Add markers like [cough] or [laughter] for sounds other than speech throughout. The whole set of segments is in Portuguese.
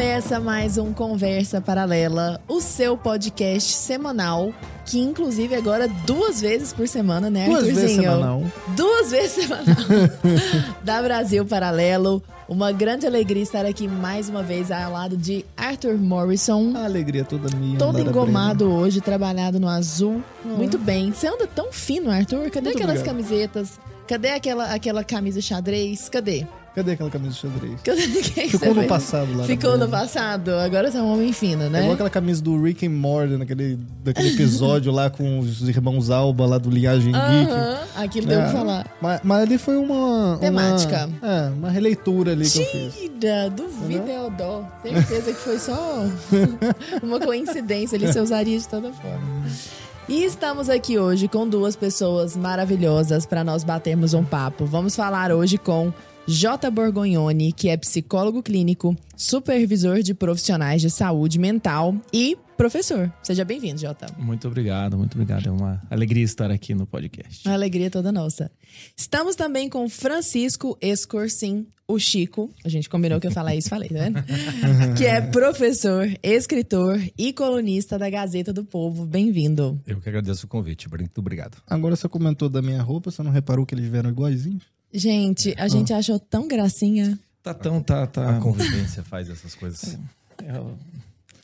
Começa mais um Conversa Paralela, o seu podcast semanal, que inclusive agora duas vezes por semana, né, Duas vezes Arthurzinho? semanal. Duas [laughs] vezes semanal. [laughs] da Brasil Paralelo. Uma grande alegria estar aqui mais uma vez ao lado de Arthur Morrison. A alegria toda minha. Todo engomado hoje, trabalhado no azul. Muito bem. Você anda tão fino, Arthur. Cadê Muito aquelas obrigado. camisetas? Cadê aquela, aquela camisa xadrez? Cadê? Cadê aquela camisa de xadrez? [laughs] Ficou no passado lá. Ficou no passado. Agora você é um homem fino, É né? igual aquela camisa do Rick and Morty, naquele, daquele episódio lá com os irmãos Alba lá do Linhagem Geek. Aham, Aquilo deu pra É, falar. Mas, mas ali foi uma... Temática. Uma, é, uma releitura ali que eu fiz. Tira, duvido é o dó. Certeza que foi só [laughs] uma coincidência. Ele se usaria de toda forma. E estamos aqui hoje com duas pessoas maravilhosas para nós batermos um papo. Vamos falar hoje com J. Borgognoni, que é psicólogo clínico, supervisor de profissionais de saúde mental e professor. Seja bem-vindo, Jota. Muito obrigado, muito obrigado. É uma alegria estar aqui no podcast. A alegria é toda nossa. Estamos também com Francisco Escorcim, o Chico. A gente combinou que eu falar isso, falei, tá vendo? [laughs] que é professor, escritor e colunista da Gazeta do Povo. Bem-vindo. Eu que agradeço o convite. Muito obrigado. Agora você comentou da minha roupa, você não reparou que eles vieram iguaizinhos? Gente, a gente achou tão gracinha. Tá tão, tá, tá. A convivência faz essas coisas. Eu-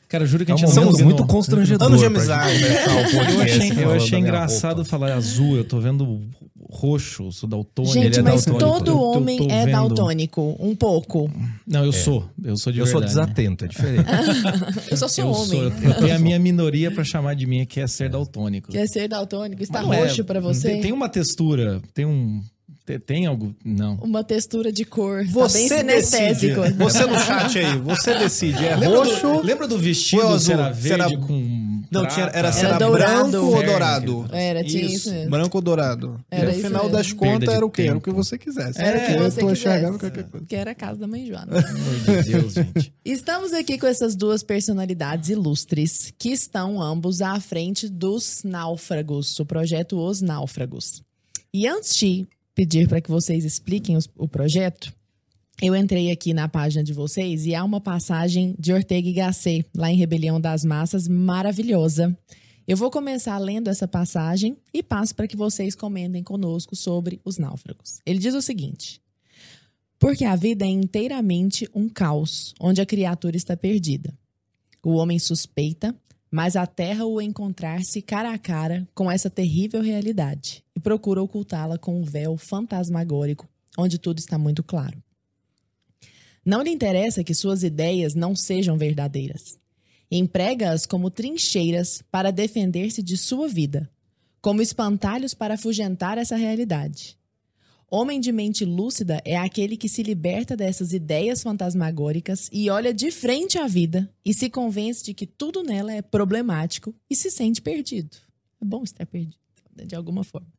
Cara, eu juro que É a gente combinou. muito constrangedor. Anos de amizade. o Eu achei, eu achei engraçado falar azul. Eu tô vendo roxo, sou daltônico. gente, ele é mas daltônico. todo Eu homem tô é vendo- daltônico. Um pouco. Não, eu sou. Eu sou de Eu sou verdade. desatento, é diferente. [laughs] Eu só sou Eu, homem. sou, eu tenho a minha minoria pra chamar de minha, que é ser daltônico. Quer ser daltônico? Está Mas é- roxo pra você? Tem, tem uma textura, tem um. Tem, tem algo. Não. Uma textura de cor. Você tá bem sinestésico. decide. [laughs] Você no chat aí, você [laughs] decide. É Lembra roxo... do, lembra do vestido Ou azul? era Se era- verde com. Não, prata? tinha, era, se Era era dourado. branco ou dourado? Era, tinha isso mesmo. Branco ou dourado. Era e no isso final mesmo. das contas era o quê? Era o que você quisesse. Era o que eu você tô quisesse. enxergando qualquer coisa. Que era a casa da mãe Joana. Pelo amor de Deus, [laughs] gente. Estamos aqui com essas duas personalidades ilustres que estão ambos à frente dos Náufragos, o projeto Os Náufragos. E antes de pedir para que vocês expliquem os- o projeto, eu entrei aqui na página de vocês e há uma passagem de Ortega y Gasset, lá em Rebelião das Massas, maravilhosa. Eu vou começar lendo essa passagem e passo para que vocês comentem conosco sobre os náufragos. Ele diz o seguinte: porque a vida é inteiramente um caos, onde a criatura está perdida. O homem suspeita, mas aterra o encontrar-se cara a cara com essa terrível realidade procura ocultá-la com um véu fantasmagórico, onde tudo está muito claro. Não lhe interessa que suas ideias não sejam verdadeiras. Emprega-as como trincheiras para defender-se de sua vida, como espantalhos para afugentar essa realidade. Homem de mente lúcida é aquele que se liberta dessas ideias fantasmagóricas e olha de frente à vida e se convence de que tudo nela é problemático e se sente perdido. É bom estar perdido, de alguma forma.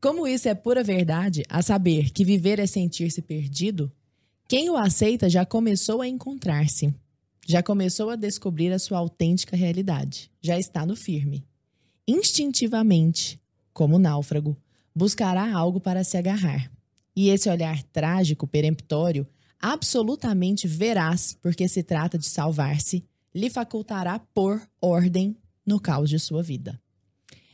Como isso é pura verdade, a saber que viver é sentir-se perdido, quem o aceita já começou a encontrar-se, já começou a descobrir a sua autêntica realidade, já está no firme. Instintivamente, como náufrago, buscará algo para se agarrar. E esse olhar trágico, peremptório, absolutamente veraz, porque se trata de salvar-se, lhe facultará pôr ordem no caos de sua vida.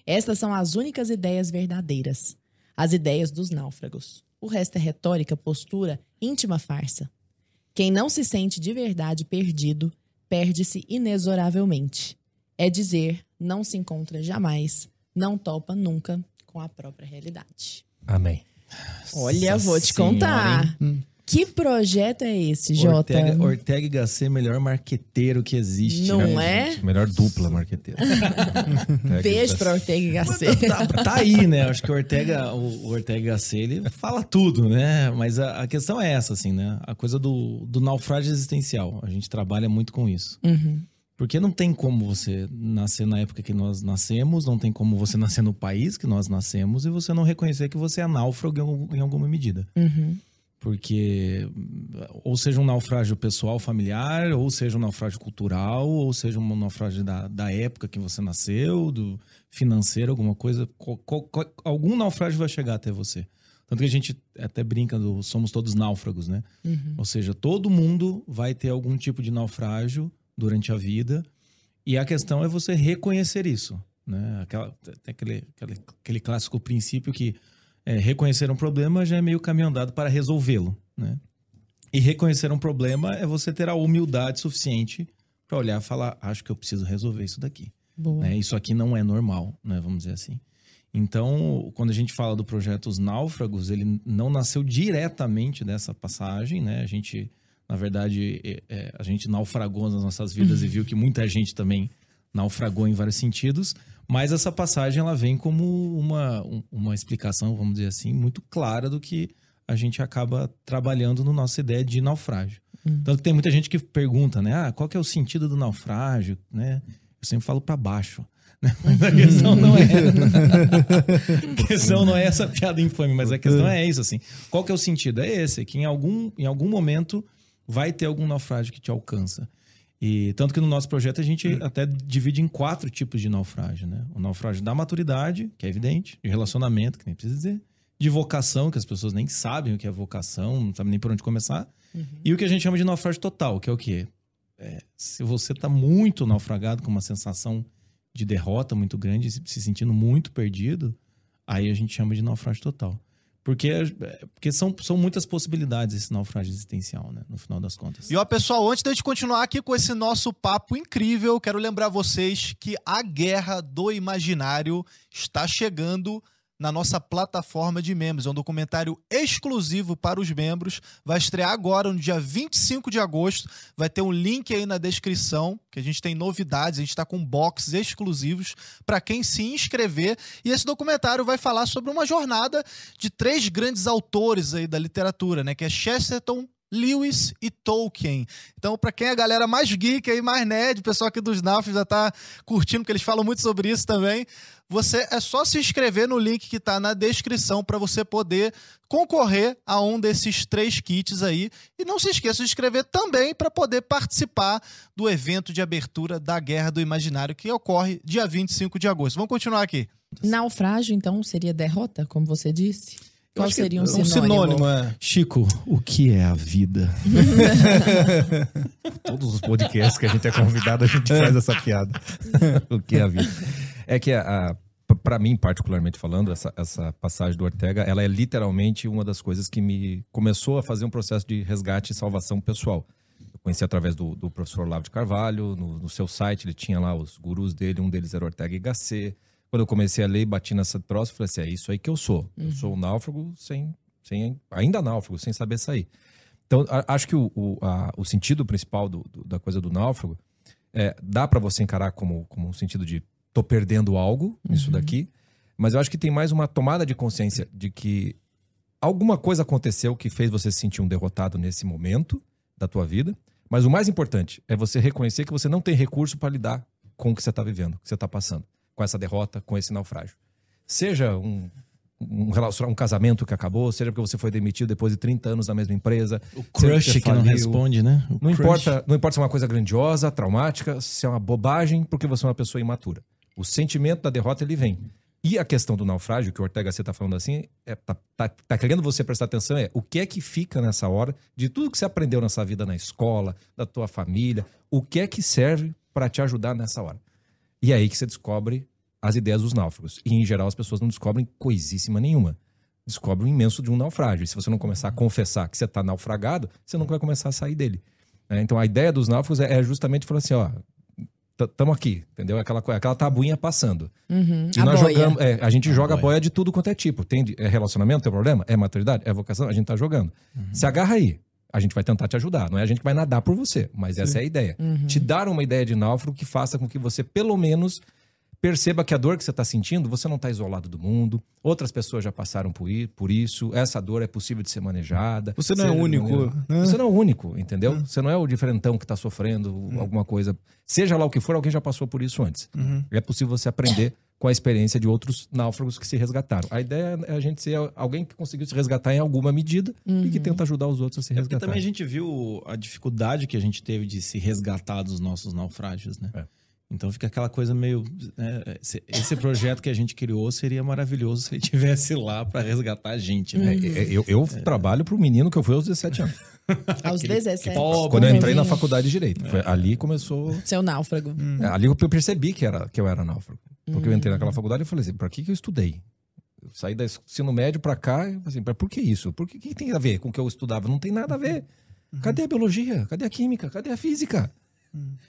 Estas são as únicas ideias verdadeiras, as ideias dos náufragos. O resto é retórica, postura, íntima farsa. Quem não se sente de verdade perdido, perde-se inexoravelmente. É dizer, não se encontra jamais, não topa nunca com a própria realidade. Amém. Olha, Nossa vou te senhora, contar. hein? Que projeto é esse, Jota? Ortega, Ortega y Gasset, melhor marqueteiro que existe. Não né, é? gente? Melhor dupla marqueteira. [laughs] Beijo pra Ortega y Gasset. Tá, tá aí, né? Acho que o Ortega, o, Ortega y Gasset, ele fala tudo, né? Mas a, a questão é essa, assim, né? A coisa do, do naufrágio existencial. A gente trabalha muito com isso. Uhum. Porque não tem como você nascer na época que nós nascemos, não tem como você [laughs] nascer no país que nós nascemos e você não reconhecer que você é náufrago em alguma medida. Uhum. Porque, ou seja um naufrágio pessoal, familiar, ou seja um naufrágio cultural, ou seja um naufrágio da, da época que você nasceu, do financeiro, alguma coisa. co- co- co- algum naufrágio vai chegar até você. Tanto que a gente até brinca do somos todos náufragos, né? Uhum. Ou seja, todo mundo vai ter algum tipo de naufrágio durante a vida. E a questão é você reconhecer isso. Né? Aquela, tem aquele, aquele, aquele clássico princípio que é, reconhecer um problema já é meio caminho andado para resolvê-lo. Né? E reconhecer um problema é você ter a humildade suficiente para olhar e falar: acho que eu preciso resolver isso daqui. Né? Isso aqui não é normal, né? vamos dizer assim. Então, quando a gente fala do projeto Os Náufragos, ele não nasceu diretamente dessa passagem, né? A gente, na verdade, é, é, a gente naufragou nas nossas vidas e viu que muita gente também naufragou em vários sentidos. Mas essa passagem ela vem como uma, um- uma explicação, vamos dizer assim, muito clara do que a gente acaba trabalhando no nossa ideia de naufrágio. Tanto que tem muita gente que pergunta, né? Ah, qual que é o sentido do naufrágio, né? Eu sempre falo para baixo. né? [laughs] Mas a questão não é. [laughs] a questão não é essa piada infame, mas a questão é isso, assim. Qual que é o sentido? É esse, que em algum, em algum momento vai ter algum naufrágio que te alcança. E tanto que no nosso projeto a gente até divide em quatro tipos de naufrágio, né? O naufrágio da maturidade, que é evidente, de relacionamento, que nem precisa dizer, de vocação, que as pessoas nem sabem o que é vocação, não sabem nem por onde começar, e o que a gente chama de naufrágio total, que é o quê? É, se você tá muito naufragado, com uma sensação de derrota muito grande, se sentindo muito perdido, aí a gente chama de naufrágio total. Porque, é, porque são, são muitas possibilidades esse naufrágio existencial, né? No final das contas. E ó, pessoal, antes de a gente continuar aqui com esse nosso papo incrível, quero lembrar vocês que a Guerra do Imaginário está chegando na nossa plataforma de membros. É um documentário exclusivo para os membros. Vai estrear agora, no dia 25 de agosto. Vai ter um link aí na descrição, que a gente tem novidades. A gente está com boxes exclusivos para quem se inscrever. E esse documentário vai falar sobre uma jornada de três grandes autores aí da literatura, né? Que é Chesterton, Lewis e Tolkien. Então, para quem é a galera mais geek aí, mais nerd, o pessoal aqui dos NAF já tá curtindo, porque eles falam muito sobre isso também. Você é só se inscrever no link que tá na descrição para você poder concorrer a um desses três kits aí. E não se esqueça de inscrever também para poder participar do evento de abertura da Guerra do Imaginário, que ocorre dia 25 de agosto. Vamos continuar aqui. Naufrágio, então, seria derrota, como você disse? Qual seria um um sinônimo? sinônimo, é. Chico, o que é a vida? [laughs] Todos os podcasts que a gente é convidado, a gente faz essa piada. o que é a vida? É que, a, a, para mim, particularmente falando, essa, essa passagem do Ortega, ela é literalmente uma das coisas que me começou a fazer um processo de resgate e salvação pessoal. Eu conheci através do, do professor Olavo de Carvalho, no, no seu site ele tinha lá os gurus dele, um deles era Ortega y Gasset. Quando eu comecei a ler e bati nessa troça, eu falei assim, é isso aí que eu sou. Eu sou um náufrago sem, sem ainda náufrago, sem saber sair. Então, a- acho que o, o, a- o sentido principal do- do- da coisa do náufrago é, dá para você encarar como, como um sentido de tô perdendo algo nisso daqui, mas eu acho que tem mais uma tomada de consciência de que alguma coisa aconteceu que fez você se sentir um derrotado nesse momento da tua vida, mas o mais importante é você reconhecer que você não tem recurso para lidar com o que você está vivendo, o que você está passando, com essa derrota, com esse naufrágio. Seja um, um, um casamento que acabou, seja porque você foi demitido depois de 30 anos na mesma empresa. O crush você que não responde, né? O Não crush. importa, não importa se é uma coisa grandiosa, traumática, se é uma bobagem, porque você é uma pessoa imatura. O sentimento da derrota, ele vem. E a questão do naufrágio, que o Ortega C tá falando assim, é, tá, tá, tá querendo você prestar atenção é o que é que fica nessa hora de tudo que você aprendeu nessa vida na escola, da tua família, o que é que serve para te ajudar nessa hora. E é aí que você descobre as ideias dos náufragos. E, em geral, as pessoas não descobrem coisíssima nenhuma. Descobre o imenso de um naufrágio. E se você não começar a confessar que você está naufragado, você nunca vai começar a sair dele. né? Então, a ideia dos náufragos é é justamente falar assim, ó, estamos aqui, entendeu? Aquela, aquela tabuinha passando. Uhum. E A nós boia. jogamos, é, a gente A joga boia. boia de tudo quanto é tipo. Tem é relacionamento, tem problema? É maturidade? É vocação? A gente tá jogando. Se agarra aí. A gente vai tentar te ajudar. Não é a gente que vai nadar por você, mas essa é a ideia. Te dar uma ideia de náufrago que faça com que você, pelo menos, perceba que a dor que você está sentindo, você não está isolado do mundo. Outras pessoas já passaram por, isso. Essa dor é possível de ser manejada. Você não é único, maneira- né? Você não é o único, entendeu? Você não é o diferentão que está sofrendo alguma coisa. Seja lá o que for, alguém já passou por isso antes. É possível você aprender com a experiência de outros náufragos que se resgataram. A ideia é a gente ser alguém que conseguiu se resgatar em alguma medida e que tenta ajudar os outros a se Porque resgatar. também a gente viu a dificuldade que a gente teve de se resgatar dos nossos naufrágios, né? É. Então fica aquela coisa meio. né, esse, esse projeto que a gente criou seria maravilhoso se ele tivesse lá para resgatar a gente, né? É, é, eu eu trabalho pro menino que eu fui aos 17 anos. [laughs] Aos 17. pobre. Quando eu entrei na novinho. faculdade de Direito. Foi ali começou. Seu náufrago. é, Ali eu percebi que, era, que eu era náufrago. Porque eu entrei naquela faculdade e falei assim: pra que, que eu estudei? Eu saí do ensino médio pra cá e falei assim: "Mas por que isso? Por que, que tem a ver com o que eu estudava? Não tem nada a ver. Cadê a biologia? Cadê a química? Cadê a física?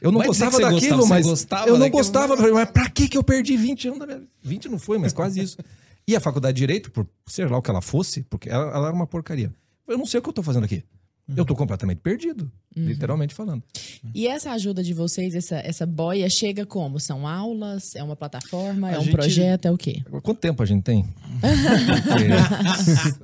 Eu não dizer gostava daquilo, gostava, mas gostava eu não daquilo. gostava. Falei, Mas pra que, que eu perdi 20 anos da minha vida? 20 não foi, mas quase isso. E a faculdade de Direito, por ser lá o que ela fosse, porque ela, ela era uma porcaria. Eu não sei o que eu tô fazendo aqui. Eu tô completamente perdido, literalmente falando. E essa ajuda de vocês, essa, essa boia, chega como? São aulas? É uma plataforma? A é um gente- projeto? É o quê? Quanto tempo a gente tem? Porque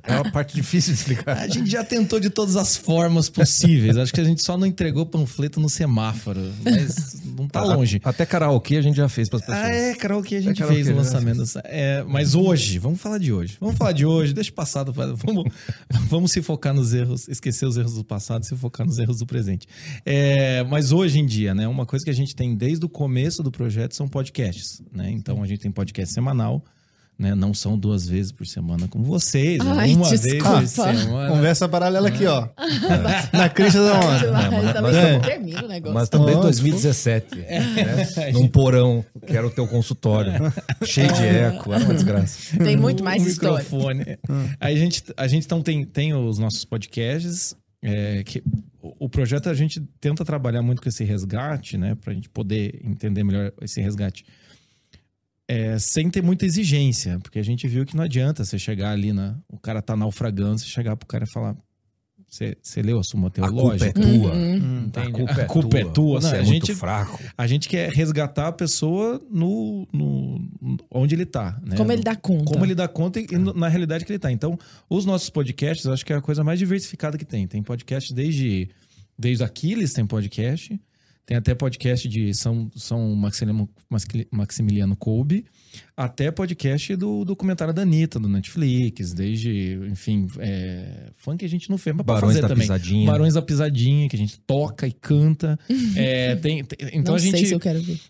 [laughs] é uma parte difícil de explicar. A gente já tentou de todas as formas possíveis. Acho que a gente só não entregou panfleto no semáforo. Mas não tá longe. Até karaokê a gente já fez pras pessoas. Ah, é, que a gente karaokê, fez o lançamento. É, mas hoje, vamos falar de hoje. Vamos falar de hoje, deixa o passado. Vamos, [laughs] vamos se focar nos erros, esquecer os erros do passado e se focar nos erros do presente. É, mas hoje em dia, né, uma coisa que a gente tem desde o começo do projeto são podcasts. Né? Então a gente tem podcast semanal. Né? Não são duas vezes por semana como vocês? Ai, uma desculpa. vez por semana. Conversa paralela aqui, ó. Na crista da onda. Mas também mas- o negócio. Mas também Nossa, 2017. né? [laughs] Num porão, que era o teu consultório. cheio de eco, era uma desgraça. Tem muito mais um história. microfone. Aí a gente, a gente então tem, tem os nossos podcasts. É, que o projeto a gente tenta trabalhar muito com esse resgate, né? Pra gente poder entender melhor esse resgate. É, sem ter muita exigência, porque a gente viu que não adianta você chegar ali na. O cara tá naufragando, você chegar pro cara e falar. Você, você leu a Suma A culpa é Teológica? tua. Uhum. Entende? A culpa, A culpa é tua. Você Não, é a muito gente- fraco. A gente quer resgatar a pessoa no, no- onde ele tá. Né? Como ele dá conta. como ele dá conta e, e na realidade que ele tá. Então, os nossos podcasts, eu acho que é a coisa mais diversificada que tem. Tem podcast desde, desde Aquiles, tem podcast. Tem até podcast de São, São Maximiliano, Maxi- Maximiliano Kolbe. Até podcast do documentário da Anitta, do Netflix. Desde, enfim, é, funk que a gente não fez, mas Barões fazer da também. Pisadinha. Barões da Pisadinha, que a gente toca e canta. [laughs] É, tem, tem- então não a gente... sei se eu quero ver.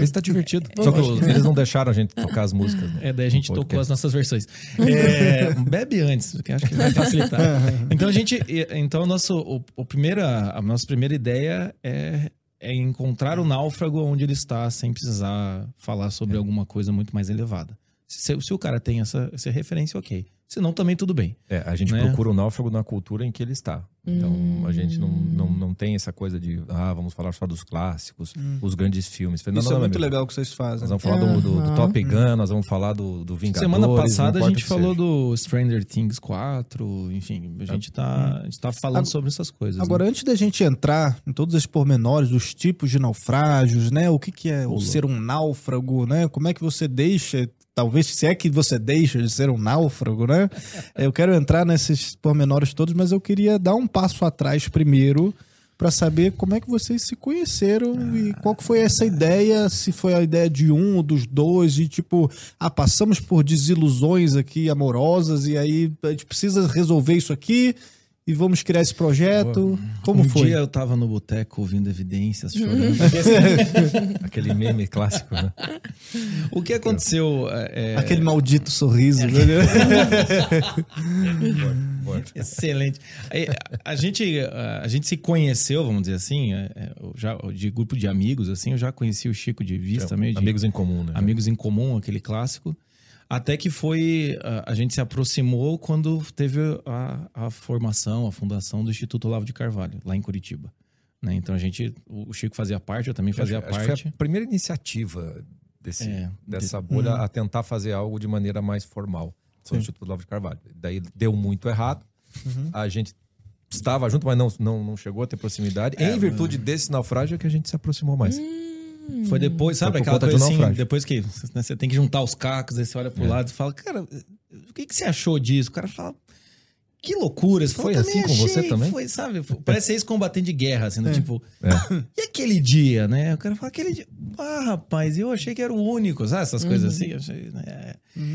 Esse tá divertido. Vou Só que eles não deixaram a gente tocar as músicas. né? É, daí a gente tocou podcast. as nossas versões. [laughs] É, bebe antes, que acho que vai facilitar. [laughs] Então a gente, então nosso, o, o primeira, a nossa primeira ideia é, é encontrar o náufrago onde ele está, sem precisar falar sobre alguma coisa muito mais elevada. Se, se o cara tem essa, essa referência, ok. Se não, também tudo bem. É, a gente Né? procura o náufrago na cultura em que ele está. Então, a gente não, Hum. não, não tem essa coisa de, ah, vamos falar só dos clássicos, os grandes filmes. Não, Isso não, é não, muito meu amigo. legal que vocês fazem. Nós vamos falar do, do, do. Top Gun, nós vamos falar do, do Vingadores. Semana passada a gente falou seja. do Stranger Things 4, enfim, a gente tá, a gente tá falando Agora- sobre essas coisas. Agora, né? antes da gente entrar em todos esses pormenores dos tipos de naufrágios, né? O que, que é o ser um náufrago, né? Como é que você deixa, talvez, se é que você deixa de ser um náufrago, né? [laughs] Eu quero entrar nesses pormenores todos, mas eu queria dar um passo atrás primeiro para saber como é que vocês se conheceram e qual que foi essa ideia, se foi a ideia de um ou dos dois, e tipo, ah, passamos por desilusões aqui amorosas e aí a gente precisa resolver isso aqui e vamos criar esse projeto. Como um foi? dia eu tava no boteco ouvindo evidências, [laughs] chorando. [laughs] Aquele meme clássico, né? o que aconteceu é, é, Aquele maldito sorriso. né? excelente. Aí, A, gente a, gente se conheceu, vamos dizer assim, é, é, já de grupo de amigos assim, eu já conheci o Chico de vista meio de Amigos em comum, né? Amigos em Comum, aquele clássico. Até que foi. A, a gente se aproximou quando teve a, a formação, a fundação do Instituto Olavo de Carvalho, lá em Curitiba. Né? Então a gente. O Chico fazia parte, eu também fazia Acho- acho que parte. foi a primeira iniciativa desse, É, dessa de- bolha a tentar fazer algo de maneira mais formal. Foi o Instituto Olavo de Carvalho. Daí deu muito errado. A gente estava junto, mas não, não, não chegou a ter proximidade. É, em virtude desse naufrágio é que a gente se aproximou mais. Foi depois, sabe Foi aquela coisa um assim, naufrágio. depois que né, você tem que juntar os cacos, aí você olha pro É. lado e fala, cara, o que, que você achou disso? O cara fala, que loucura. Você Foi fala, assim "Também com você achei", também? Foi, sabe? [laughs] Foi- Parece ex-combatente de guerra, assim, do tipo. É. [coughs] E aquele dia, né? O cara fala, aquele dia. Ah, rapaz, eu achei que era o único, sabe? Essas coisas assim. eu achei, né?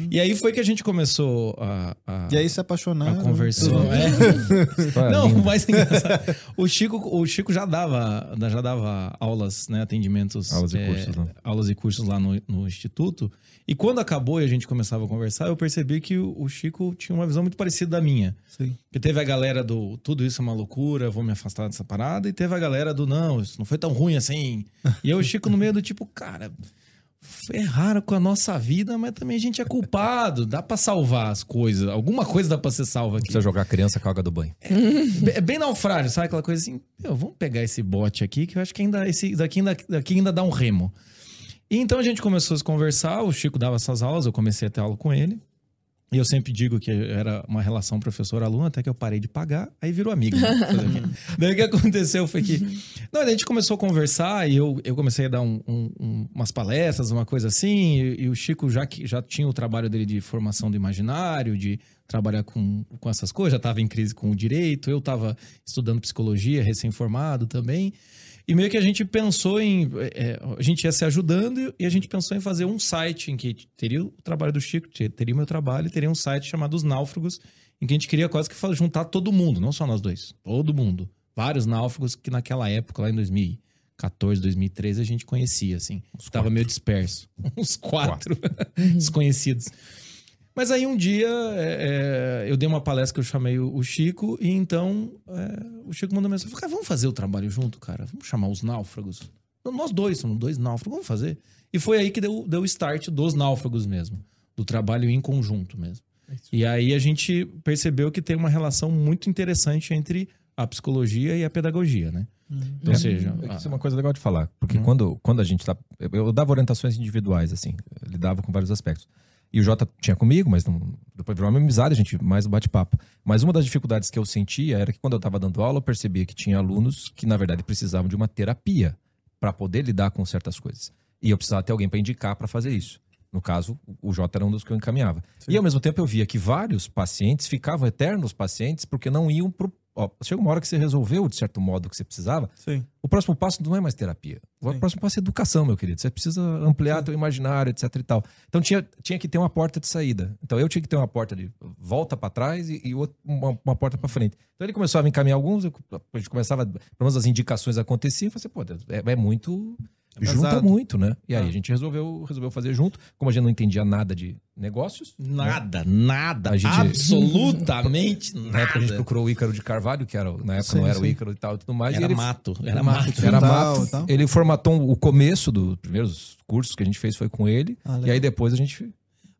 E aí foi que a gente começou a. a... E aí se apaixonaram. a conversão. É. Não, o mais engraçado. O Chico, o Chico já dava, já dava aulas, né? Atendimentos. Aulas e é, cursos, né? Aulas e cursos lá no, no Instituto. E quando acabou e a gente começava a conversar, eu percebi que o, o Chico tinha uma visão muito parecida da minha. Sim. Que teve a galera do tudo isso é uma loucura, vou me afastar dessa parada, e teve a galera do não, isso não foi tão ruim assim. E eu, o Chico, no meio do tipo, cara, ferraram com a nossa vida, mas também a gente é culpado, dá pra salvar as coisas, alguma coisa dá pra ser salva aqui. Precisa jogar a criança com a água do banho. É bem naufrágio, sabe? Aquela coisa assim, meu, vamos pegar esse bote aqui, que eu acho que ainda esse daqui ainda, daqui ainda dá um remo. E então a gente começou a se conversar, o Chico dava essas aulas, eu comecei a ter aula com ele. E eu sempre digo que era uma relação professor-aluno, até que eu parei de pagar, aí virou amigo. Né? [laughs] Daí o que aconteceu foi que. Não, a gente começou a conversar e eu, eu comecei a dar um- um- um- umas palestras, uma coisa assim, e, e o Chico já, já tinha o trabalho dele de formação do imaginário, de trabalhar com, com essas coisas, já estava em crise com o direito, eu estava estudando psicologia, recém-formado também. E meio que a gente pensou em. é, a gente ia se ajudando e a gente pensou em fazer um site em que teria o trabalho do Chico, te- teria o meu trabalho e teria um site chamado Os Náufragos, em que a gente queria quase que juntar todo mundo, não só nós dois, todo mundo. Vários náufragos que naquela época, lá em 2014, 2013, a gente conhecia, assim. Estava meio disperso. [laughs] Uns quatro [laughs] desconhecidos. Mas aí um dia é, é, eu dei uma palestra que eu chamei o, Chico, e então é, o Chico mandou mensagem: falou, cara, vamos fazer o trabalho junto, cara? Vamos chamar os náufragos? Nós dois, somos dois náufragos, vamos fazer. E foi aí que deu, deu o start dos náufragos mesmo, do trabalho em conjunto mesmo. E aí a gente percebeu que tem uma relação muito interessante entre a psicologia e a pedagogia, né? Ou seja, É, a- Isso é uma coisa legal de falar. Porque Uhum. quando, quando a gente tá. Eu, eu dava orientações individuais, assim. Eu lidava com vários aspectos. E o Jota tinha comigo, mas não, depois virou uma amizade, a gente mais um bate-papo. Mas uma das dificuldades que eu sentia era que quando eu estava dando aula, eu percebia que tinha alunos que, na verdade, precisavam de uma terapia para poder lidar com certas coisas. E eu precisava ter alguém para indicar para fazer isso. No caso, o Jota era um dos que eu encaminhava. E ao mesmo tempo eu via que vários pacientes ficavam eternos pacientes porque não iam pro. Ó, chega uma hora que você resolveu, de certo modo, o que você precisava, Sim. o próximo passo não é mais terapia. O Sim. próximo passo é educação, meu querido. Você precisa ampliar teu imaginário, etc e tal. Então tinha, tinha que ter uma porta de saída. Então eu tinha que ter uma porta de volta para trás e, e outra- uma, uma porta para frente. Então ele começou a me encaminhar alguns, eu, a gente começava, pelo menos as indicações aconteciam, eu falei assim, pô, é, é muito... Junta muito, né? E aí Ah. a gente resolveu, resolveu fazer junto. Como a gente não entendia nada de negócios, nada, nada, A gente- absolutamente [laughs] na época a gente nada. procurou o Ícaro de Carvalho, que era, na época Sim, não era o sim. Ícaro e tal e tudo mais. Era ele mato, era mato. Era mato. tal. Ele formatou o começo dos primeiros cursos que a gente fez foi com ele. Ah, e aí depois a gente.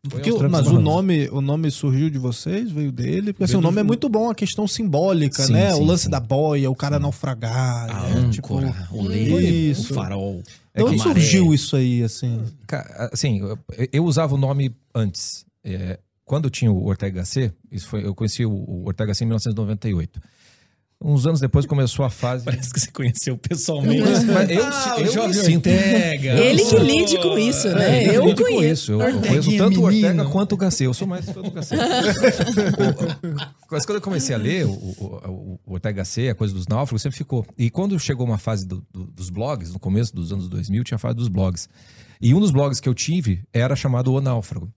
Porque, o- mas o nome, o nome surgiu de vocês, veio dele. Porque assim, o nome do- é muito bom, a questão simbólica, Sim, né? sim, o lance sim. da boia, o cara naufragar. A né? Tipo, âncora, o Foi leme, isso. o farol. de onde que- surgiu isso aí, assim? Assim, eu, eu usava o nome antes. É, quando tinha o Ortega Gasset, isso foi, eu conheci o, o Ortega Gasset em 1998. Uns anos depois começou a fase. Parece que você conheceu pessoalmente. Mas- mas eu- ah, eu o Jovem me sinto- Ortega. Ele que lide com isso, né? É, Eu lide com conheço. isso. Eu, eu conheço tanto o. Ortega quanto o Gasset. Eu sou mais fã do Gasset. [laughs] Mas quando eu comecei a ler o, o, o- Ortega Gasset, a coisa dos náufragos, sempre ficou. E quando chegou uma fase do- do- dos blogs, no começo dos anos 2000, tinha a fase dos blogs. E um dos blogs que eu tive era chamado O Náufrago.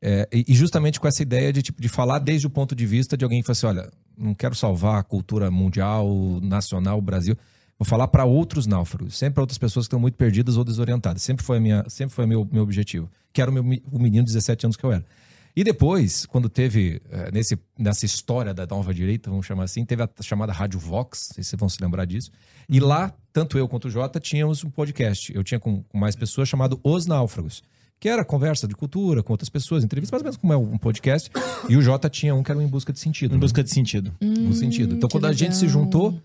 É, e, e justamente com essa ideia de, tipo, de falar desde o ponto de vista de alguém que fala assim: olha, não quero salvar a cultura mundial, nacional, Brasil. Vou falar para outros náufragos, sempre para outras pessoas que estão muito perdidas ou desorientadas. Sempre foi a minha, sempre foi meu, meu objetivo, que era o, meu, o menino de 17 anos que eu era. E depois, quando teve eh, nesse, nessa história da nova direita, vamos chamar assim, teve a chamada Rádio Vox, vocês vão se lembrar disso. E lá, tanto eu quanto o Jota tínhamos um podcast. Eu tinha com, com mais pessoas chamado Os Náufragos, que era conversa de cultura com outras pessoas, entrevistas, mais ou menos como é um podcast. E o Jota tinha um que era um Em Busca de Sentido. Em né? busca de sentido. no sentido. Então, quando a gente se legal. juntou,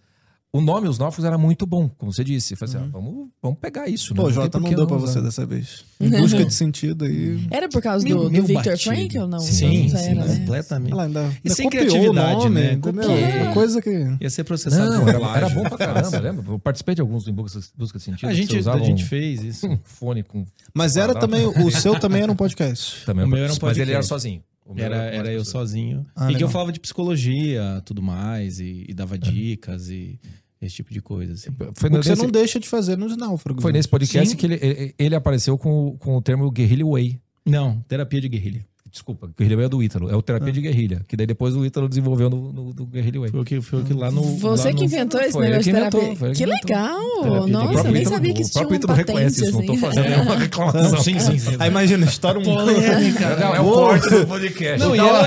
o nome Os Náufragos era muito bom, como você disse. Falei assim, ah, vamos, vamos pegar isso. né? Pô, tem Jota, não deu pra você dessa vez. Em busca de sentido aí. Era por causa Mil- do, do mil Victor batido. Frankl? Não, Sim, não sim, era, né? completamente. Ela ainda, E sem criatividade, o nome, né? entendeu? Uma coisa que... Ia ser processado Não, por era, era bom pra caramba, lembra? Eu participei de alguns em busca, busca de sentido. A gente, a gente um- fez isso. um fone com... Mas era Ah, também, o seu também era um podcast. [laughs] Também, O meu era um Mas ele era podcast. sozinho. O O meu Era, era eu sozinho. Ah, e que eu falava de psicologia, tudo mais, e, e dava dicas e esse tipo de coisa. Assim. Foi O que nesse, você não deixa de fazer nos náufragos. foi né? nesse podcast Sim. que ele, ele, ele apareceu com, com o termo guerrilla way. Não, terapia de guerrilha. Desculpa, guerrilha way é do Ítalo. É o terapia de guerrilha. Que daí depois o Ítalo desenvolveu no, no, no guerrilha way. Foi o que, foi o que lá no. Você lá que no- inventou esse Foi negócio que de inventou, terapia. foi ele Que inventou. legal! Terapia Nossa, O eu próprio nem Ítalo- sabia que o isso tinha próprio uma Ítalo reconhece patente, isso, não tô assim. fazendo nenhuma reclamação. Não, sim, sim, sim. Aí imagina, estoura um. Polêmica. [laughs] Não, é o corte do podcast. Não, e ela-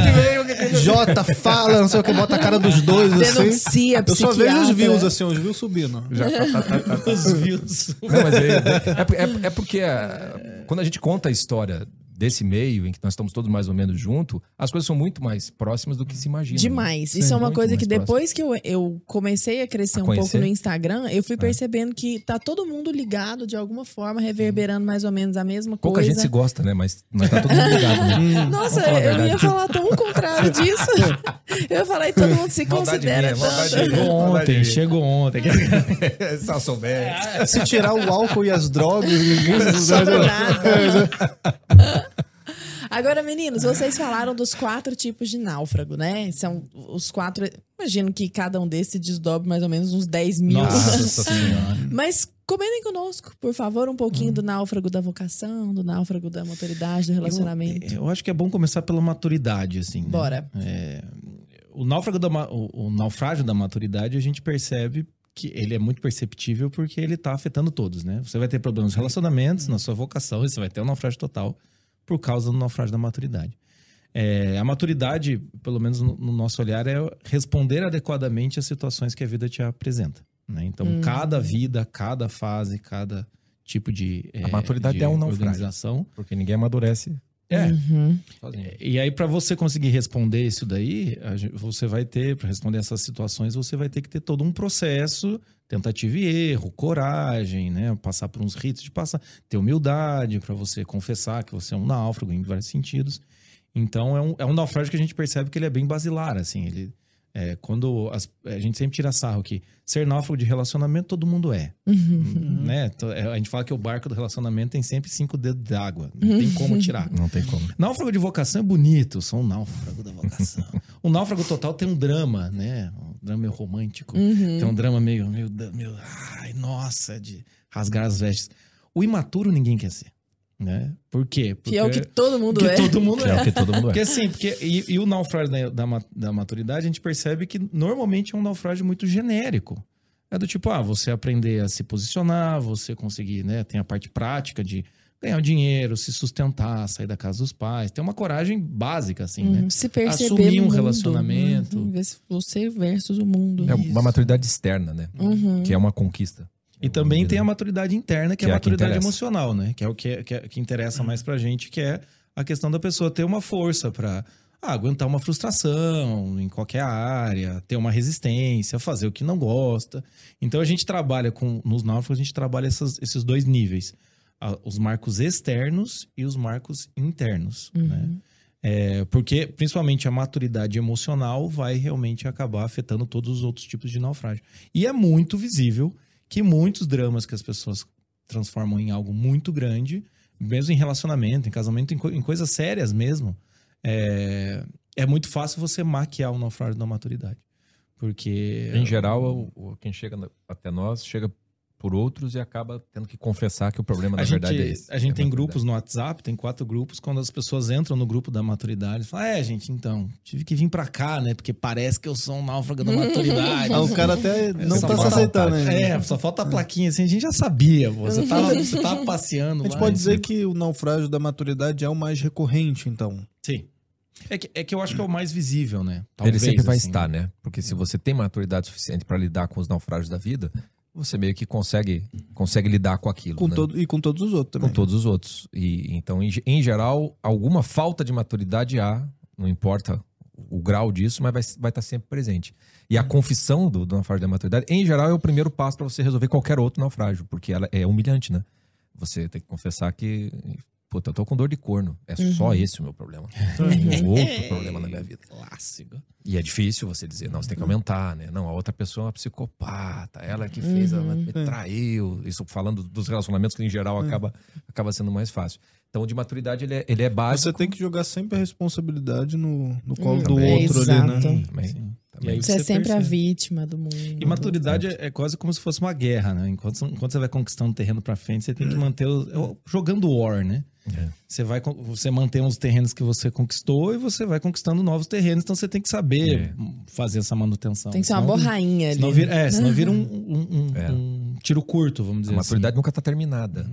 o? Jota, fala, não sei o que, bota a cara dos dois assim. Denuncia, Eu só vejo os views assim, os views subindo. Os views. Não, mas é, é, é- é porque é, quando a gente conta a história desse meio, em que nós estamos todos mais ou menos juntos, as coisas são muito mais próximas do que se imagina. Demais. Sim, Isso é uma muito coisa que próximo. depois que eu, eu comecei a crescer A um pouco no Instagram, eu fui É. percebendo que tá todo mundo ligado de alguma forma, reverberando mais ou menos a mesma Pouca coisa. gente se gosta, né? Mas, mas tá todo mundo ligado, né? [laughs] Nossa, eu ia falar tão o contrário disso. [laughs] eu falei, todo mundo se Maldade considera minha, maldade. Chegou ontem, chegou ontem. [laughs] Se ela souber. Se tirar o álcool e as drogas, ninguém se nada. Agora, meninos, vocês falaram dos quatro tipos de náufrago, né? São os quatro. Imagino que cada um desses desdobre mais ou menos uns 10 mil. Nossa senhora. Mas comentem conosco, por favor, um pouquinho do náufrago da vocação, do náufrago da maturidade, do relacionamento. Eu, eu acho que é bom começar pela maturidade, assim. né? Bora. o náufrago da o, o naufrágio da maturidade a gente percebe que ele é muito perceptível porque ele tá afetando todos, né? Você vai ter problemas nos relacionamentos, na sua vocação, e você vai ter um naufrágio total por causa do naufrágio da maturidade. É, a maturidade, pelo menos no, no nosso olhar, é responder adequadamente às situações que a vida te apresenta. né? Então, Hum. cada vida, cada fase, cada tipo de, A maturidade de é um naufrágio. organização Porque ninguém amadurece é, Uhum. e aí, para você conseguir responder isso daí, você vai ter, para responder essas situações, você vai ter que ter todo um processo, tentativa e erro, coragem, né? Passar por uns ritos de passar, ter humildade para você confessar que você é um náufrago em vários sentidos. Então, é um, é um naufrágio que a gente percebe que ele é bem basilar, assim. Ele, é, quando as- a gente sempre tira sarro que ser náufrago de relacionamento, todo mundo é. Uhum. Né? É, A gente fala que o barco do relacionamento tem sempre cinco dedos d'água. Não tem como tirar. Não tem como. Náufrago de vocação é bonito, sou um náufrago da vocação. o náufrago total tem um drama, né? Um drama meio romântico. Uhum. Tem um drama meio, meio, meio. Ai, nossa, de rasgar as vestes. O imaturo ninguém quer ser. Né? Por quê? Porque Que é o que todo mundo que é. todo mundo Que é o que todo mundo Porque é. assim, porque, e, e o naufrágio da, da, da maturidade, a gente percebe que normalmente é um naufrágio muito genérico. É do tipo, ah, você aprender a se posicionar, você conseguir, né? Tem a parte prática de ganhar dinheiro, se sustentar, sair da casa dos pais. Tem uma coragem básica, assim, né? Uhum. Se perceber Assumir um mundo. relacionamento. Uhum. Ver se Você versus o mundo. É uma maturidade externa, né? Uhum. Que é uma conquista. E também tem a maturidade interna, que, Que é é a maturidade emocional, né? Que é o que, que, é- que interessa mais pra gente, que é a questão da pessoa ter uma força pra ah, aguentar uma frustração em qualquer área, ter uma resistência, fazer o que não gosta. Então a gente trabalha com, nos náufragos, a gente trabalha essas- esses dois níveis. Ah, Os marcos externos e os marcos internos, né? É, porque, principalmente, a maturidade emocional vai realmente acabar afetando todos os outros tipos de naufrágio. E é muito visível que muitos dramas que as pessoas transformam em algo muito grande, mesmo em relacionamento, em casamento, em, co- em coisas sérias mesmo, é, é muito fácil você maquiar o naufrágio da maturidade. Porque. Em geral, quem chega até nós chega por outros e acaba tendo que confessar que o problema, na A gente, verdade, é esse. a gente É tem grupos no WhatsApp, tem quatro grupos, quando as pessoas entram no grupo da maturidade, falam, é, gente, então, tive que vir pra cá, né? Porque parece que eu sou um náufrago da [laughs] maturidade. Ah, o cara até não Só tá se aceitando ainda. É, só falta a plaquinha assim, a gente já sabia. Você tava, você tava passeando A gente lá, pode e- dizer que o naufrágio da maturidade é o mais recorrente, então. Sim. É que, é que eu acho que é o mais visível, né? Ele Talvez, sempre vai assim. estar, né? Porque se você tem maturidade suficiente para lidar com os naufrágios da vida, você meio que consegue, consegue lidar com aquilo. Com né? todo, e com todos os outros também. com todos os outros. E então, em, em geral, alguma falta de maturidade há, não importa o grau disso, mas vai, vai estar sempre presente. E a confissão do, do naufrágio da maturidade, em geral, é o primeiro passo para você resolver qualquer outro naufrágio, porque ela é humilhante, né? Você tem que confessar que, puta, eu tô com dor de corno. É só esse o meu problema. Não [laughs] tem outro problema na minha vida. Clássico. E é difícil você dizer, não, você tem que aumentar, né? Não, a outra pessoa é uma psicopata, ela que fez, ela me traiu. Isso falando dos relacionamentos que em geral acaba, acaba sendo mais fácil. Então, o de maturidade, ele é, ele é básico. Você tem que jogar sempre a responsabilidade no, no colo Hum, do também. outro ali, Exato. né? Também, Sim. Também. Você é sempre a percebe. vítima do mundo. E maturidade é, é quase como se fosse uma guerra, né? Enquanto, enquanto você vai conquistando terreno pra frente, você tem que manter o, é o- jogando war, né? É. Você vai você mantém os terrenos que você conquistou e você vai conquistando novos terrenos, então você tem que saber É. fazer essa manutenção. Tem que ser uma Senão- borrainha ali. Senão vira, é, senão vira um, um- um- É. um tiro curto, vamos A dizer maturidade nunca tá terminada.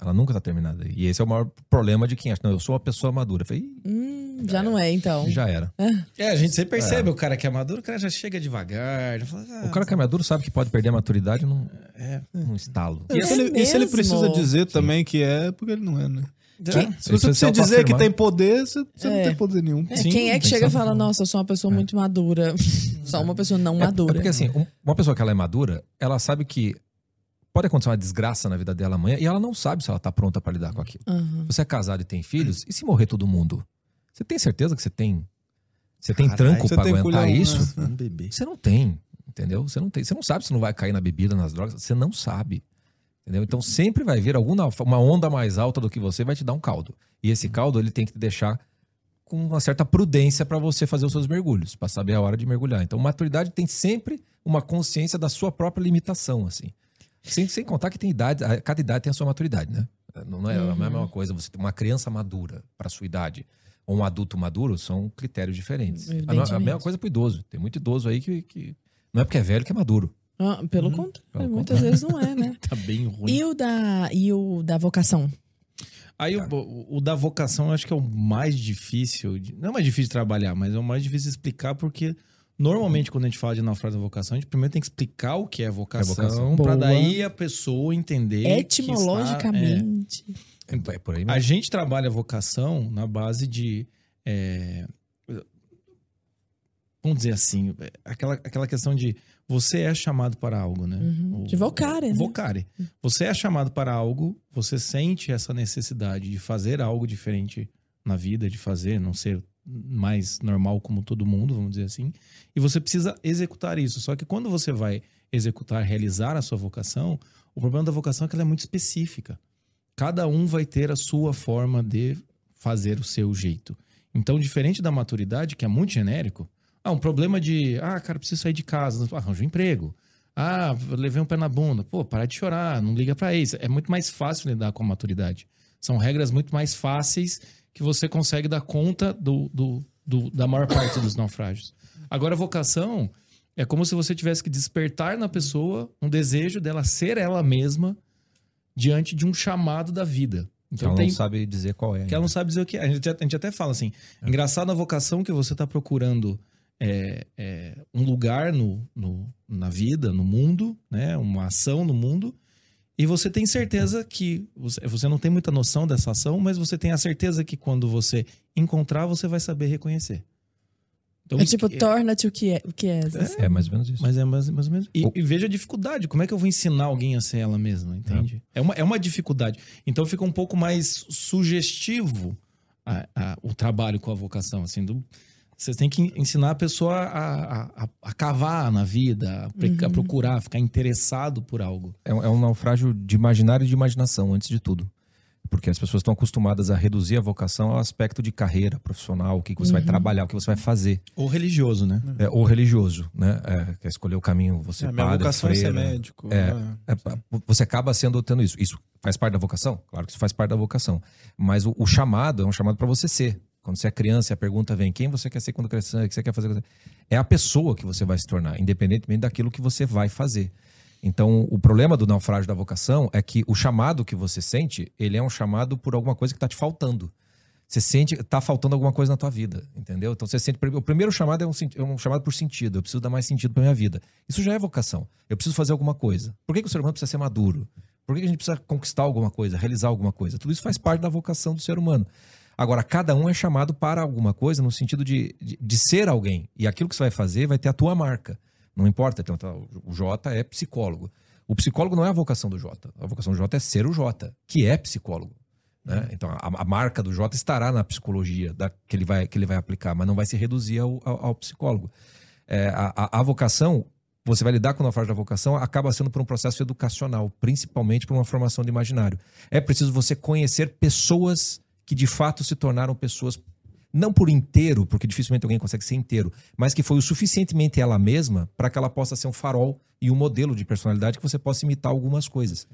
Ela nunca tá terminada. E esse é o maior problema de quem acha, não, eu sou uma pessoa madura. Eu falei, "Ih, Hum, já não é, então. já era. assim. É, a gente sempre percebe o cara que é maduro, o cara já chega devagar. já fala, ah, O cara que é maduro sabe que pode perder a maturidade num, É. num estalo. E, se É ele, e se ele mesmo? precisa dizer também que é, porque ele não é, né? já- Se Ele você precisa dizer que tem poder, você, você não É. tem poder nenhum. É, Sim, quem é que chega e fala, nossa, eu sou uma pessoa muito madura. sou uma pessoa não É- madura. É porque assim, um- uma pessoa que ela é madura, ela sabe que pode acontecer uma desgraça na vida dela amanhã e ela não sabe se ela tá pronta pra lidar com aquilo. Aham. Você é casado e tem filhos, e se morrer todo mundo? Você tem certeza que você tem você tem Caralho, tranco tem aguentar culhão, isso? né? Um bebê. Você não tem, entendeu? Você não tem, você não sabe se não vai cair na bebida, nas drogas, você não sabe. Entendeu? Então sempre vai vir alguma uma onda mais alta do que você vai te dar um caldo. E esse caldo ele tem que te deixar com uma certa prudência para você fazer os seus mergulhos, para saber a hora de mergulhar. Então maturidade tem sempre uma consciência da sua própria limitação, assim. Sem, sem contar que tem idade, a- cada idade tem a sua maturidade, né? Não não é a mesma coisa você ter uma criança madura para sua idade ou um adulto maduro são critérios diferentes. A, a mesma coisa pro idoso. Tem muito idoso aí que, que não é porque é velho que é maduro. Ah, pelo Uhum. contrário, Pelo muitas vezes não é, né? [laughs] Tá bem ruim. E o da, e o da vocação? Aí o, o- o da vocação eu acho que é o mais difícil. de- não é mais difícil de trabalhar, mas é o mais difícil de explicar porque normalmente quando a gente fala de naufrágio da vocação, a gente primeiro tem que explicar o que é vocação, vocação. para daí a pessoa entender. que está- Etimologicamente. É por aí é. mesmo. A gente trabalha a vocação na base de. é, vamos dizer assim, é, aquela, aquela questão de você é chamado para algo, né? Uhum. O- De vocare, né? Vocare. Você é chamado para algo, você sente essa necessidade de fazer algo diferente na vida, de fazer, não ser mais normal como todo mundo, vamos dizer assim. E você precisa executar isso. Só que quando você vai executar, realizar a sua vocação, o problema da vocação é que ela é muito específica. Cada um vai ter a sua forma de fazer o seu jeito. Então, diferente da maturidade, que é muito genérico, ah, um problema de, ah, cara, preciso sair de casa, arranja um emprego. Ah, levei um pé na bunda. Pô, para de chorar, não liga pra isso. É muito mais fácil lidar com a maturidade. São regras muito mais fáceis que você consegue dar conta do, do, do- da maior parte dos naufrágios. Agora, a vocação é como se você tivesse que despertar na pessoa um desejo dela ser ela mesma diante de um chamado da vida. Então ela tem, não sabe dizer qual é. que ela não sabe dizer o que é. A gente, a gente até fala assim: engraçado a vocação que você está procurando é, é, um lugar no, no- na vida, no mundo, né? uma ação no mundo, e você tem certeza que. Você, não tem muita noção dessa ação, mas você tem a certeza que quando você encontrar, você vai saber reconhecer. Então, É tipo, que- torna-te o que é. O que é. É mais ou menos isso. mas é mais, mais ou menos. E, O- e veja a dificuldade. Como é que eu vou ensinar alguém a ser ela mesma, entende? É, uma, é uma dificuldade. Então fica um pouco mais sugestivo a- a- o trabalho com a vocação. Assim, do, você tem que ensinar a pessoa a, a- a- cavar na vida, a, a procurar, ficar interessado por algo. É, um- é um naufrágio de imaginário e de imaginação, antes de tudo. Porque as pessoas estão acostumadas a reduzir a vocação ao aspecto de carreira profissional, o que, que você vai trabalhar, o que você vai fazer. Ou religioso, né? É, ou religioso, né? É, quer escolher o caminho, você É, minha padre, vocação é ser freira. médico. É. né? É, pa- você acaba sendo tendo isso. Isso faz parte da vocação? Claro que isso faz parte da vocação. Mas o, o chamado é um chamado para você ser. Quando você é criança a pergunta vem: quem você quer ser quando crescer? O que você quer fazer? É a pessoa que você vai se tornar, independentemente daquilo que você vai fazer. Então, o problema do naufrágio da vocação é que o chamado que você sente, ele é um chamado por alguma coisa que está te faltando. Você sente, tá faltando alguma coisa na tua vida, entendeu? Então você sente, o primeiro chamado é um, é um chamado por sentido. Eu preciso dar mais sentido para minha vida. Isso já é vocação. Eu preciso fazer alguma coisa. Por que, que o ser humano precisa ser maduro? Por que, que a gente precisa conquistar alguma coisa, realizar alguma coisa? Tudo isso faz parte da vocação do ser humano. Agora, cada um é chamado para alguma coisa no sentido de, de, de ser alguém. E aquilo que você vai fazer vai ter a tua marca. Não importa. Então, tá, o Jota é psicólogo. O psicólogo não é a vocação do Jota. A vocação do Jota é ser o Jota, que é psicólogo. né? Então, a, a marca do Jota estará na psicologia da- que, ele vai, que ele vai aplicar, mas não vai se reduzir ao, ao- ao psicólogo. É, a, a- a vocação, você vai lidar com o naufrágio da vocação acaba sendo por um processo educacional, principalmente por uma formação de imaginário. É preciso você conhecer pessoas que de fato se tornaram pessoas não por inteiro, porque dificilmente alguém consegue ser inteiro, mas que foi o suficientemente ela mesma para que ela possa ser um farol e um modelo de personalidade que você possa imitar algumas coisas.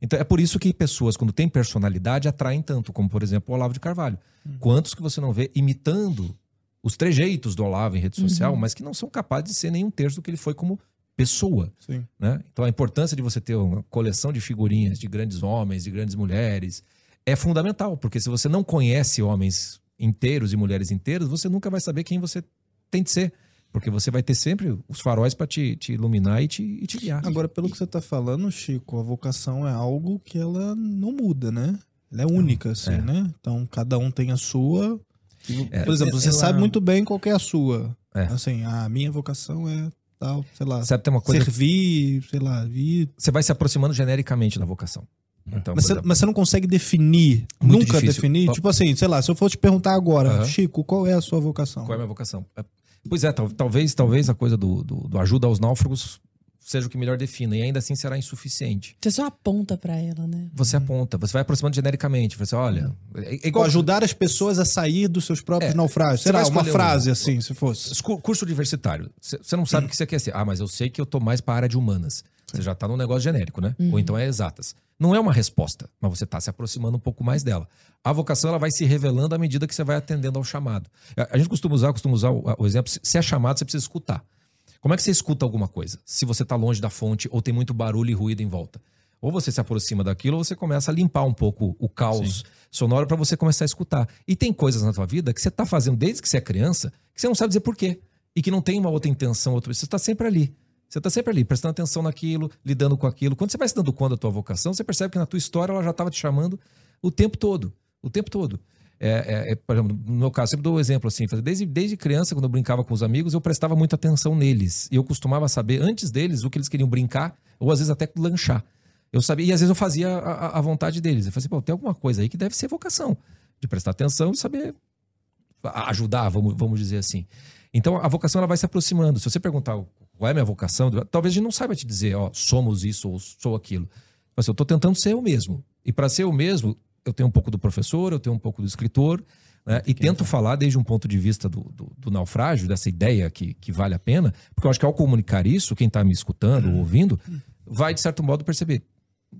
Então é por isso que pessoas, quando têm personalidade, atraem tanto, como por exemplo o Olavo de Carvalho. Quantos que você não vê imitando os trejeitos do Olavo em rede social, mas que não são capazes de ser nem um terço do que ele foi como pessoa. Né? Então a importância de você ter uma coleção de figurinhas de grandes homens, de grandes mulheres, é fundamental, porque se você não conhece homens inteiros e mulheres inteiras, você nunca vai saber quem você tem de ser. Porque você vai ter sempre os faróis para te, te iluminar e te, e te guiar. Agora, pelo que você tá falando, Chico, a vocação é algo que ela não muda, né? Ela é única, assim, É. né? Então, cada um tem a sua. É, Por exemplo, você ela- sabe muito bem qual que é a sua. É. Assim, a minha vocação é tal, sei lá, Sabe, tem uma coisa. servir, sei lá, vir. Você vai se aproximando genericamente da vocação. Então, Mas você, mas você não consegue definir, Muito nunca difícil. definir? Tipo assim, sei lá, se eu for te perguntar agora, Aham. Chico, qual é a sua vocação? Qual é a minha vocação? É, Pois é, tal- talvez, talvez a coisa do, do, do ajuda aos náufragos seja o que melhor defina, e ainda assim será insuficiente. Você só aponta pra ela, né? Você aponta, você vai aproximando genericamente. Você olha. É, é Igual ajudar as pessoas a sair dos seus próprios É, naufrágios. vai uma frase um- assim, se fosse. Curso universitário. Você não sabe o que você quer ser. Ah, mas eu sei que eu tô mais para a área de humanas. Você já tá num negócio genérico, né? Ou então é exatas. Não é uma resposta, mas você tá se aproximando um pouco mais dela. A vocação ela vai se revelando à medida que você vai atendendo ao chamado. A gente costuma usar, costuma usar o, o exemplo, se- se é chamado, você precisa escutar. Como é que você escuta alguma coisa? Se você tá longe da fonte ou tem muito barulho e ruído em volta. Ou você se aproxima daquilo ou você começa a limpar um pouco o caos sonoro para você começar a escutar. E tem coisas na tua vida que você tá fazendo desde que você é criança que você não sabe dizer por quê. E que não tem uma outra intenção, outra... você está sempre ali. Você está sempre ali, prestando atenção naquilo, lidando com aquilo. Quando você vai se dando conta da tua vocação, você percebe que na tua história ela já estava te chamando o tempo todo. O tempo todo. É, é, é, por exemplo, no meu caso, sempre dou um exemplo assim. Desde, desde criança, quando eu brincava com os amigos, eu prestava muita atenção neles. E eu costumava saber antes deles o que eles queriam brincar, ou às vezes até lanchar. Eu sabia, e às vezes eu fazia a, a- vontade deles. Eu falei assim, pô, tem alguma coisa aí que deve ser vocação. De prestar atenção e saber ajudar, vamos, vamos dizer assim. Então a vocação ela vai se aproximando. Se você perguntar qual é a minha vocação, talvez a gente não saiba te dizer, ó, somos isso ou sou aquilo. Mas eu estou tentando ser eu mesmo. E para ser eu mesmo, eu tenho um pouco do professor, eu tenho um pouco do escritor, né? e tento falar desde um ponto de vista do, do, do naufrágio, dessa ideia que, que vale a pena, porque eu acho que ao comunicar isso, quem está me escutando ou ouvindo, vai de certo modo perceber.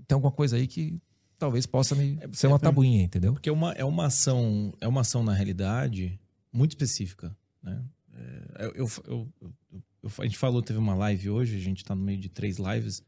Tem alguma coisa aí que talvez possa me ser uma tabuinha, entendeu? Porque é uma, é uma ação, é uma ação na realidade muito específica, né? É, eu, eu, eu- a gente falou, teve uma live hoje, a gente tá no meio de três lives.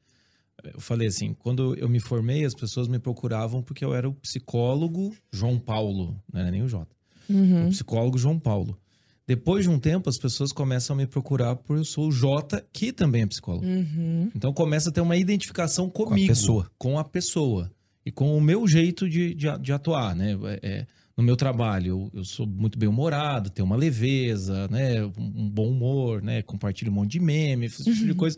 Eu falei assim, quando eu me formei, as pessoas me procuravam porque eu era o psicólogo João Paulo, não era nem o Jota. Uhum. O psicólogo João Paulo. Depois de um tempo, as pessoas começam a me procurar por eu sou o Jota, que também é psicólogo. Uhum. Então começa a ter uma identificação comigo, pessoa. com a pessoa e com o meu jeito de, de, de atuar, né? É, é, no meu trabalho, eu, eu sou muito bem humorado, tenho uma leveza, né? Um, um bom humor, né? Compartilho um monte de meme, esse tipo de coisa.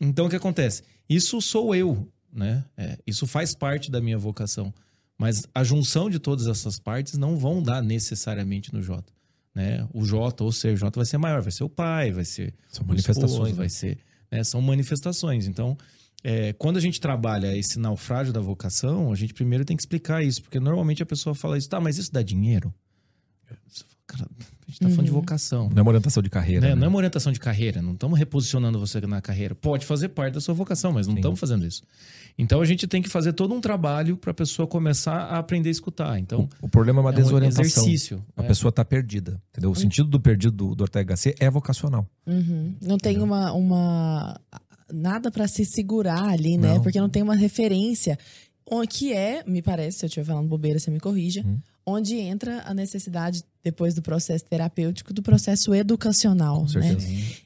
Então o que acontece? Isso sou eu, né? É, isso faz parte da minha vocação. Mas a junção de todas essas partes não vão dar necessariamente no Jota. Né? O Jota, ou ser Jota, vai ser maior, vai ser o pai, vai ser São o manifestações, esposo, né? vai ser, né, são manifestações. Então, é, quando a gente trabalha esse naufrágio da vocação, a gente primeiro tem que explicar isso, porque normalmente a pessoa fala isso, tá, mas isso dá dinheiro? Cara, a gente tá falando de vocação. Não é uma orientação de carreira. Né? né? Não é uma orientação de carreira, não estamos reposicionando você na carreira. Pode fazer parte da sua vocação, mas não estamos fazendo isso. Então a gente tem que fazer todo um trabalho para a pessoa começar a aprender a escutar. Então, O problema é uma é um desorientação. exercício. A é. pessoa está perdida. Entendeu? O sentido do perdido do, do Ortega Gasset é vocacional. Uhum. Não tem uma, uma nada pra se segurar ali, né? Não. Porque não tem uma referência. O que é, me parece, se eu estiver falando bobeira, você me corrija, Hum. Onde entra a necessidade, depois do processo terapêutico, do processo educacional. Né?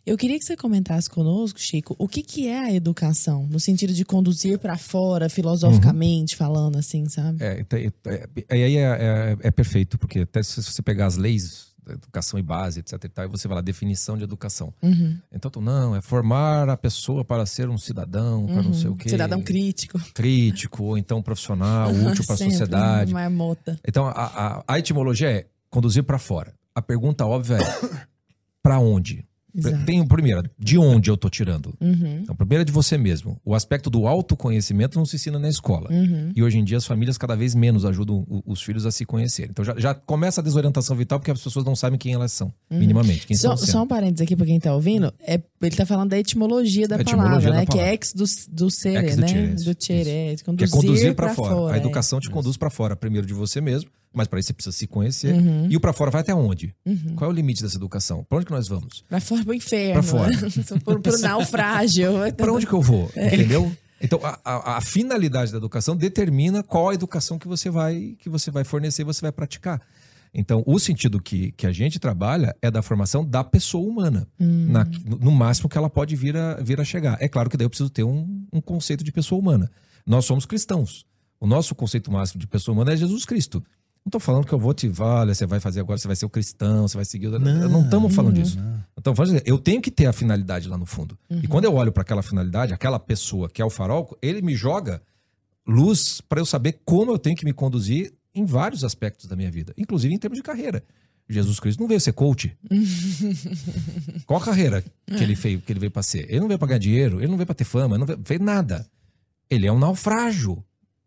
Eu queria que você comentasse conosco, Chico, o que, que é a educação, no sentido de conduzir pra fora, filosoficamente falando, assim, sabe? É, é, é, é, é, é- é perfeito, porque até se você pegar as leis educação e base, etc e tal, e você vai lá, definição de educação. Uhum. Então, tu, não, é formar a pessoa para ser um cidadão, para não sei o quê. Cidadão crítico. Crítico, ou então profissional, [laughs] útil para a sociedade. Marmota. Então, a, a, a etimologia é conduzir para fora. A pergunta óbvia é para onde? Exato. Tem o primeiro, de onde eu tô tirando? Uhum, Então, primeiro é de você mesmo. O aspecto do autoconhecimento não se ensina na escola. uhum. E hoje em dia as famílias cada vez menos ajudam o- os filhos a se conhecerem. Então já, já começa a desorientação vital porque as pessoas não sabem quem elas são, minimamente. Quem Uhum. Só, são só um parênteses aqui pra quem tá ouvindo. É, ele tá falando da etimologia da etimologia palavra, da né? Que é ex do, do ser, Ex do né? Do chere, de Que é conduzir, conduzir pra para fora. fora. A é. educação te conduz para fora, primeiro de você mesmo, mas para isso você precisa se conhecer. Uhum, E o para fora vai até onde? uhum. Qual é o limite dessa educação? Para onde que nós vamos? Pra fora pro inferno. Pra fora. [laughs] pro, pro naufrágio. Para onde que eu vou? É. Entendeu? Então, a, a- a finalidade da educação determina qual a educação que você vai, que você vai fornecer você vai praticar. Então, o sentido que, que a gente trabalha é da formação da pessoa humana, Hum. na- no máximo que ela pode vir a, vir a chegar. É claro que daí eu preciso ter um, um conceito de pessoa humana. Nós somos cristãos. O nosso conceito máximo de pessoa humana é Jesus Cristo. Não estou falando que eu vou te, olha, você vai fazer agora, você vai ser o cristão, você vai seguir. o- Não estamos falando disso. Então, vamos dizer, eu tenho que ter a finalidade lá no fundo. E quando eu olho para aquela finalidade, aquela pessoa que é o farol, ele me joga luz para eu saber como eu tenho que me conduzir em vários aspectos da minha vida, inclusive em termos de carreira. Jesus Cristo não veio ser coach. [laughs] Qual a carreira que ele veio, que ele veio para ser? Ele não veio para ganhar dinheiro, ele não veio para ter fama, ele não veio, veio nada. Ele é um naufrágio.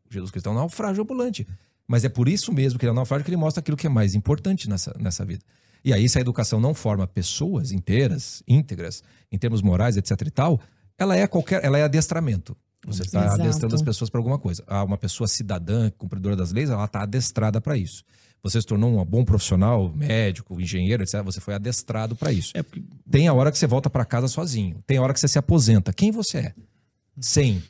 Jesus Cristo é um naufrágio ambulante. Mas é por isso mesmo que ele é naufrágio que ele mostra aquilo que é mais importante nessa, nessa vida. E aí, se a educação não forma pessoas inteiras, íntegras, em termos morais, etc e tal, ela é qualquer, ela é adestramento. Você está adestrando as pessoas para alguma coisa. Ah, uma pessoa cidadã, cumpridora das leis, ela está adestrada para isso. Você se tornou um bom profissional, médico, engenheiro, etc. Você foi adestrado para isso. É porque Tem a hora que você volta para casa sozinho. Tem a hora que você se aposenta. Quem você é? Sem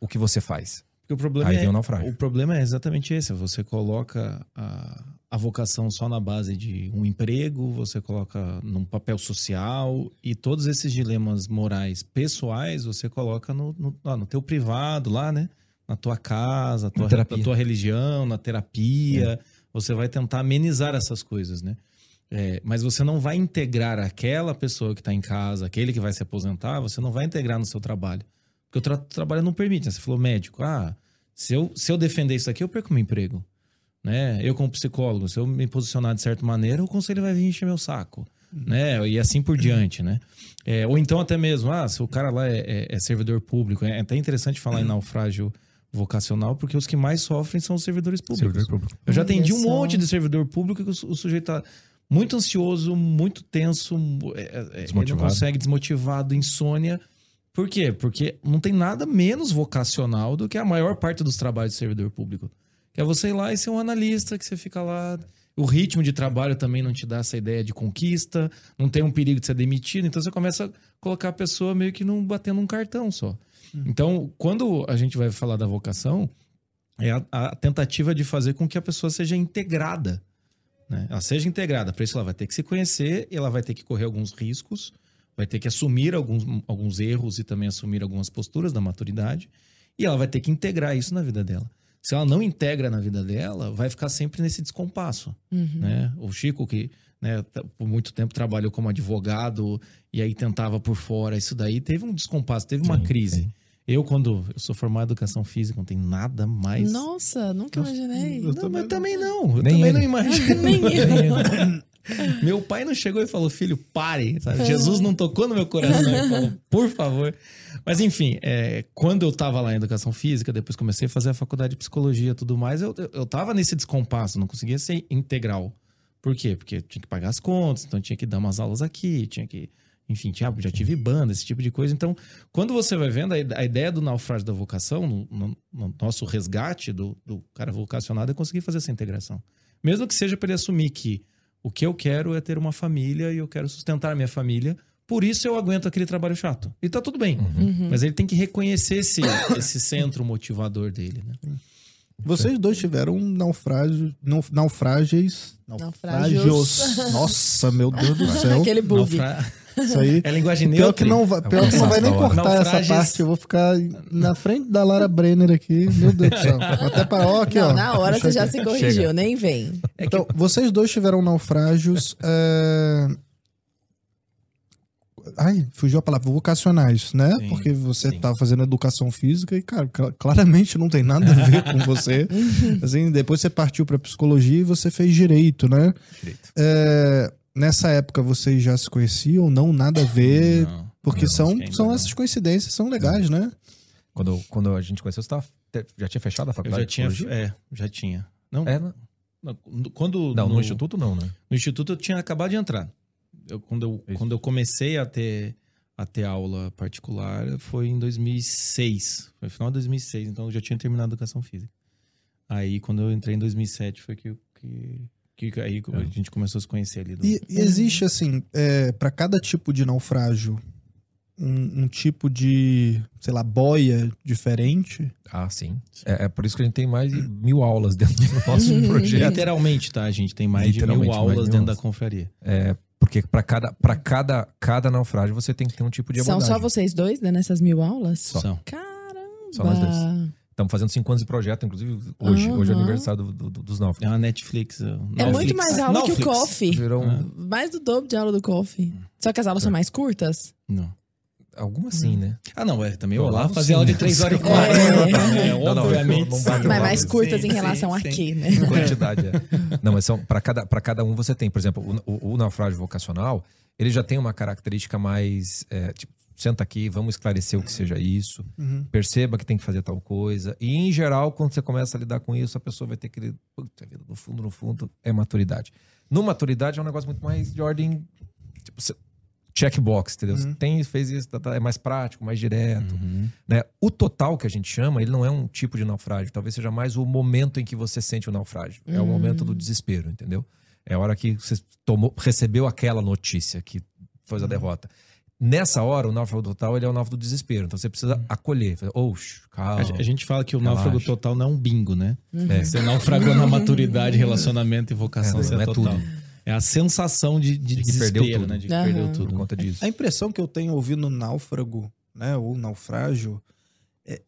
o que você faz. Porque o problema, Aí é, vem o naufrágio. o problema é exatamente esse. Você coloca a, a vocação só na base de um emprego, você coloca num papel social e todos esses dilemas morais pessoais você coloca no, no, lá no teu privado, lá, né? Na tua casa, tua, na tua religião, na terapia. Você vai tentar amenizar essas coisas, né? É, mas você não vai integrar aquela pessoa que está em casa, aquele que vai se aposentar, você não vai integrar no seu trabalho. Porque o tra trabalho não permite. né? Você falou médico. Ah, se eu, se eu defender isso aqui, eu perco meu emprego. Né? Eu, como psicólogo, se eu me posicionar de certa maneira, o conselho vai vir encher meu saco. Né? E assim por diante, né? É, ou então até mesmo, ah, se o cara lá é, é- é servidor público. É até interessante falar em naufrágio vocacional, porque os que mais sofrem são os servidores públicos. Eu já atendi um monte de servidor público que o, o sujeito tá muito ansioso, muito tenso, é, é, ele não consegue, desmotivado, insônia. Por quê? Porque não tem nada menos vocacional do que a maior parte dos trabalhos de servidor público. Que é você ir lá e ser um analista, que você fica lá. O ritmo de trabalho também não te dá essa ideia de conquista, não tem um perigo de ser demitido, então você começa a colocar a pessoa meio que num, batendo um cartão só. Então, quando a gente vai falar da vocação, é a, a tentativa de fazer com que a pessoa seja integrada. Né? Ela seja integrada. Para isso, ela vai ter que se conhecer, ela vai ter que correr alguns riscos, vai ter que assumir alguns, alguns erros e também assumir algumas posturas da maturidade, e ela vai ter que integrar isso na vida dela. Se ela não integra na vida dela, vai ficar sempre nesse descompasso. Uhum. Né? O Chico, que né, t- por muito tempo trabalhou como advogado e aí tentava por fora, isso daí teve um descompasso, teve uma Sim, crise. sim. Eu, quando eu sou formado em educação física, não tem nada mais. Nossa, nunca imaginei. Eu Não, mas também também não. Eu Nem também ele. não imagino. [laughs] [laughs] Nem eu. Meu pai não chegou e falou, filho, pare. sabe? Jesus não tocou no meu coração. Ele falou, por favor. Mas enfim, é, quando eu tava lá em educação física, depois comecei a fazer a faculdade de psicologia e tudo mais, eu, eu, tava nesse descompasso, não conseguia ser integral. Por quê? Porque tinha que pagar as contas, então tinha que dar umas aulas aqui, tinha que. Enfim, tinha, já tive banda, esse tipo de coisa. Então, quando você vai vendo a ideia do naufrágio da vocação, no, no- no nosso resgate do, do cara vocacionado, é conseguir fazer essa integração. Mesmo que seja para ele assumir que o que eu quero é ter uma família e eu quero sustentar a minha família, por isso eu aguento aquele trabalho chato. E tá tudo bem. Uhum. Mas ele tem que reconhecer esse, [coughs] esse centro motivador dele, né? Vocês dois tiveram naufrágio, nau- naufrágios. Naufrágios. Nossa, meu Deus do [laughs] céu. Aquele bug. Naufra- Isso aí. É linguagem Pior neutra. que não vai, pior que não vai nem cortar essa Naufrágios. parte. Eu vou ficar na frente da Lara Brenner aqui. Meu Deus do céu. [laughs] Até para ó, aqui, Não, ó. na hora você já se corrigiu, Chega. nem vem. É Então, vocês dois tiveram naufrágios. é, Ai, fugiu a palavra, vocacionais, né? Sim, Porque você sim. tá fazendo educação física e, cara, cl- claramente não tem nada a ver com você. [laughs] Assim, depois você partiu pra psicologia e você fez direito, né? Direito. É, nessa época vocês já se conheciam? Não, nada a ver? Não, porque não, são, são não. essas coincidências, são legais, né? Quando, quando a gente conheceu, você tava, já tinha fechado a Eu faculdade já tinha. de? É, já tinha. Não, É, né? não, quando. Não, no, instituto não, né? No instituto eu tinha acabado de entrar. Eu, quando, eu, Isso. quando eu comecei a ter, a ter aula particular foi em 2006. Foi no final de 2006, então eu já tinha terminado a educação física. Aí quando eu entrei em 2007 foi que, que, que aí a gente começou a se conhecer ali. do- E, e existe, assim, é, para cada tipo de naufrágio, um, um tipo de, sei lá, boia diferente? Ah, sim. É, é por isso que a gente tem mais de mil aulas dentro do nosso [laughs] projeto. Literalmente, tá? A gente tem mais de mil mais de aulas mil dentro da confraria. É, porque para cada, pra cada, cada naufrágio você tem que ter um tipo de São abordagem. só vocês dois dando essas mil aulas? Só. São. Caramba! Só nós dois. Estamos fazendo cinco anos de projeto, inclusive hoje. Hoje é Aham. aniversário do- do- do- dos É náufragos. uma Netflix. É Netflix. muito mais aula que o Netflix. Coffee. Virou um- Ah. Mais do dobro de aula do Coffee. Só que as aulas são mais curtas? Não. Algumas sim, né? Ah, não, é. Também Não, o lá Olavo fazia aula de né? 3 horas e [laughs] É. 40. É. né? Não, não, Obviamente. não sim. Mas mais Sim, curtas em sim, relação a sim. quê, né? Quantidade, é. Não, mas são para cada, pra cada um você tem, por exemplo, o, o- o naufrágio vocacional, ele já tem uma característica mais, é, tipo, senta aqui, vamos esclarecer o que seja isso, perceba que tem que fazer tal coisa. E em geral, quando você começa a lidar com isso, a pessoa vai ter que, puta vida, no fundo, no fundo, é maturidade. No maturidade é um negócio muito mais de ordem, tipo, você- checkbox, entendeu? Você tem, fez isso, tá, tá, é mais prático, mais direto. Uhum. né? O total que a gente chama, ele não é um tipo de naufrágio. Talvez seja mais o momento em que você sente o naufrágio. É o momento do desespero, entendeu? É a hora que você tomou, recebeu aquela notícia que foi a derrota. Nessa hora, o náufrago total ele é o náufrago do desespero. Então você precisa acolher. Fazer, Oxe, calma. A, a gente fala que o Relaxa. náufrago total não é um bingo, né? É. Você naufragou na maturidade, relacionamento e vocação, É, você não é é total. tudo. É a sensação de, de De que desespero, perdeu tudo. né? De que Aham. perdeu por tudo. conta disso. A impressão que eu tenho ouvindo náufrago, né, ou naufrágio, é,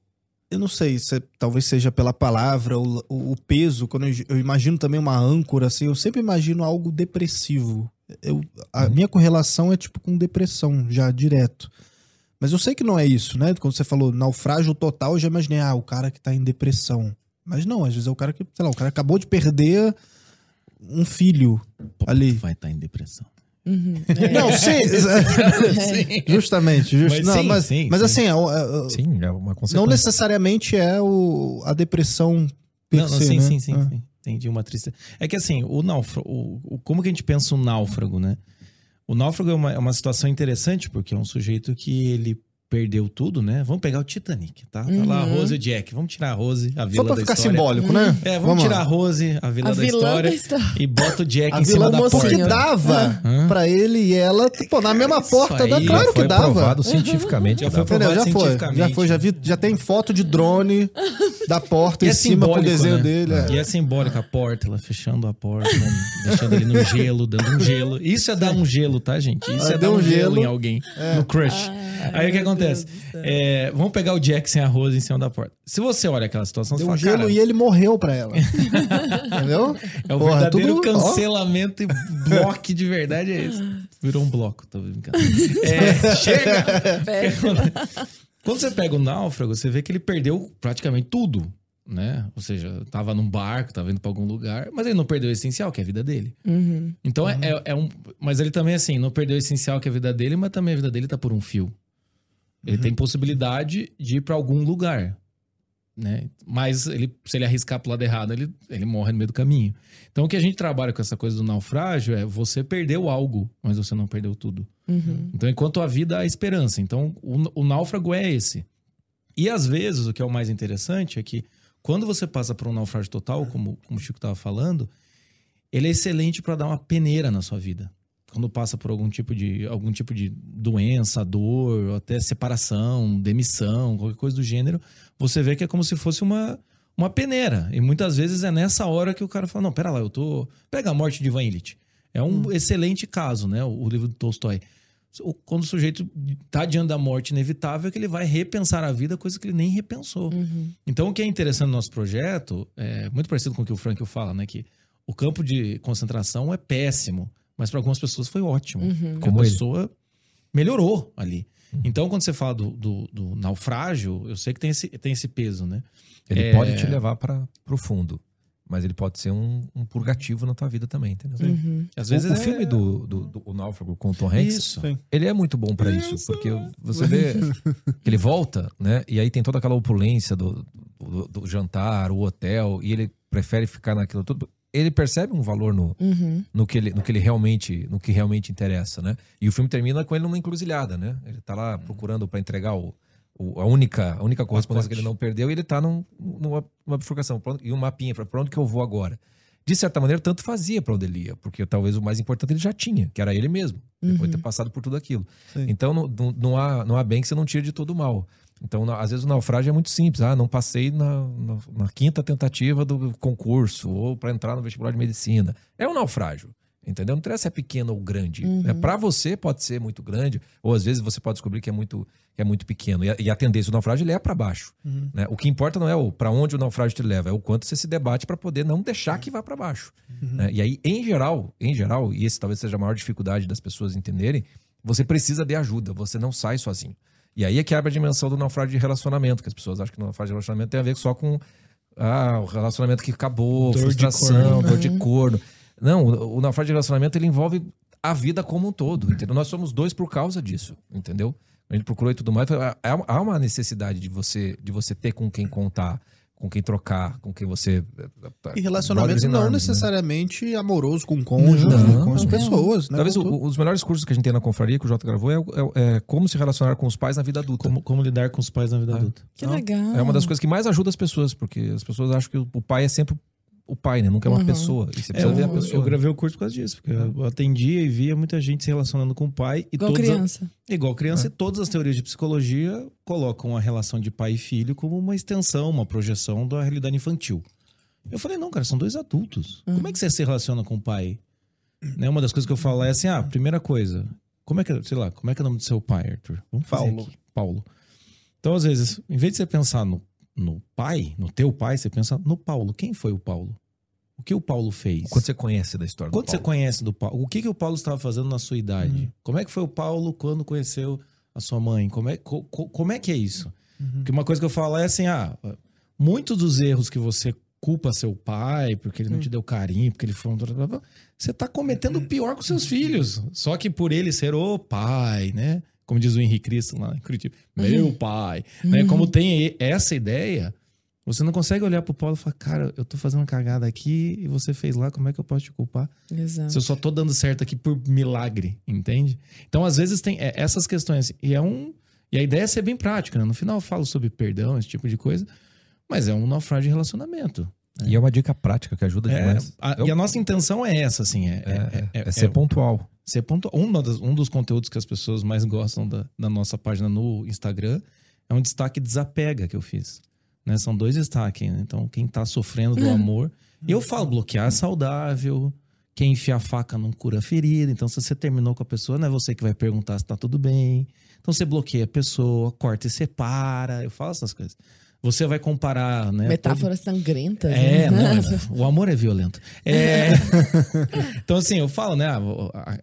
eu não sei, se, talvez seja pela palavra, o, o- o peso, quando eu, eu imagino também uma âncora, assim, eu sempre imagino algo depressivo. Eu, a Uhum. minha correlação é tipo com depressão, já direto. Mas eu sei que não é isso, né? Quando você falou naufrágio total, eu já imaginei, ah, o cara que tá em depressão. Mas não, às vezes é o cara que, sei lá, o cara acabou de perder um filho Pô, ali. Vai estar em depressão. Uhum. [laughs] Não, sim, [laughs] justamente. just- Mas não, sim, mas, sim, mas sim. assim, é é Sim, é uma consequência. não necessariamente é o, a depressão per Não, não, se, sim, né? sim, sim, Ah. sim. Entendi uma tristeza. É que assim, o náufrago, o, o- como que a gente pensa um náufrago, né? O náufrago é uma, é uma situação interessante, porque é um sujeito que ele perdeu tudo, né? Vamos pegar o Titanic, tá? Tá lá a Uhum. Rose e o Jack. Vamos tirar a Rose, a Só vila pra da ficar história. simbólico, né? É, vamos, tirar a. Rose, a vila A da vilã história, da história. e bota o Jack A em cima da moça que porta. dava Hã? pra ele e ela, pô, na mesma porta, aí da, já claro Já que foi dava. provado cientificamente. Já foi. Entendeu? Já provado foi, cientificamente. já foi, já vi, já tem foto de drone da porta E em é cima com o simbólico, desenho né? dele. é. E é simbólica a porta, ela fechando a porta, né? deixando ele no gelo, dando um gelo. Isso é dar um gelo, tá, gente? Isso Ah, é dar um gelo, gelo. em alguém, no crush. [laughs] Aí o que acontece? É, vamos pegar o Jack sem a Rose em cima da porta. Se você olha aquela situação, Deu você um fala, gelo cara, e ele morreu pra ela. [laughs] Entendeu? é o Porra, verdadeiro tudo- cancelamento e bloco de verdade é esse. Virou um bloco, tô brincando. É, [laughs] chega! Quando você pega o náufrago, você vê que ele perdeu praticamente tudo, né? Ou seja, tava num barco, tava indo pra algum lugar, mas ele não perdeu o essencial, que é a vida dele. Uhum. Então é, é, é um. Mas ele também, assim, não perdeu o essencial, que é a vida dele, mas também a vida dele tá por um fio. Ele tem possibilidade de ir pra algum lugar. Né? Mas ele, se ele arriscar pro lado errado, ele, ele morre no meio do caminho. Então o que a gente trabalha com essa coisa do naufrágio é você perdeu algo, mas você não perdeu tudo. Uhum. Então, enquanto a vida há esperança. Então, o, o náufrago é esse. E às vezes, o que é o mais interessante é que quando você passa por um naufrágio total, como, como o Chico estava falando, ele é excelente para dar uma peneira na sua vida. Quando passa por algum tipo de algum tipo de doença, dor, ou até separação, demissão, qualquer coisa do gênero, você vê que é como se fosse uma, uma peneira. E muitas vezes é nessa hora que o cara fala: Não, pera lá, eu tô. Pega a morte de Ivan Illich. É um excelente caso, né? O, livro do Tolstói. Quando o sujeito tá diante da morte inevitável, é que ele vai repensar a vida, coisa que ele nem repensou. Uhum. Então, o que é interessante no nosso projeto, é muito parecido com o que o Frank fala, né? Que o campo de concentração é péssimo, mas para algumas pessoas foi ótimo. Uhum. Como a ele. pessoa melhorou ali. Então, quando você fala do, do, do naufrágio, eu sei que tem esse, tem esse peso, né? Ele É. pode te levar para o fundo. mas ele pode ser um, um purgativo na tua vida também, entendeu? Uhum. Às O- vezes o, é- filme do, do, do O Náufrago com o Tom Hanks, Isso. Ele é muito bom pra isso, porque você vê [laughs] que ele volta, né? E aí tem toda aquela opulência do, do, do jantar, o hotel, e ele prefere ficar naquilo tudo. Ele percebe um valor no, Uhum. no que ele, no que ele realmente, no que realmente interessa, né? E o filme termina com ele numa encruzilhada, né? Ele tá lá procurando pra entregar o, o- a única, a única correspondência que ele não perdeu e ele tá num, numa, numa bifurcação onde- e um mapinha para onde que eu vou agora. De certa maneira, tanto fazia pra onde ele ia, porque talvez o mais importante ele já tinha, que era ele mesmo, depois de ter passado por tudo aquilo. Sim. Então não, não, não há, não há bem que você não tire de todo o mal. Então, às vezes o naufrágio é muito simples. Ah, não passei na, na, na quinta tentativa do concurso ou para entrar no vestibular de medicina. É um naufrágio. Entendeu? Não interessa se é pequeno ou grande. né? Para você pode ser muito grande, ou às vezes você pode descobrir que é muito, que é muito pequeno. E a, e a tendência do naufrágio é para baixo. né? O que importa não é para onde o naufrágio te leva, é o quanto você se debate para poder não deixar que vá para baixo. né? E aí, em geral, em geral, e esse talvez seja a maior dificuldade das pessoas entenderem, você precisa de ajuda, você não sai sozinho. E aí é que abre a dimensão do naufrágio de relacionamento, que as pessoas acham que o naufrágio de relacionamento tem a ver só com ah, o relacionamento que acabou, Dor de frustração, corno. dor de corno. Não, o, o naufrágio de relacionamento ele envolve a vida como um todo, entendeu? Nós somos dois por causa disso, entendeu? A gente procurou e tudo mais. Há- Há há uma necessidade de você, de você ter com quem contar, com quem trocar, com quem você. E relacionamento in não né? necessariamente amoroso com o cônjuge, Não, com as não. pessoas, né? Talvez Com o- tudo. os melhores cursos que a gente tem na confraria, que o Jota gravou, é, é- é como se relacionar com os pais na vida adulta. Como, como lidar com os pais na vida adulta. Que Não, legal. É uma das coisas que mais ajuda as pessoas, porque as pessoas acham que o pai é sempre o pai, né? Nunca é uma Uhum. pessoa. E você É, precisa ver a eu, pessoa. eu gravei o curso por causa disso, porque eu atendia e via muita gente se relacionando com o pai. E Igual todas a- criança. igual criança, e todas as teorias de psicologia colocam a relação de pai e filho como uma extensão, uma projeção da realidade infantil. Eu falei, não, cara, são dois adultos. Como é que você se relaciona com o pai? Né, uma das coisas que eu falo é assim, ah, primeira coisa, como é que, sei lá, como é que é o nome do seu pai, Arthur? Vamos fazer Paulo. aqui. Paulo. Então, às vezes, em vez de você pensar no, no pai, no teu pai, você pensa no Paulo. Quem foi o Paulo? O que o Paulo fez? Quanto você conhece da história Quanto do você Paulo? conhece do Paulo? O que, que o Paulo estava fazendo na sua idade? Como é que foi o Paulo quando conheceu a sua mãe? Como é, co- co- como é que é isso? Porque uma coisa que eu falo é assim, ah, muitos dos erros que você culpa seu pai, porque ele não te deu carinho, porque ele foi um... Você tá cometendo o pior com seus filhos. Só que por ele ser o pai, né? Como diz o Henrique Cristo lá em Curitiba, meu pai. Né? Como tem essa ideia, você não consegue olhar pro Paulo e falar, cara, eu tô fazendo uma cagada aqui e você fez lá, como é que eu posso te culpar? Exato. Se eu só tô dando certo aqui por milagre, entende? Então, às vezes, tem é, essas questões. E é um. E a ideia é ser bem prática, né? No final eu falo sobre perdão, esse tipo de coisa, mas é um naufrágio de relacionamento. E é uma dica prática que ajuda É, demais. a- Eu- E a nossa intenção é essa, assim. É, É, é, é, ser pontual. ser pontu- um, das- um dos conteúdos que as pessoas mais gostam da, da nossa página no Instagram é um destaque desapega que eu fiz. Né? São dois destaques. né? Então, quem tá sofrendo do amor. E eu falo, bloquear é saudável. Quem enfia a faca não cura a ferida. Então, se você terminou com a pessoa, não é você que vai perguntar se tá tudo bem. Então, você bloqueia a pessoa, corta e separa. Eu falo essas coisas. Você vai comparar, né? todo- Metáforas sangrentas. é, né? não, [laughs] o amor é violento. É, [laughs] então, assim, eu falo, né?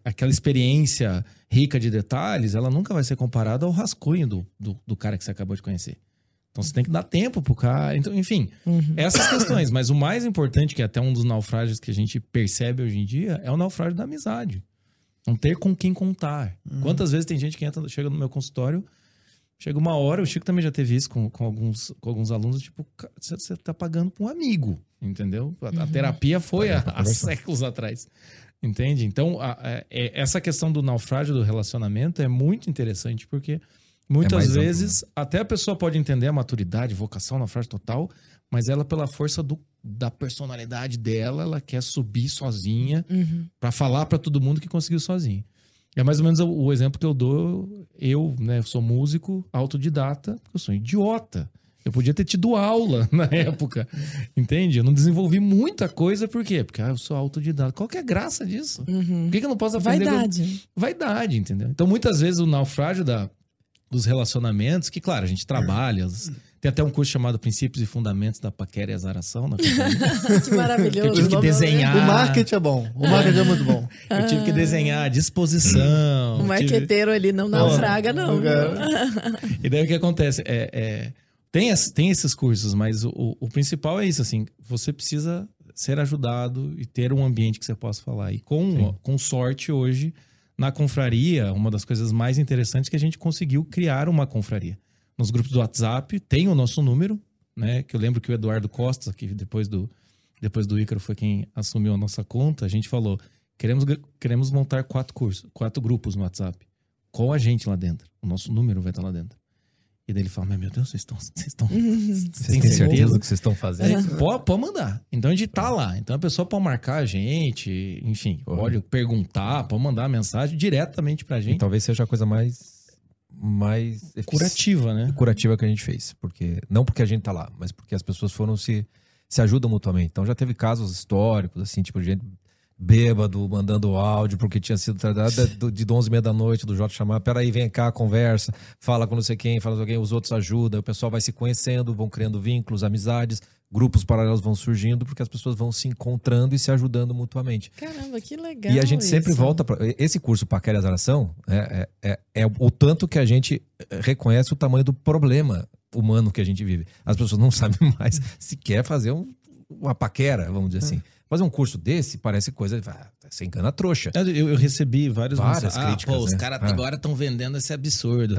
Aquela experiência rica de detalhes, ela nunca vai ser comparada ao rascunho do, do, do cara que você acabou de conhecer. Então você tem que dar tempo pro cara. Então, enfim, Uhum. essas [coughs] questões. Mas o mais importante, que é até um dos naufrágios que a gente percebe hoje em dia, é o naufrágio da amizade. Não ter com quem contar. Quantas vezes tem gente que entra, chega no meu consultório, chega uma hora, o Chico também já teve isso com, com, alguns, com alguns alunos, tipo, você tá pagando pra um amigo, entendeu? A, a terapia foi há, há séculos atrás. Entende? Então, a- a- é- essa questão do naufrágio do relacionamento é muito interessante, porque muitas mais amplo, vezes até a pessoa pode entender a maturidade, vocação, naufrágio total, mas ela, pela força do, da personalidade dela, ela quer subir sozinha Uhum. Pra falar pra todo mundo que conseguiu sozinho. É mais ou menos o, exemplo que eu dou. Eu, né, sou músico autodidata, porque eu sou um idiota. Eu podia ter tido aula [laughs] na época, entende? Eu não desenvolvi muita coisa, por quê? Porque ah, eu sou autodidata. Qual que é a graça disso? Uhum. Por que, que eu não posso aprender? Vaidade. Vaidade, entendeu? Então, muitas vezes, o naufrágio da, dos relacionamentos, que, claro, a gente trabalha. os- tem até um curso chamado Princípios e Fundamentos da Paquera e Azaração. Na [laughs] que maravilhoso. Eu tive que ver. desenhar. O marketing é bom. O marketing é muito bom. Eu tive que desenhar a disposição. O tive- marqueteiro ali não naufraga, não. [laughs] E daí o que acontece? É, é, tem, tem esses cursos, mas o, o- o principal é isso, assim, você precisa ser ajudado e ter um ambiente que você possa falar. E com, com sorte, hoje, na confraria, uma das coisas mais interessantes é que a gente conseguiu criar uma confraria. Nos grupos do WhatsApp tem o nosso número, né? Que eu lembro que o Eduardo Costa, que depois do, depois do Ícaro foi quem assumiu a nossa conta, a gente falou: queremos, queremos montar quatro cursos, quatro grupos no WhatsApp. Com a gente lá dentro. O nosso número vai estar lá dentro. E daí ele fala: Meu Deus, vocês estão. Vocês estão. Vocês têm certeza do que vocês estão fazendo? É, pode, pode mandar. Então a gente tá lá. Então a pessoa pode marcar a gente, enfim, pode perguntar, pode mandar mensagem diretamente pra E gente. talvez seja a coisa mais mais Curativa, né? curativa que a gente fez, porque não porque a gente tá lá, mas porque as pessoas foram se se ajudam mutuamente. Então já teve casos históricos assim, tipo gente bêbado mandando áudio porque tinha sido tratado de, de 11 e meia da noite do Jota chamar, peraí, vem cá, conversa, fala com não sei quem, fala com alguém, os outros ajudam, o pessoal vai se conhecendo, vão criando vínculos, amizades, grupos paralelos vão surgindo porque as pessoas vão se encontrando e se ajudando mutuamente. Caramba, que legal. E a gente sempre isso. volta para esse curso Paquera Azaração é, é, é, é o tanto que a gente reconhece o tamanho do problema humano que a gente vive. As pessoas não [laughs] sabem mais se quer fazer um- uma paquera, vamos dizer assim. Fazer um curso desse parece coisa. ah, Você engana a trouxa. Eu, eu recebi vários Várias mensagens. críticas, Ah, pô, os né? caras Ah. agora estão vendendo esse absurdo.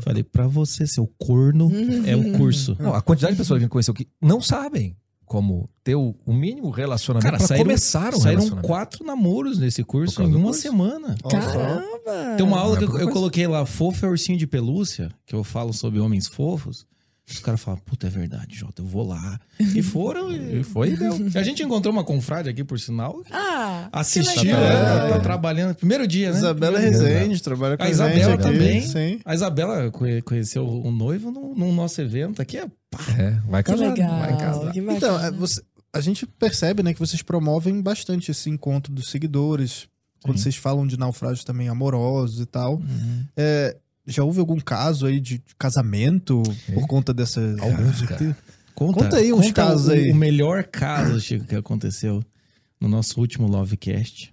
Falei, pra você, seu corno, é o curso. Não, a quantidade de pessoas que me conheceu que não sabem como ter o, o mínimo relacionamento Cara, para saíram, começar um saíram relacionamento. quatro namoros nesse curso em uma curso. semana. Caramba! Tem uma aula é que eu, eu coloquei lá, fofo é ursinho de pelúcia, que eu falo sobre homens fofos. Os caras falam, puta, é verdade, Jota, eu vou lá. E [laughs] foram. E foi e deu. A gente encontrou uma confrade aqui, por sinal. Ah, Assistiu, legal. né? tá trabalhando. Primeiro dia, né? Isabela Rezende, trabalha com A a, Isabela aqui, também. Sim. A Isabela conhe- conheceu o noivo no, no nosso evento aqui. É pá, É, vai Que casar. legal. Vai casar. Então, é, você- a gente percebe né, que vocês promovem bastante esse encontro dos seguidores. Quando vocês falam de naufrágios também amorosos e tal. É, já houve algum caso aí de casamento por conta dessa. Alguns, cara. Conta, Conta aí uns conta casos o, aí. O melhor caso, Chico, que aconteceu no nosso último Lovecast.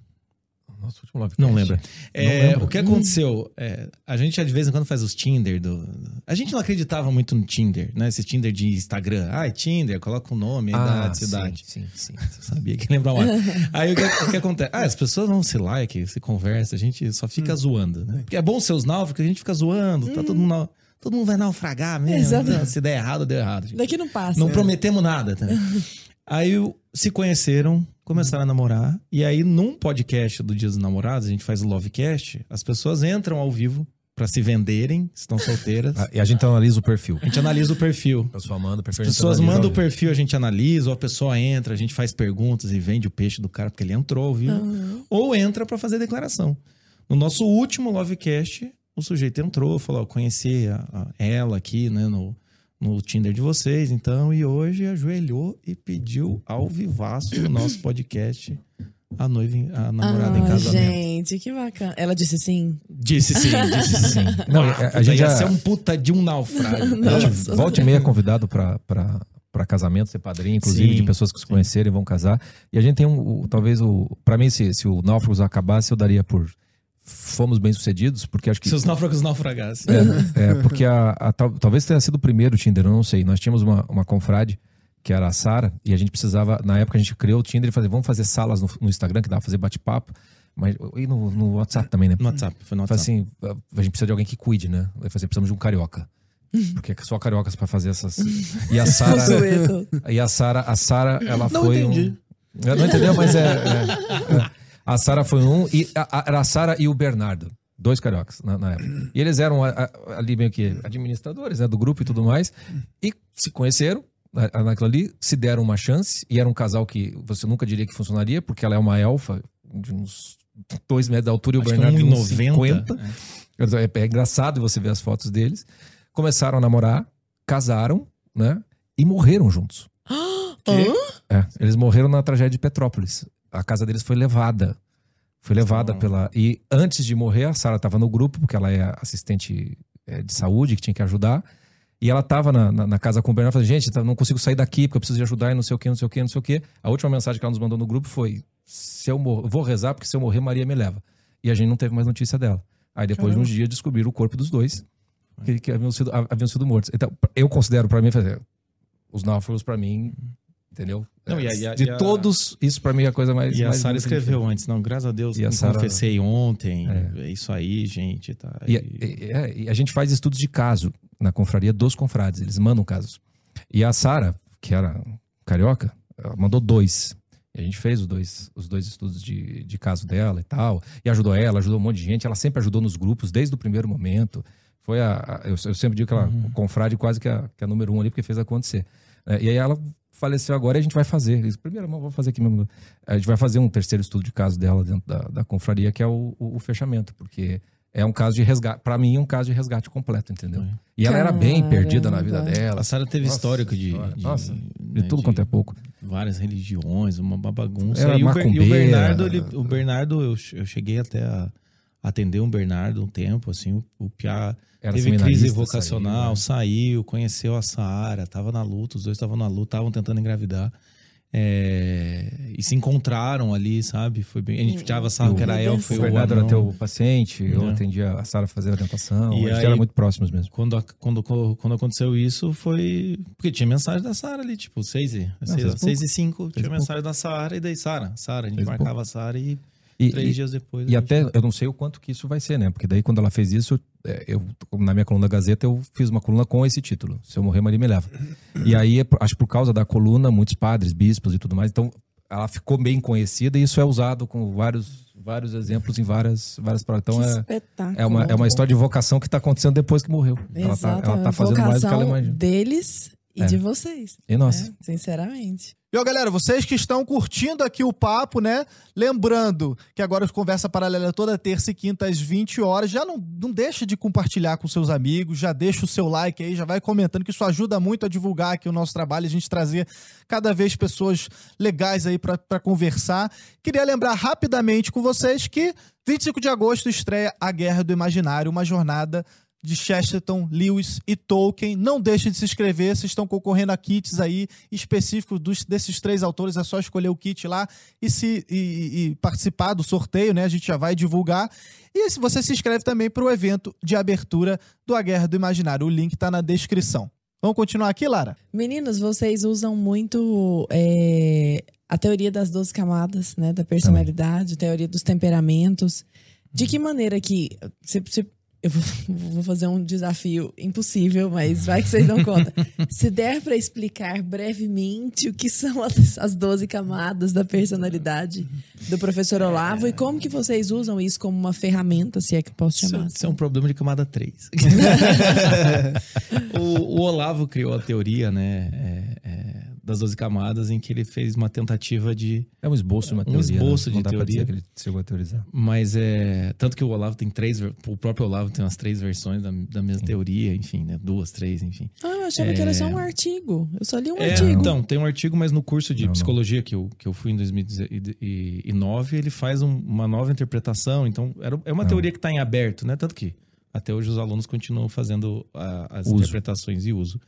Nosso último Não lembra. É, o que aconteceu? é, a gente de vez em quando faz os Tinder do. A gente não acreditava muito no Tinder, né? Esse Tinder de Instagram. Ah, é Tinder, coloca o nome, a Ah, idade, cidade. Sim, sim, [laughs] sim. Sabia que lembrava. [laughs] Aí o que, o que acontece? Ah, as pessoas vão se like, se conversa, a gente só fica Hum. zoando, né? Porque é bom ser os náufragos, a gente fica zoando, tá todo mundo. Todo mundo vai naufragar mesmo. Exato. Então, Se der errado, deu errado. gente. Daqui não passa. Não prometemos nada, tá? [laughs] Aí se conheceram, começaram a namorar. E aí, num podcast do Dia dos Namorados, a gente faz o Lovecast, as pessoas entram ao vivo pra se venderem, estão solteiras. [laughs] Ah, E a gente analisa o perfil. A gente analisa o perfil. A pessoa manda o perfil. As a gente pessoas analisa mandam o perfil, a gente analisa, ou a pessoa entra, a gente faz perguntas e vende o peixe do cara porque ele entrou ao vivo. Aham. Ou entra pra fazer declaração. No nosso último Lovecast, o sujeito entrou, falou: ó, conheci a- a- ela aqui, né, no, no Tinder de vocês, então, e hoje ajoelhou e pediu ao vivaço no nosso podcast a noiva, em- a namorada em Ah, casamento. gente, que bacana. Ela disse sim. Disse sim, [laughs] disse sim. Não, Ah, a- a gente ia já- ser um puta de um naufrágio. [laughs] Volta e meia convidado pra, pra, pra casamento, ser padrinho, inclusive, Sim, de pessoas que se conhecerem e vão casar. E a gente tem um, o- talvez o, pra mim, se, se o Náufragos acabasse, eu daria por fomos bem sucedidos, porque acho que Se os náufragos naufragassem. É, é, porque a, a- tal- talvez tenha sido o primeiro Tinder, eu não sei. Nós tínhamos uma, uma confrade, que era a Sara, e a gente precisava, na época a gente criou o Tinder e falei, vamos fazer salas no, no Instagram, que dá pra fazer bate-papo, mas e no, no WhatsApp também, né? No WhatsApp, foi no Falei WhatsApp. assim, a gente precisa de alguém que cuide, né? Eu falei assim, precisamos de um carioca. Porque é só cariocas pra fazer essas. E a Sara. Consueto. E a Sara, a Sara, ela Não foi entendi. um. Eu não entendeu, mas é. é, é. [laughs] A Sara foi um e a, a- era a Sara e o Bernardo, dois cariocas na, na época. E eles eram a- a- ali meio que administradores, né, do grupo e tudo mais, e se conheceram na- naquilo ali, se deram uma chance e era um casal que você nunca diria que funcionaria, porque ela é uma elfa de uns dois metros de altura e o Acho que Bernardo de uns 1,90. 50. É, é engraçado você ver as fotos deles. Começaram a namorar, casaram, né? E morreram juntos. Hã? É, eles morreram na tragédia de Petrópolis. A casa deles foi levada. Foi levada pela. E antes de morrer, a Sara estava no grupo, porque ela é assistente é, de saúde, que tinha que ajudar. E ela estava na, na, na casa com o Bernardo falando: gente, tá- não consigo sair daqui porque eu preciso de ajudar e não sei o que, não sei o que, não sei o que. A última mensagem que ela nos mandou no grupo foi: se eu mor- vou rezar, porque se eu morrer, Maria me leva. E a gente não teve mais notícia dela. Aí depois de uns dias descobriram o corpo dos dois, que, que haviam, sido, haviam sido mortos. Então, eu considero para mim, fazer os náufragos para mim, entendeu? Não, e a- e a- de e a- todos, isso pra mim é a coisa mais. E a mais Sara bonita que escreveu antes, não, graças a Deus, E a me Sara- confessei ontem, É. é isso aí, gente, tá. E, E- e- é, e a gente faz estudos de caso na confraria dos confrades, eles mandam casos. E a Sara, que era carioca, ela mandou dois. E a gente fez os dois, os dois estudos de, de caso dela e tal. E ajudou ela, ajudou um monte de gente. Ela sempre ajudou nos grupos, desde o primeiro momento. Foi a. a- eu, eu sempre digo que ela, Uhum. o confrade quase que a, que a número um ali, porque fez acontecer. É, e aí ela faleceu agora e a gente vai fazer. Primeiro, vamos fazer aqui mesmo. A gente vai fazer um terceiro estudo de caso dela dentro da, da confraria, que é o, o- o fechamento, porque é um caso de resgate. Pra mim, é um caso de resgate completo, entendeu? Foi. E ela era bem perdida na vida dela. A Sara teve Nossa histórico de, de, nossa, né, de tudo quanto é pouco. várias religiões, uma bagunça. Era e, o, e o. Bernardo, ele- o Bernardo, eu, eu cheguei até a atender um Bernardo um tempo, assim, o, o Piá Era teve crise vocacional, saiu, né? saiu, conheceu a Sara, tava na luta, os dois estavam na luta, estavam tentando engravidar. É, e se encontraram ali, sabe? Foi bem. A gente tirava sarro que era Eu- elfo O o Bernardo era teu paciente, eu É. atendia a Sara fazendo orientação, E a gente aí- era muito próximos mesmo. Quando, quando, quando aconteceu isso, foi. Porque tinha mensagem da Sara ali, tipo, 6 e, seis e 6 e 5. Tinha mensagem da Sara e daí Sara. Sara, a gente Seis marcava a Sara e E, três e- dias depois. e gente- até eu não sei o quanto que isso vai ser, né? Porque daí quando ela fez isso, é, eu na minha coluna da Gazeta eu fiz uma coluna com esse título: Se eu morrer, Maria me leva. E aí, é acho que por causa da coluna, muitos padres, bispos e tudo mais, então ela ficou bem conhecida e isso é usado com vários, vários exemplos em várias, várias. Então que é, é, uma, é uma história de vocação que está acontecendo depois que morreu. Ela tá, Exato, ela tá a fazendo mais do que ela imagina. deles e É. de vocês. E nossa. né? Sinceramente. E ó, galera, vocês que estão curtindo aqui o papo, né? Lembrando que agora o Conversa Paralela é toda terça e quinta às 20 horas. Já não, não deixa de compartilhar com seus amigos, já deixa o seu like aí, já vai comentando, que isso ajuda muito a divulgar aqui o nosso trabalho, a gente trazer cada vez pessoas legais aí pra conversar. Queria lembrar rapidamente com vocês que 25 de agosto estreia A Guerra do Imaginário, uma jornada de Chesterton, Lewis e Tolkien. Não deixe de se inscrever, vocês estão concorrendo a kits aí específicos dos- desses três autores. É só escolher o kit lá e, se, e- e- participar do sorteio, né? A gente já vai divulgar. E se você se inscreve também para o evento de abertura do A Guerra do Imaginário. O link está na descrição. Vamos continuar aqui, Lara? Meninos, vocês usam muito é, a teoria das 12 camadas, né? Da personalidade, teoria dos temperamentos. De que maneira que. Se, se- eu vou, [laughs] vou fazer um desafio impossível, mas vai que vocês dão conta. [laughs] Se der para explicar brevemente o que são as, as 12 camadas da personalidade do professor Olavo e como que vocês usam isso como uma ferramenta, se é que posso Isso, chamar. isso é um problema de camada 3. [laughs] o, o Olavo criou a teoria, né? é, é, das 12 camadas, em que ele fez uma tentativa de. É um esboço de uma Um teoria. né? esboço Não de dá pra teoria. dizer que ele chegou a teorizar. Mas é. Tanto que o Olavo tem três. O próprio Olavo tem umas três versões da, da mesma teoria, enfim, né? Duas, três, enfim. Ah, eu achava que era só um artigo. Eu só li um É, artigo. então, tem um artigo, mas no curso de Não, não. psicologia que eu, que eu fui em 2009, ele faz um- uma nova interpretação. Então, era, é uma Não. teoria que está em aberto, né? Tanto que até hoje os alunos continuam fazendo a- as Uso. interpretações e uso.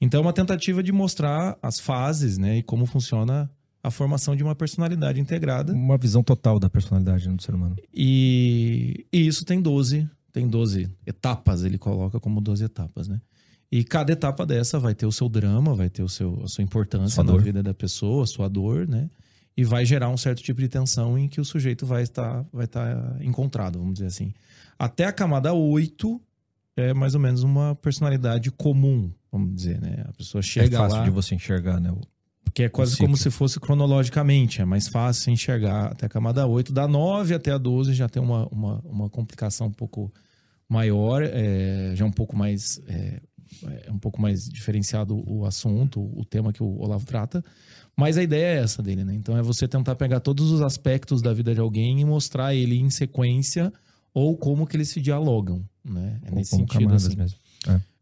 Então, é uma tentativa de mostrar as fases, né? E como funciona a formação de uma personalidade integrada. Uma visão total da personalidade né, do ser humano. E, e isso tem 12, tem 12 etapas, ele coloca como 12 etapas, né? E cada etapa dessa vai ter o seu drama, vai ter o seu, a sua importância Sua na dor. vida da pessoa, a sua dor, né? E vai gerar um certo tipo de tensão em que o sujeito vai estar, vai estar encontrado, vamos dizer assim. Até a camada 8 é mais ou menos uma personalidade comum, vamos dizer, né? A pessoa chega é fácil lá... de você enxergar, né? o- Porque é quase como se fosse cronologicamente, é mais fácil enxergar até a camada 8. Da 9 até a 12 já tem uma, uma, uma complicação um pouco maior, é, já um pouco mais. É, é um pouco mais diferenciado o assunto, o tema que o Olavo trata. Mas a ideia é essa dele, né? Então é você tentar pegar todos os aspectos da vida de alguém e mostrar ele em sequência ou como que eles se dialogam, né? É ou nesse como sentido, assim. mesmo.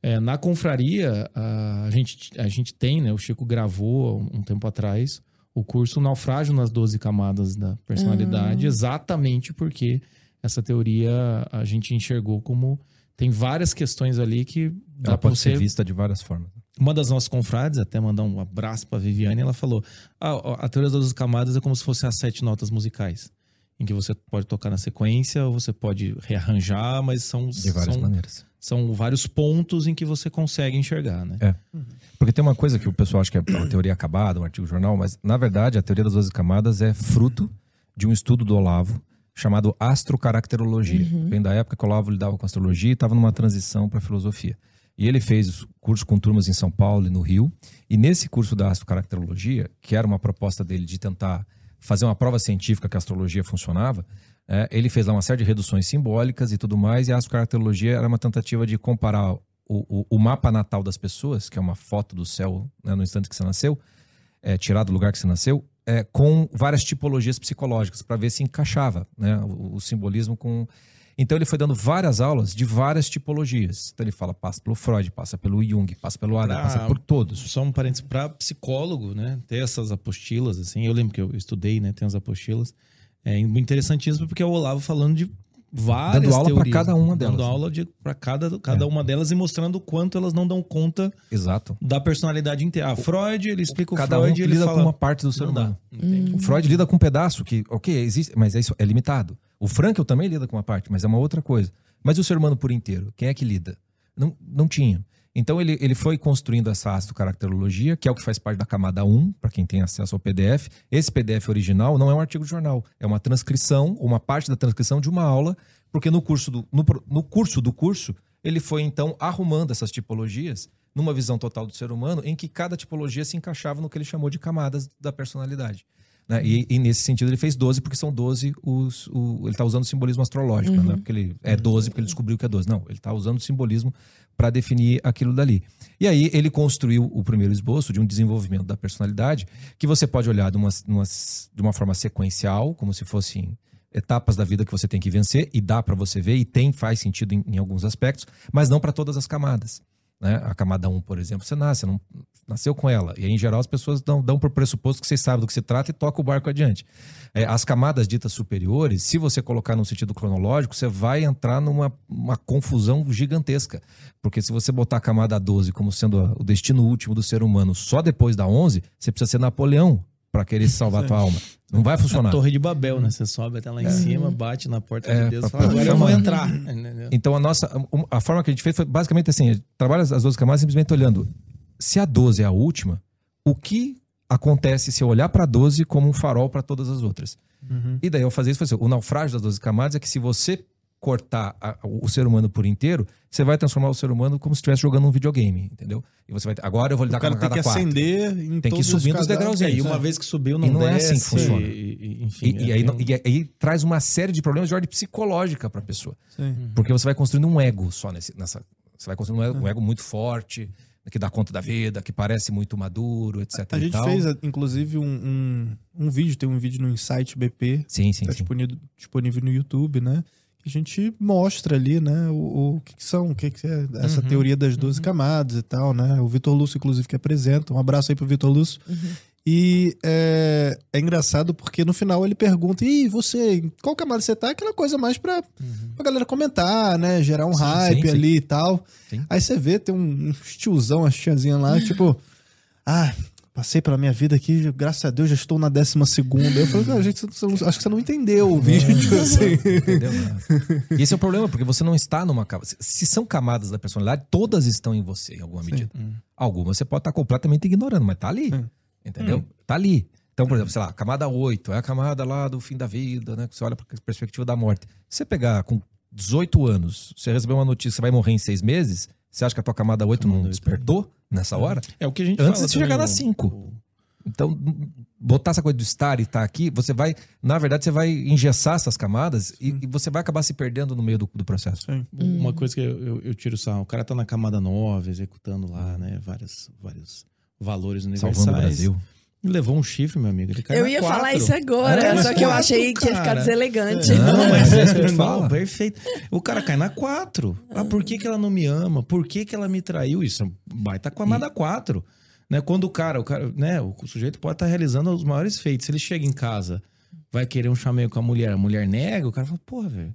É, na confraria, a gente, a gente tem, né? O Chico gravou um tempo atrás o curso Naufrágio nas 12 Camadas da Personalidade, Ah. exatamente porque essa teoria a gente enxergou como. Tem várias questões ali que dá Ela pode ser vista de várias formas. uma das nossas confrades, até mandar um abraço pra Viviane, ela falou: ah, a teoria das 12 camadas é como se fossem as sete notas musicais. Em que você pode tocar na sequência, ou você pode rearranjar, mas são, De várias são, maneiras. são vários pontos em que você consegue enxergar, né? É. Porque tem uma coisa que o pessoal acha que é uma teoria acabada, um artigo de jornal, mas na verdade a teoria das 12 camadas é fruto de um estudo do Olavo chamado astrocaracterologia. Vem da época que o Olavo lidava com astrologia e estava numa transição para filosofia. E ele fez curso com turmas em São Paulo e no Rio. E nesse curso da astrocaracterologia, que era uma proposta dele de tentar fazer uma prova científica que a astrologia funcionava, é, ele fez lá uma série de reduções simbólicas e tudo mais. E a astrocaracterologia era uma tentativa de comparar o, o, o mapa natal das pessoas, que é uma foto do céu né, no instante que você nasceu, é, tirado do lugar que você nasceu, é, com várias tipologias psicológicas para ver se encaixava né, o, o simbolismo com. Então ele foi dando várias aulas de várias tipologias. Então ele fala, passa pelo Freud, passa pelo Jung, passa pelo Adam, Pra- passa por todos. Só um parênteses, para psicólogo, né? Ter essas apostilas, assim, eu lembro que eu estudei, né? Tem as apostilas. É interessantíssimo porque é o Olavo falando de várias Dando aula teorias, cada uma Dando delas. aula de, para cada, cada É. uma delas e mostrando o quanto elas não dão conta Exato. da personalidade inteira. Ah, Freud, ele explica o Cada Freud um ele lida fala... com uma parte do ser humano. dá. Entende? O Freud lida com um pedaço que, ok, existe, mas é, isso, é limitado. O Frankel também lida com uma parte, mas é uma outra coisa. Mas o ser humano por inteiro? Quem é que lida? Não, não tinha. Então ele, ele foi construindo essa astrocaracterologia, que é o que faz parte da camada 1, para quem tem acesso ao PDF. Esse PDF original não é um artigo de jornal, é uma transcrição, uma parte da transcrição de uma aula, porque no curso do, no, no curso, do curso ele foi então arrumando essas tipologias numa visão total do ser humano, em que cada tipologia se encaixava no que ele chamou de camadas da personalidade. Né? E, e nesse sentido ele fez 12, porque são 12 os. O, ele está usando o simbolismo astrológico, né? Porque ele é 12 porque ele descobriu que é 12. Não, ele está usando o simbolismo para definir aquilo dali. E aí ele construiu o primeiro esboço de um desenvolvimento da personalidade que você pode olhar de uma, numa- de uma forma sequencial, como se fossem etapas da vida que você tem que vencer, e dá para você ver, e tem, faz sentido em, em alguns aspectos, mas não para todas as camadas. Né? A camada 1, por exemplo, você nasce, não nasceu com ela. E aí, em geral, as pessoas dão, dão por pressuposto que você sabe do que se trata e toca o barco adiante. É, as camadas ditas superiores, se você colocar no sentido cronológico, você vai entrar numa uma confusão gigantesca. Porque se você botar a camada 12 como sendo o destino último do ser humano só depois da 11, você precisa ser Napoleão para querer [laughs] salvar a tua alma. Não vai A funcionar. Torre de Babel, né? Você sobe até lá em cima, bate na porta É, de Deus e fala, agora eu vou entrar. Então a nossa a, a forma que a gente fez foi basicamente assim, a trabalha as 12 camadas simplesmente olhando se a 12 é a última, o que acontece se eu olhar para 12 como um farol para todas as outras? E daí eu fazer isso, foi assim, o naufrágio das 12 camadas é que se você cortar a- o ser humano por inteiro, você vai transformar o ser humano como se estivesse jogando um videogame, entendeu? E você vai agora eu vou lidar O cara com a tem que cada quatro. acender em Tem que ir todos os os degrauzinhos. É, e uma É. vez que subiu, não, E não é desce, assim que funciona. e- e- enfim, E, e é, aí, tem e aí traz uma série de problemas de ordem psicológica para a pessoa. Sim. Porque você vai construindo um ego só nesse, nessa. Você vai construindo um ego, um ego muito forte, que dá conta da vida, que parece muito maduro, etc. A e gente tal. fez, inclusive, um, um, um vídeo, tem um vídeo no Insight BP, Sim, sim, tá sim. disponível, disponível no YouTube, né? A gente mostra ali, né, o, o que, que são, o que, que é essa Uhum, teoria das 12 camadas e tal, né? O Vitor Lúcio, inclusive, que apresenta. Um abraço aí pro Vitor Lúcio. E é, é engraçado porque no final ele pergunta: e você, qual camada você tá? Aquela coisa mais pra, pra galera comentar, né? Gerar um Sim, hype sim, sim. ali e tal. Sim. Aí você vê, tem um, um tiozão, as tiazinhas lá, [gasps] tipo, ah, passei pela minha vida aqui, graças a Deus já estou na décima segunda. Eu falei, não, gente, não- acho que você não entendeu o vídeo, assim. Entendeu? E esse é o problema, porque você não está numa camada. Se- são camadas da personalidade, todas estão em você, em alguma medida. Algumas você pode estar completamente ignorando, mas tá ali. Sim. Entendeu? Tá ali. Então, por exemplo, sei lá, camada 8 é a camada lá do fim da vida, né? Que você olha para a perspectiva da morte. Se você pegar com 18 anos, você receber uma notícia que você vai morrer em seis meses, você acha que a tua camada 8 não Camada oito. despertou nessa hora? É o que a gente Antes fala de chegar na o- cinco. o- Então, botar essa coisa do estar e estar aqui, você vai, na verdade, você vai engessar essas camadas e, e você vai acabar se perdendo no meio do, do processo. Sim. Uma coisa que eu, eu, eu tiro sarro, o cara tá na camada 9, executando lá, né, vários, vários valores universais. Salvando o Brasil. Levou um chifre, meu amigo. Ele caiu Eu ia quatro. falar isso agora, É, só que eu quatro, achei que ia ficar deselegante. Não, mas é isso que eu [laughs] falo. Perfeito. O cara cai na 4. Ah, por que, que ela não me ama? Por que, que ela me traiu? Isso é baita com a amada 4. Né? Quando o cara, o cara, né? O sujeito pode estar realizando os maiores feitos. Se ele chega em casa, vai querer um chameio com a mulher, a mulher nega, o cara fala, porra, velho.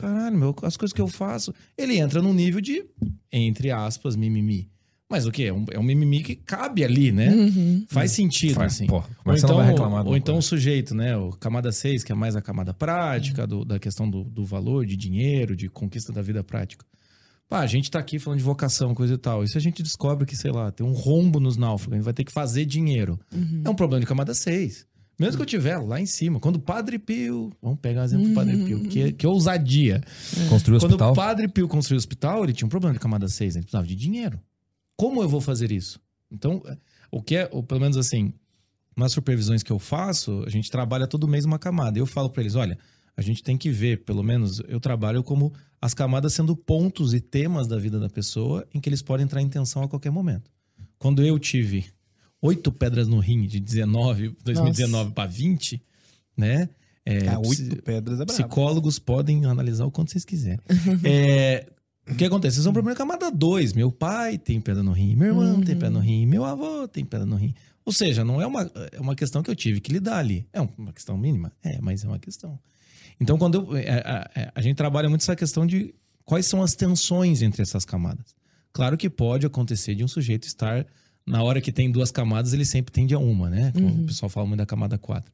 Caralho, meu, as coisas que eu faço. Ele entra num nível de, entre aspas, mimimi. Mas o quê? É um, é um mimimi que cabe ali, né? Uhum. Faz sentido, Faz, assim. pô, Ou mas você então, não vai reclamar ou então o sujeito, né? O camada 6, que é mais a camada prática, do- da questão do, do valor, de dinheiro, de conquista da vida prática. Pá, a gente tá aqui falando de vocação, coisa e tal. E se a gente descobre que, sei lá, tem um rombo nos náufragos, a gente vai ter que fazer dinheiro. É um problema de camada 6. Mesmo que eu tiver lá em cima. Quando o Padre Pio. Vamos pegar o exemplo do Padre Pio. Que, que ousadia. Construiu o Quando hospital. o Padre Pio construiu o hospital, ele tinha um problema de camada 6. Ele precisava de dinheiro. Como eu vou fazer isso? Então, o que é, ou pelo menos assim, nas supervisões que eu faço, a gente trabalha todo mês uma camada. Eu falo para eles: olha, a gente tem que ver, pelo menos eu trabalho como as camadas sendo pontos e temas da vida da pessoa em que eles podem entrar em tensão a qualquer momento. Quando eu tive oito pedras no rim de 19, 2019 para 20, né? É, Ah, oito pedras é brabo. Psicólogos podem analisar o quanto vocês quiserem. [laughs] É, o que acontece? Vocês são problema camada 2. Meu pai tem pedra no rim, meu irmão tem pedra no rim, meu avô tem pedra no rim. Ou seja, não é uma, é uma questão que eu tive que lidar ali. É uma questão mínima? É, mas é uma questão. Então, quando eu, é, a, a- a gente trabalha muito essa questão de quais são as tensões entre essas camadas. Claro que pode acontecer de um sujeito estar, na hora que tem duas camadas, ele sempre tende a uma, né? Como O pessoal fala muito da camada 4.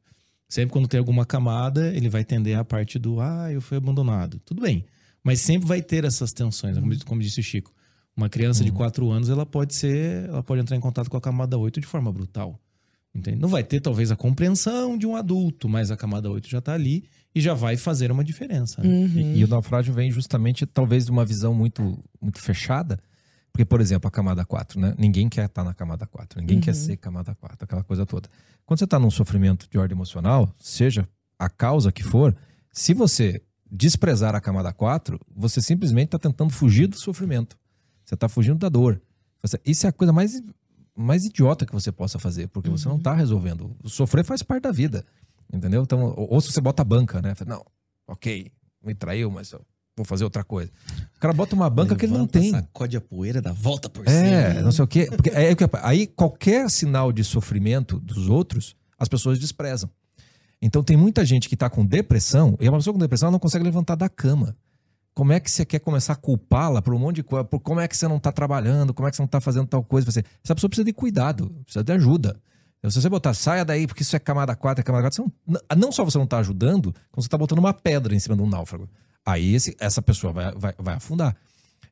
Sempre quando tem alguma camada, ele vai tender a parte do, ah, eu fui abandonado. Tudo bem. Mas sempre vai ter essas tensões, como, como disse o Chico. Uma criança de 4 anos, ela pode ser, ela pode entrar em contato com a camada 8 de forma brutal. Entende? Não vai ter, talvez, a compreensão de um adulto, mas a camada 8 já tá ali e já vai fazer uma diferença. né? E, e o naufrágio vem justamente, talvez, de uma visão muito, muito fechada. Porque, por exemplo, a camada 4, né? Ninguém quer estar na camada 4, ninguém quer ser camada 4, aquela coisa toda. Quando você está num sofrimento de ordem emocional, seja a causa que for, se você desprezar a camada 4, você simplesmente está tentando fugir do sofrimento. Você está fugindo da dor. Você- isso é a coisa mais, mais idiota que você possa fazer, porque você não está resolvendo. O sofrer faz parte da vida. Entendeu? Então, ou, ou se você bota a banca, né? Não, ok, me traiu, mas eu vou fazer outra coisa. O cara bota uma banca que ele não tem. Sacode a poeira, dá volta por É, cima. não sei o quê. Porque é, que- aí qualquer sinal de sofrimento dos outros, as pessoas desprezam. Então tem muita gente que está com depressão, e uma pessoa com depressão não consegue levantar da cama. Como é que você quer começar a culpá-la por um monte de coisa? Por como é que você não está trabalhando? Como é que você não está fazendo tal coisa? Você, essa pessoa precisa de cuidado, precisa de ajuda. Então, se você botar, saia daí, porque isso é camada 4, é camada 4, você não, não só você não está ajudando, como você está botando uma pedra em cima de um náufrago. Aí esse- essa pessoa vai, vai, vai afundar.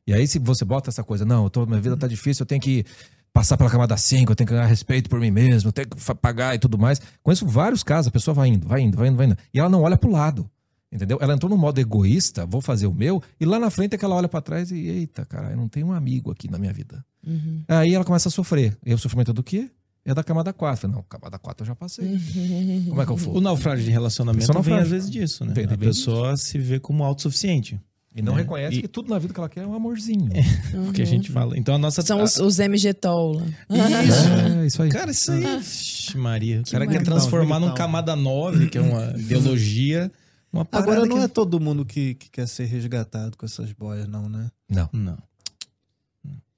E aí, se você bota essa coisa, não, tô, minha vida tá difícil, eu tenho que passar pela camada 5, eu tenho que ganhar respeito por mim mesmo, eu tenho que pagar e tudo mais. Conheço vários casos, a pessoa vai indo, vai indo, vai indo, vai indo. E ela não olha pro lado. Entendeu? Ela entrou no modo egoísta, vou fazer o meu, e lá na frente é que ela olha pra trás e, eita, cara, eu não tenho um amigo aqui na minha vida. Aí ela começa a sofrer. E o sofrimento é do quê? É da camada 4. Não, camada 4 eu já passei. [laughs] Como é que eu O for? naufrágio de relacionamento é vem às vezes disso, né? Vem, a pessoa se vê como autossuficiente. E não É. reconhece E- que tudo na vida que ela quer é um amorzinho. [laughs] O que a gente fala. Então a nossa. São os, os MG-Tol. lá. Isso. É, isso aí. Cara, isso aí. Vixe, Maria. O cara quer transformar num camada 9, que é uma [laughs] ideologia. Uma Agora não que... é todo mundo que, que quer ser resgatado com essas boias, não, né? Não. Não.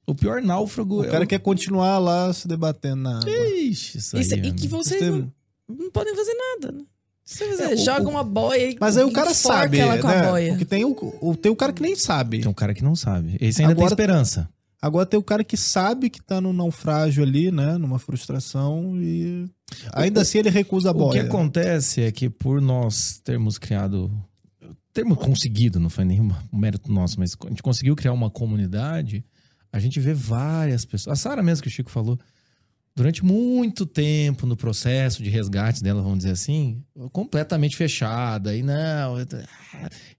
O pior náufrago O é cara o... quer continuar lá se debatendo na água. Ixi, isso aí. Isso- e que vocês Você- não, não podem fazer nada, né? Você É, o- joga o- uma boia e Mas aí o cara sabe, ela com a né? boia. Porque tem o, o- tem o cara que nem sabe. Tem um cara que não sabe. Esse ainda Agora- tem esperança. Agora tem o cara que sabe que tá num naufrágio ali, né? Numa frustração e ainda assim ele recusa a O que boia. acontece é que por nós termos criado, termos conseguido, não foi nenhum mérito nosso, mas a gente conseguiu criar uma comunidade, a gente vê várias pessoas. A Sara mesmo que o Chico falou, durante muito tempo no processo de resgate dela, vamos dizer assim, completamente fechada e não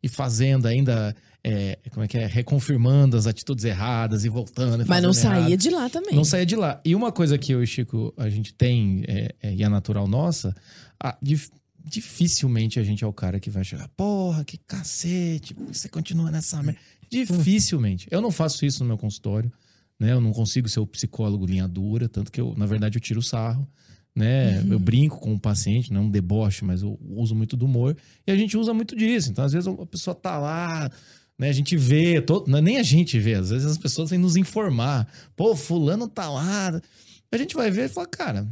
e fazendo ainda é, como é que é, reconfirmando as atitudes erradas e voltando. e Mas não fazendo errado. saía de lá também. Não saía de lá. E uma coisa que eu e o Chico, a gente tem, é, é, e é natural nossa, a- dif- dificilmente a gente é o cara que vai chegar, porra, que cacete, você continua nessa merda. Dificilmente. Eu não faço isso no meu consultório, né? Eu não consigo ser o psicólogo linha dura, tanto que eu, na verdade, eu tiro o sarro. Né? Eu brinco com o paciente, não é um deboche, mas eu uso muito do humor. E a gente usa muito disso. Então, às vezes, a pessoa tá lá, né? A gente vê, todo, é nem a gente vê, às vezes as pessoas vêm nos informar. Pô, fulano tá lá. A gente vai ver e fala, cara,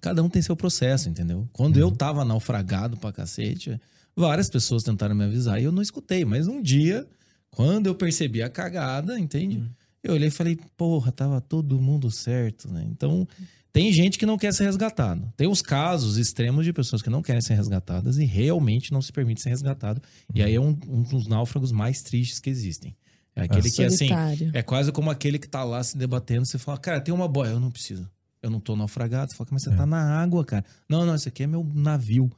cada um tem seu processo, entendeu? Quando eu tava naufragado pra cacete, várias pessoas tentaram me avisar e eu não escutei. Mas um dia, quando eu percebi a cagada, entende? Eu olhei e falei, porra, tava todo mundo certo, né? Então, tem gente que não quer ser resgatado. Tem os casos extremos de pessoas que não querem ser resgatadas e realmente não se permite ser resgatado. E aí é um, um dos náufragos mais tristes que existem. É aquele que, assim, Solitário. é quase como aquele que tá lá se debatendo. Você fala, cara, tem uma boia. Eu não preciso. Eu não tô naufragado. Você fala, mas você tá na água, cara. Não, não, esse aqui é meu navio.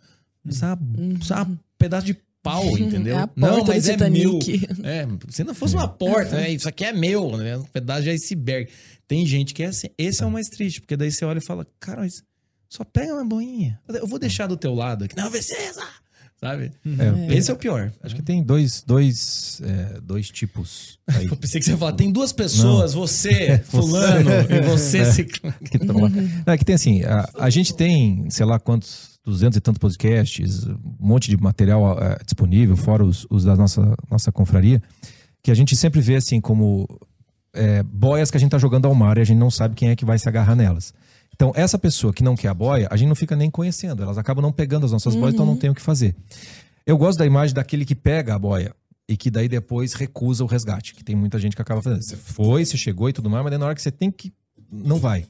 Isso é, uma- isso é um pedaço de pau, entendeu? [laughs] É a não, mas do é meu. É, se não fosse uma porta, né? Isso aqui é meu, né? Um pedaço de iceberg. Tem gente que é assim. Esse é o mais triste, porque daí você olha e fala, cara, mas só pega uma boinha. Eu vou deixar do teu lado aqui. Não precisa! Sabe? É, Esse é o pior. Acho que tem dois, dois, é, dois tipos aí. [laughs] Eu pensei que você ia falar, tem duas pessoas, você, [laughs] fulano, e você, ciclano. que estão lá. Não, é que tem assim, a, a gente tem, sei lá quantos, duzentos e tantos podcasts, um monte de material eh, disponível, fora os, os da nossa, nossa confraria, que a gente sempre vê assim como eh, boias que a gente tá jogando ao mar e a gente não sabe quem é que vai se agarrar nelas. Então, essa pessoa que não quer a boia, a gente não fica nem conhecendo. Elas acabam não pegando as nossas boias, então não tem o que fazer. Eu gosto da imagem daquele que pega a boia e que daí depois recusa o resgate. Que tem muita gente que acaba fazendo. Você foi, você chegou e tudo mais, mas na hora que você tem que. Não vai.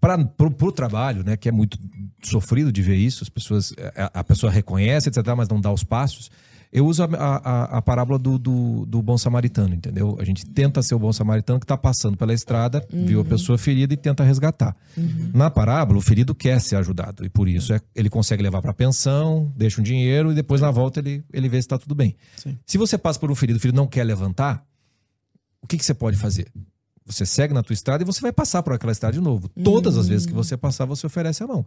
Para pro, pro trabalho, né, que é muito sofrido de ver isso, as pessoas, a, a pessoa reconhece, etc, mas não dá os passos. Eu uso a, a, a parábola do, do, do bom samaritano, entendeu? A gente tenta ser o bom samaritano que está passando pela estrada, viu a pessoa ferida e tenta resgatar. Na parábola, o ferido quer ser ajudado e por isso é, ele consegue levar para pensão, deixa um dinheiro e depois na volta ele, ele vê se está tudo bem. Se você passa por um ferido, o ferido não quer levantar, o que, que você pode fazer? Você segue na tua estrada e você vai passar por aquela estrada de novo. Todas as vezes que você passar, você oferece a mão.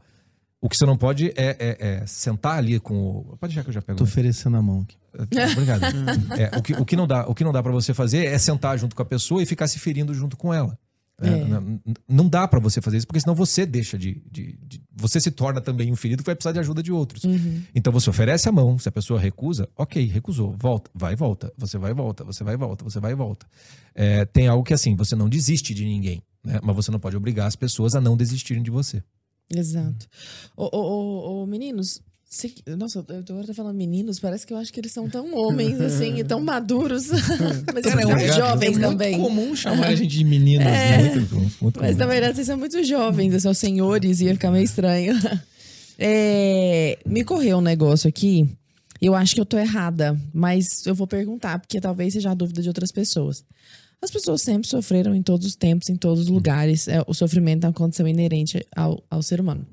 O que você não pode é, é- é sentar ali com o. Pode deixar que eu já pego. Tô oferecendo a mão aqui. Obrigado. [laughs] É, o, que, o que não dá, o que não dá para você fazer é sentar junto com a pessoa e ficar se ferindo junto com ela. É. Não, não dá para você fazer isso, porque senão você deixa de, de- de- Você se torna também um ferido que vai precisar de ajuda de outros. Então você oferece a mão, se a pessoa recusa, ok, recusou, volta, vai e volta, você vai e volta, você vai e volta, você vai e volta. É, tem algo que assim, você não desiste de ninguém, né? mas você não pode obrigar as pessoas a não desistirem de você. Exato. Ô, ô, ô, ô, meninos, se- nossa, eu tô agora tô falando meninos, parece que eu acho que eles são tão homens, assim, e tão maduros. [laughs] Mas eles são jovens é também. muito comum chamar a gente de [laughs] meninos, É. né? Muito, muito Mas na comum. verdade vocês são muito jovens, são senhores, ia ficar meio estranho. [laughs] É, me correu um negócio aqui. Eu acho que eu tô errada, mas eu vou perguntar, porque talvez seja a dúvida de outras pessoas. As pessoas sempre sofreram em todos os tempos, em todos os lugares. É, o sofrimento é uma condição inerente ao, ao ser humano.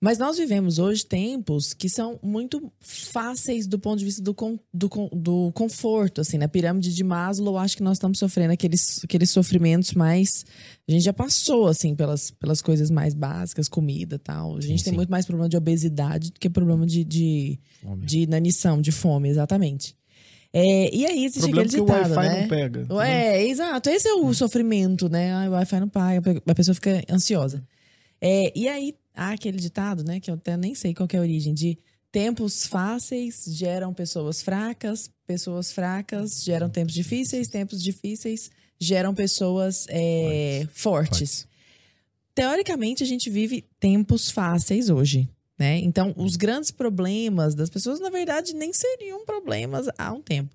Mas nós vivemos hoje tempos que são muito fáceis do ponto de vista do, con- do, do conforto. Assim, na pirâmide de Maslow, eu acho que nós estamos sofrendo aqueles, aqueles sofrimentos mais. A gente já passou, assim, pelas, pelas coisas mais básicas, comida e tal. A gente tem sim. muito mais problema de obesidade do que problema de, de, de inanição, de fome, exatamente. É, e aí existe problema aquele que o ditado, Wi-Fi né? não pega. É, exato. Esse é o sofrimento, né? O Wi-Fi não paga, a pessoa fica ansiosa. É, e aí, há aquele ditado, né? Que eu até nem sei qual é a origem, de tempos fáceis geram pessoas fracas, pessoas fracas geram tempos difíceis, tempos difíceis geram pessoas é, fortes. Teoricamente, a gente vive tempos fáceis hoje. Né? Então, os grandes problemas das pessoas, na verdade, nem seriam problemas há um tempo.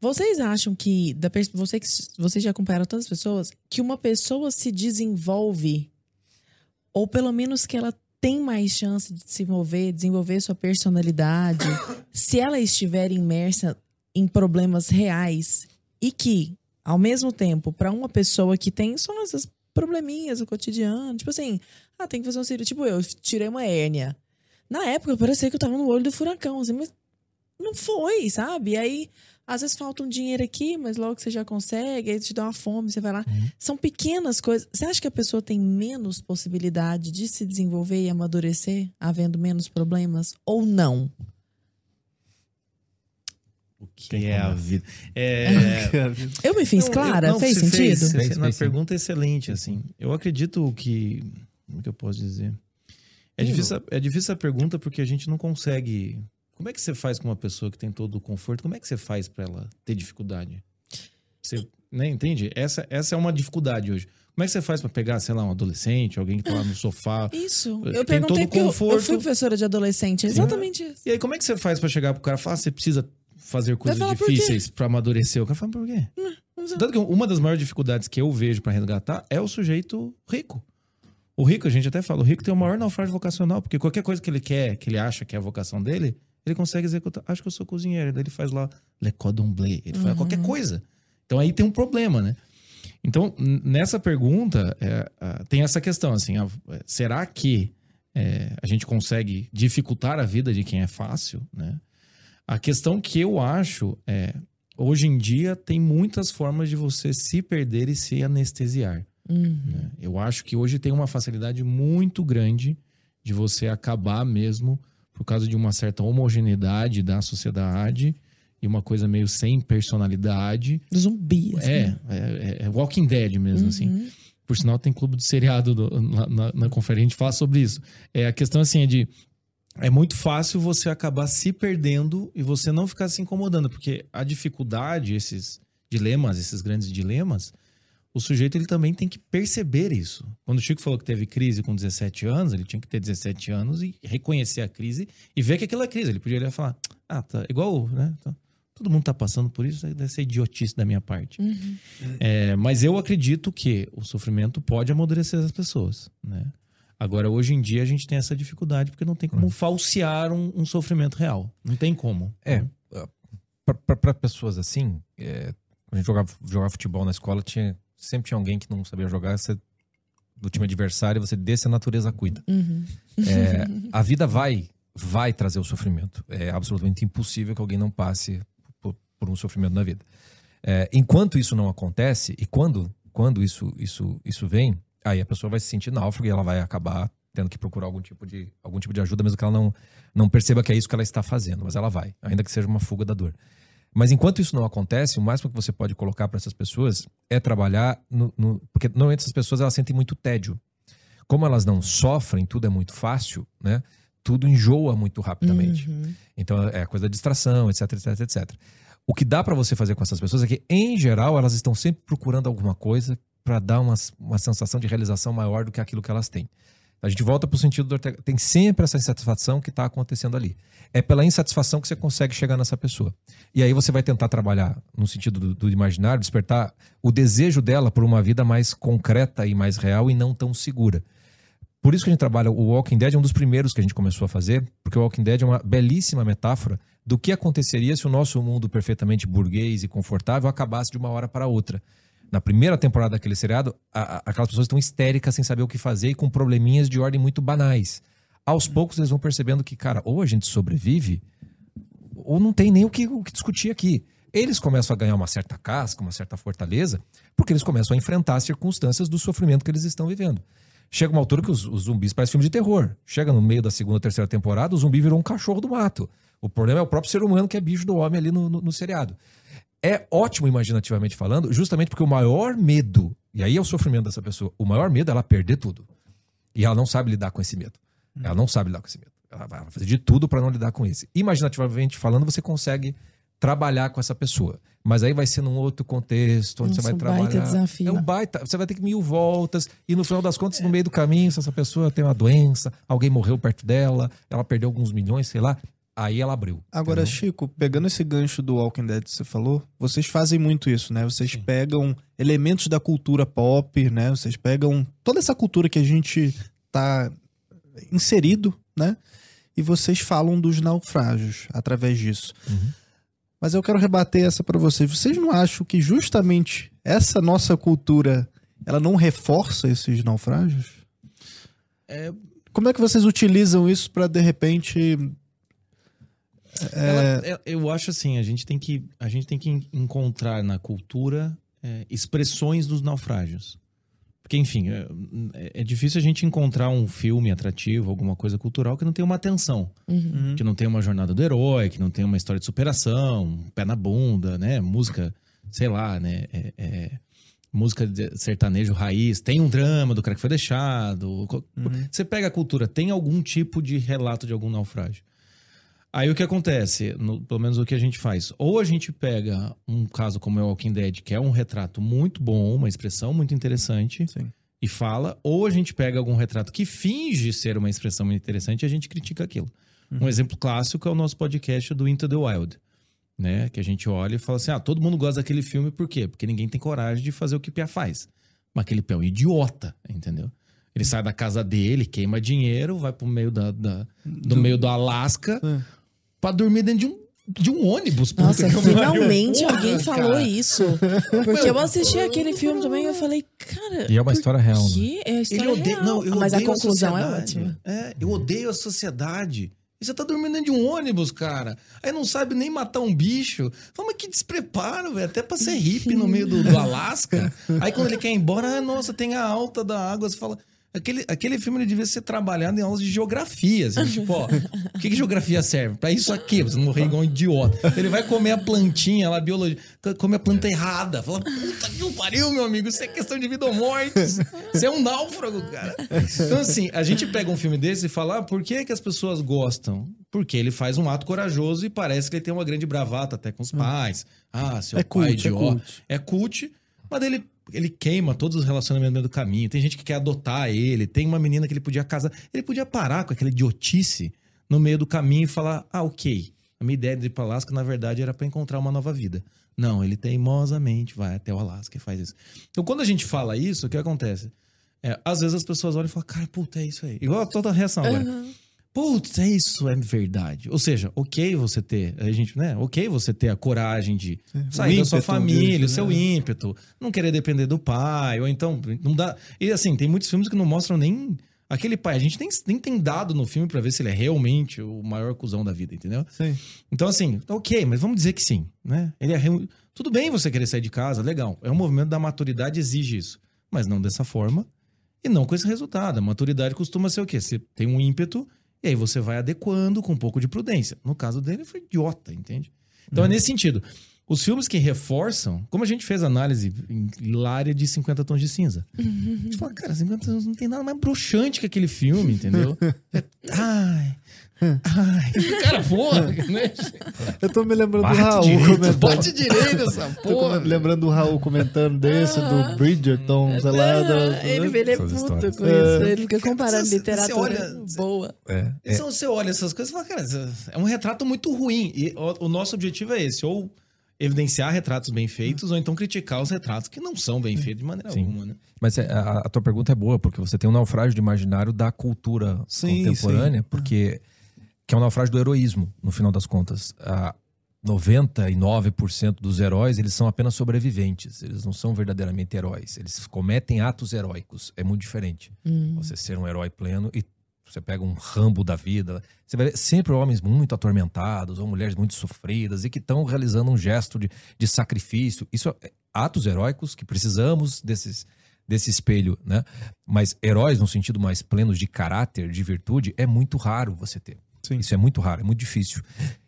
Vocês acham que, da você que vocês já acompanharam tantas pessoas, que uma pessoa se desenvolve, ou pelo menos que ela tem mais chance de se mover, desenvolver sua personalidade, [coughs] se ela estiver imersa em problemas reais e que, ao mesmo tempo, para uma pessoa que tem só essas probleminhas do cotidiano, tipo assim, ah, tem que fazer um cirurgia, tipo eu, tirei uma hérnia. Na época, parecia que eu tava no olho do furacão, assim, mas não foi, sabe? E aí, às vezes falta um dinheiro aqui, mas logo você já consegue, aí te dá uma fome, você vai lá. São pequenas coisas. Você acha que a pessoa tem menos possibilidade de se desenvolver e amadurecer, havendo menos problemas? Ou não? O que é a vida? É, [laughs] Eu me fiz Não, clara? eu- não, Fez sentido? Fez, Fez, uma fez sim. pergunta excelente, assim. Eu acredito que. Como que eu posso dizer? É difícil, é difícil a pergunta porque a gente não consegue. Como é que você faz com uma pessoa que tem todo o conforto? Como é que você faz pra ela ter dificuldade? Você, né, entende? Essa, essa é uma dificuldade hoje. Como é que você faz pra pegar, sei lá, um adolescente, alguém que tá lá no sofá? Isso. Tem Eu todo perguntei porque eu, eu fui professora de adolescente. É exatamente isso. E aí, como é que você faz pra chegar pro cara e falar, ah, você precisa fazer coisas difíceis pra amadurecer? O cara fala, por quê? Tanto que uma das maiores dificuldades que eu vejo pra resgatar é o sujeito rico. O rico, a gente até fala, o rico tem o maior naufrágio vocacional, porque qualquer coisa que ele quer, que ele acha que é a vocação dele, ele consegue executar. Acho que eu sou cozinheiro. Daí ele faz lá Le Cordon Bleu. Ele faz Uhum. qualquer coisa. Então aí tem um problema, né? Então, nessa pergunta, é, tem essa questão, assim, é, será que é, a gente consegue dificultar a vida de quem é fácil, né? A questão que eu acho é, hoje em dia tem muitas formas de você se perder e se anestesiar. Uhum. né? Eu acho que hoje tem uma facilidade muito grande de você acabar mesmo por causa de uma certa homogeneidade da sociedade e uma coisa meio sem personalidade. Zumbi. assim. É, é, é Walking Dead mesmo, assim. Uhum. Por sinal, tem clube de seriado do- na, na, na conferência, a gente fala sobre isso. É, a questão assim é de. É muito fácil você acabar se perdendo e você não ficar se incomodando, porque a dificuldade, esses dilemas, esses grandes dilemas, o sujeito ele também tem que perceber isso. Quando o Chico falou que teve crise com 17 anos, ele tinha que ter 17 anos e reconhecer a crise e ver que aquilo é crise. Ele podia falar, ah, tá igual, né? Tá- todo mundo tá passando por isso, deve ser idiotice da minha parte. Uhum. É, mas eu acredito que o sofrimento pode amadurecer as pessoas, né? Agora, hoje em dia, a gente tem essa dificuldade porque não tem como falsear um, um sofrimento real. Não tem como. É, para pessoas assim, é, quando a gente jogava, jogava futebol na escola, tinha, sempre tinha alguém que não sabia jogar, você, do time adversário, você desse a natureza cuida. Uhum. É, [laughs] a vida vai vai trazer o sofrimento. É absolutamente impossível que alguém não passe por, por um sofrimento na vida. É, enquanto isso não acontece, e quando, quando isso, isso, isso vem, aí a pessoa vai se sentir náufrago e ela vai acabar tendo que procurar algum tipo de, algum tipo de ajuda, mesmo que ela não, não perceba que é isso que ela está fazendo, mas ela vai, ainda que seja uma fuga da dor. Mas enquanto isso não acontece, o máximo que você pode colocar para essas pessoas é trabalhar no, no- Porque normalmente essas pessoas elas sentem muito tédio. Como elas não sofrem, tudo é muito fácil, né? Tudo enjoa muito rapidamente. Uhum. Então é coisa da distração, etc, etc, etc. O que dá para você fazer com essas pessoas é que, em geral, elas estão sempre procurando alguma coisa para dar uma, uma sensação de realização maior do que aquilo que elas têm. A gente volta para o sentido do. Tem sempre essa insatisfação que está acontecendo ali. É pela insatisfação que você consegue chegar nessa pessoa. E aí você vai tentar trabalhar no sentido do, do imaginário, despertar o desejo dela por uma vida mais concreta e mais real e não tão segura. Por isso que a gente trabalha o Walking Dead, é um dos primeiros que a gente começou a fazer, porque o Walking Dead é uma belíssima metáfora do que aconteceria se o nosso mundo perfeitamente burguês e confortável acabasse de uma hora para outra. Na primeira temporada daquele seriado, a- a- aquelas pessoas estão histéricas sem saber o que fazer e com probleminhas de ordem muito banais. Aos poucos eles vão percebendo que, cara, ou a gente sobrevive, ou não tem nem o que, o que discutir aqui. Eles começam a ganhar uma certa casca, uma certa fortaleza, porque eles começam a enfrentar as circunstâncias do sofrimento que eles estão vivendo. Chega uma altura que os, os zumbis parecem filme de terror. Chega no meio da segunda, terceira temporada, o zumbi virou um cachorro do mato. O problema é o próprio ser humano que é bicho do homem ali no, no, no seriado. É ótimo, imaginativamente falando, justamente porque o maior medo, e aí é o sofrimento dessa pessoa, o maior medo é ela perder tudo. E ela não sabe lidar com esse medo. Ela não sabe lidar com esse medo. Ela vai fazer de tudo para não lidar com isso. Imaginativamente falando, você consegue trabalhar com essa pessoa. Mas aí vai ser num outro contexto, onde Nossa, você vai um baita trabalhar. desafio. É um baita. Você vai ter que mil voltas. E no final das contas, no meio do caminho, se essa pessoa tem uma doença, alguém morreu perto dela, ela perdeu alguns milhões, sei lá. Aí ela abriu. Agora, entendeu? Chico, pegando esse gancho do Walking Dead que você falou, vocês fazem muito isso, né? Vocês Sim. pegam elementos da cultura pop, né? Vocês pegam toda essa cultura que a gente tá inserido, né? E vocês falam dos naufrágios através disso. Uhum. Mas eu quero rebater essa pra vocês. Vocês não acham que justamente essa nossa cultura, ela não reforça esses naufrágios? É, Como é que vocês utilizam isso pra de repente ela- é- eu acho assim, a gente tem que, a gente tem que en- encontrar na cultura é, expressões dos naufrágios. Porque, enfim, é, é difícil a gente encontrar um filme atrativo, alguma coisa cultural que não tenha uma atenção. Uhum. que não tem uma jornada do herói, que não tem uma história de superação, um pé na bunda, né? Música, sei lá, né? É, é, música de sertanejo raiz, tem um drama do cara que foi deixado. Co- Você pega a cultura, tem algum tipo de relato de algum naufrágio. Aí o que acontece, no- pelo menos o que a gente faz, ou a gente pega um caso como é o Walking Dead, que é um retrato muito bom, uma expressão muito interessante, Sim. e fala, ou a gente pega algum retrato que finge ser uma expressão muito interessante e a gente critica aquilo. Um exemplo clássico é o nosso podcast do Into the Wild, né? Que a gente olha e fala assim: ah, todo mundo gosta daquele filme, por quê? Porque ninguém tem coragem de fazer o que Pia faz. Mas aquele Pia é um idiota, entendeu? Ele sai da casa dele, queima dinheiro, vai pro meio da, da- do, meio do Alasca, É. pra dormir dentro de um, de um ônibus. Nossa, finalmente Porra, alguém falou cara. isso. [laughs] Porque eu assisti aquele filme também e eu falei, cara. E é uma história real, né? É a história Ele odeia, real. não, eu Mas a conclusão é sociedade. ótima. É, eu odeio a sociedade. E você tá dormindo dentro de um ônibus, cara. Aí não sabe nem matar um bicho. Fala, mas que despreparo, velho. Até pra ser hippie no meio do, do [laughs] Alasca. Aí quando ele quer ir embora, ah, nossa, tem a alta da água. Você fala. Aquele, aquele filme ele devia ser trabalhado em aulas de geografia. Assim, [laughs] tipo, ó, o que, que geografia serve? Pra isso aqui, pra você não morrer igual um idiota. Ele vai comer a plantinha lá, biologia, come a planta errada. Fala, puta que pariu, meu amigo, isso é questão de vida ou morte. Você é um náufrago, cara. Então, assim, a gente pega um filme desse e fala, ah, por que, que as pessoas gostam? Porque ele faz um ato corajoso e parece que ele tem uma grande bravata até com os pais. Ah, seu É pai cult, é idiota. cult. É cult, mas ele, ele queima todos os relacionamentos do caminho. Tem gente que quer adotar ele, tem uma menina que ele podia casar. Ele podia parar com aquela idiotice no meio do caminho e falar: ah, ok. A minha ideia de ir para Alasca, na verdade, era para encontrar uma nova vida. Não, ele teimosamente vai até o Alasca e faz isso. Então, quando a gente fala isso, o que acontece? É, às vezes as pessoas olham e falam, cara, puta, é isso aí. Igual toda a reação agora. Putz, é isso, é verdade. Ou seja, ok você ter, a gente, né? Ok você ter a coragem de sair o da sua ímpeto família, o seu né? ímpeto, não querer depender do pai, ou então não dá. E assim, tem muitos filmes que não mostram nem aquele pai. A gente nem, nem tem dado no filme pra ver se ele é realmente o maior cuzão da vida, entendeu? Sim. Então, assim, ok, mas vamos dizer que sim, né? Ele é re- Tudo bem você querer sair de casa, legal. É um movimento da maturidade, exige isso. Mas não dessa forma e não com esse resultado. A maturidade costuma ser o quê? Você tem um ímpeto e aí você vai adequando com um pouco de prudência. No caso dele, foi idiota, entende? Então é nesse sentido. Os filmes que reforçam, como a gente fez análise em hilária de 50 tons de cinza. A gente fala, cara, 50 tons não tem nada mais broxante que aquele filme, entendeu? [laughs] É- ai. Ai. Cara, porra, [laughs] né? Eu tô me lembrando Bate do Raul direito, comentando. Bate direito essa [laughs] Tô porra. lembrando do Raul comentando desse, do Bridgerton, sei lá. da- Ah, ele, ele é puto histórias. com É. isso. Ele fica comparando Você- você literatura olha- boa. É, é. Então você olha essas coisas e fala, cara, é um retrato muito ruim. E o, o nosso objetivo é esse, ou evidenciar retratos bem feitos, ou então criticar os retratos que não são bem feitos de maneira Sim. alguma, né? Mas é, a, a tua pergunta é boa, porque você tem um naufrágio de imaginário da cultura Sim, contemporânea, porque que é um naufrágio do heroísmo, no final das contas. A 99% dos heróis, eles são apenas sobreviventes, eles não são verdadeiramente heróis, eles cometem atos heróicos, é muito diferente. Hum. Você ser um herói pleno e você pega um rambo da vida, você vai ver sempre homens muito atormentados ou mulheres muito sofridas e que estão realizando um gesto de, de sacrifício. Isso é atos heróicos que precisamos desses desse espelho, né? Mas heróis no sentido mais pleno de caráter, de virtude, é muito raro você ter. Sim. Isso é muito raro, é muito difícil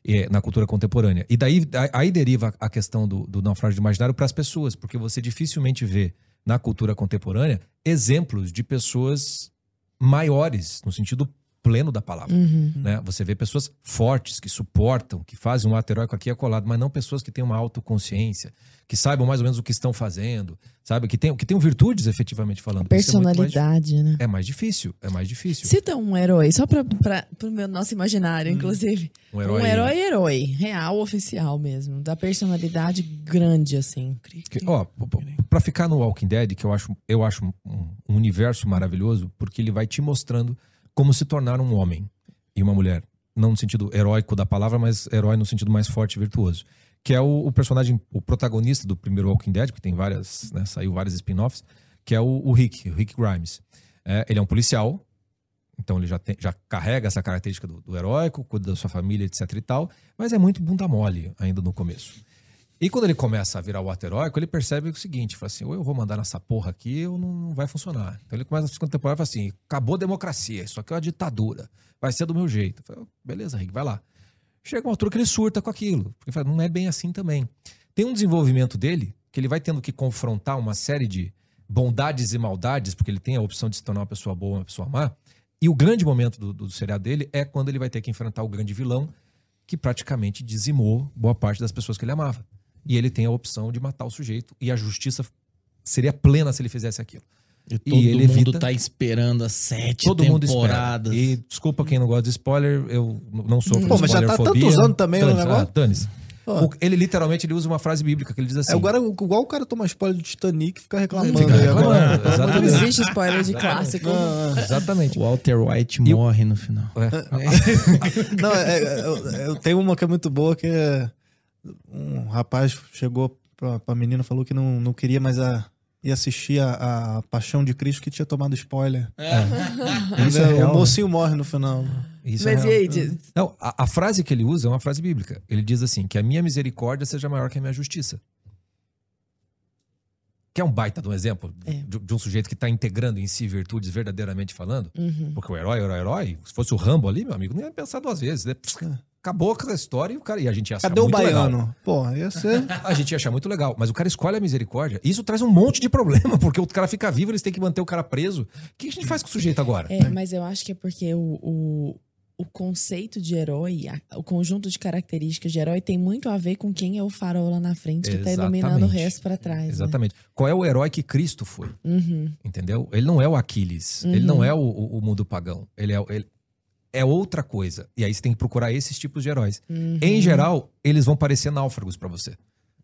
é, na cultura contemporânea. E daí aí deriva a questão do, do naufrágio de imaginário para as pessoas, porque você dificilmente vê na cultura contemporânea exemplos de pessoas maiores, no sentido pleno da palavra. Uhum. Né? Você vê pessoas fortes, que suportam, que fazem um ato heróico aqui e acolado, mas não pessoas que têm uma autoconsciência, que saibam mais ou menos o que estão fazendo, sabe? Que tenham, que tenham virtudes, efetivamente falando. É mais- Personalidade, né? É mais difícil, é mais difícil. Cita um herói, só pro meu nosso imaginário, inclusive. Um herói, Um herói, herói. Real, oficial mesmo. Da personalidade grande, assim. Que, ó, p- p- pra ficar no Walking Dead, que eu acho, eu acho um, um universo maravilhoso, porque ele vai te mostrando como se tornar um homem e uma mulher. Não no sentido heróico da palavra, mas herói no sentido mais forte e virtuoso. Que é o, o personagem, o protagonista do primeiro Walking Dead, que tem várias, né, saiu vários spin-offs, que é o, o Rick, o Rick Grimes. É, ele é um policial, então ele já, tem- já carrega essa característica do, do heróico, cuida da sua família, etc e tal, mas é muito bunda mole ainda no começo. E quando ele começa a virar o heróico, ele percebe o seguinte: fala assim, ou eu vou mandar nessa porra aqui, ou não, não vai funcionar. Então ele começa a ficar temporada e fala assim: acabou a democracia, isso aqui é uma ditadura, vai ser do meu jeito. Falo, Beleza, Rick, vai lá. Chega uma altura que ele surta com aquilo, porque fala, não é bem assim também. Tem um desenvolvimento dele que ele vai tendo que confrontar uma série de bondades e maldades, porque ele tem a opção de se tornar uma pessoa boa, uma pessoa má. E o grande momento do, do seriado dele é quando ele vai ter que enfrentar o grande vilão, que praticamente dizimou boa parte das pessoas que ele amava. E ele tem a opção de matar o sujeito, e a justiça seria plena se ele fizesse aquilo. E todo ele mundo evita- tá esperando as sete Todo mundo espera. temporadas. E desculpa quem não gosta de spoiler, eu não sofro Pô, mas já tá tantos anos também no Dane-se, negócio. Ah. Ó. O- ele literalmente ele usa uma frase bíblica que ele diz assim. É, agora, igual o cara toma spoiler do Titanic e fica reclamando. Fica aí reclamando. Não existe spoiler de clássico. Não, é. [laughs] Exatamente. Walter White E o- morre no final. [laughs] Não, é, é, eu, eu tenho uma que é muito boa, que é... Um rapaz chegou pra, pra menina, falou que não, não queria mais a, ir assistir a, a Paixão de Cristo, que tinha tomado spoiler. [laughs] Isso é o real, né? mocinho morre no final. Isso é Mas e real. aí, diz- Não, a, a frase que ele usa é uma frase bíblica. Ele diz assim: que a minha misericórdia seja maior que a minha justiça. Que é um baita de um exemplo É. de, de um sujeito que está integrando em si virtudes verdadeiramente falando. Uhum. Porque o herói, herói, herói, se fosse o Rambo ali, meu amigo, não ia pensar duas vezes. né? Acabou com a história e o cara. E a gente ia achar Cadê o muito legal. baiano? Pô, ia ser... [laughs] A gente ia achar muito legal. Mas o cara escolhe a misericórdia. Isso traz um monte de problema, [laughs] porque o cara fica vivo, eles têm que manter o cara preso. O que a gente faz com o sujeito agora? É, mas eu acho que é porque o, o, o conceito de herói, a- o conjunto de características de herói tem muito a ver com quem é o farol lá na frente que tá iluminando o Exatamente. resto pra trás. né? Exatamente. Qual é o herói que Cristo foi? Uhum. Entendeu? Ele não é o Aquiles. Uhum. Ele não é o, o- o mundo pagão. Ele é, ele é outra coisa. E aí você tem que procurar esses tipos de heróis. Uhum. Em geral, eles vão parecer náufragos pra você.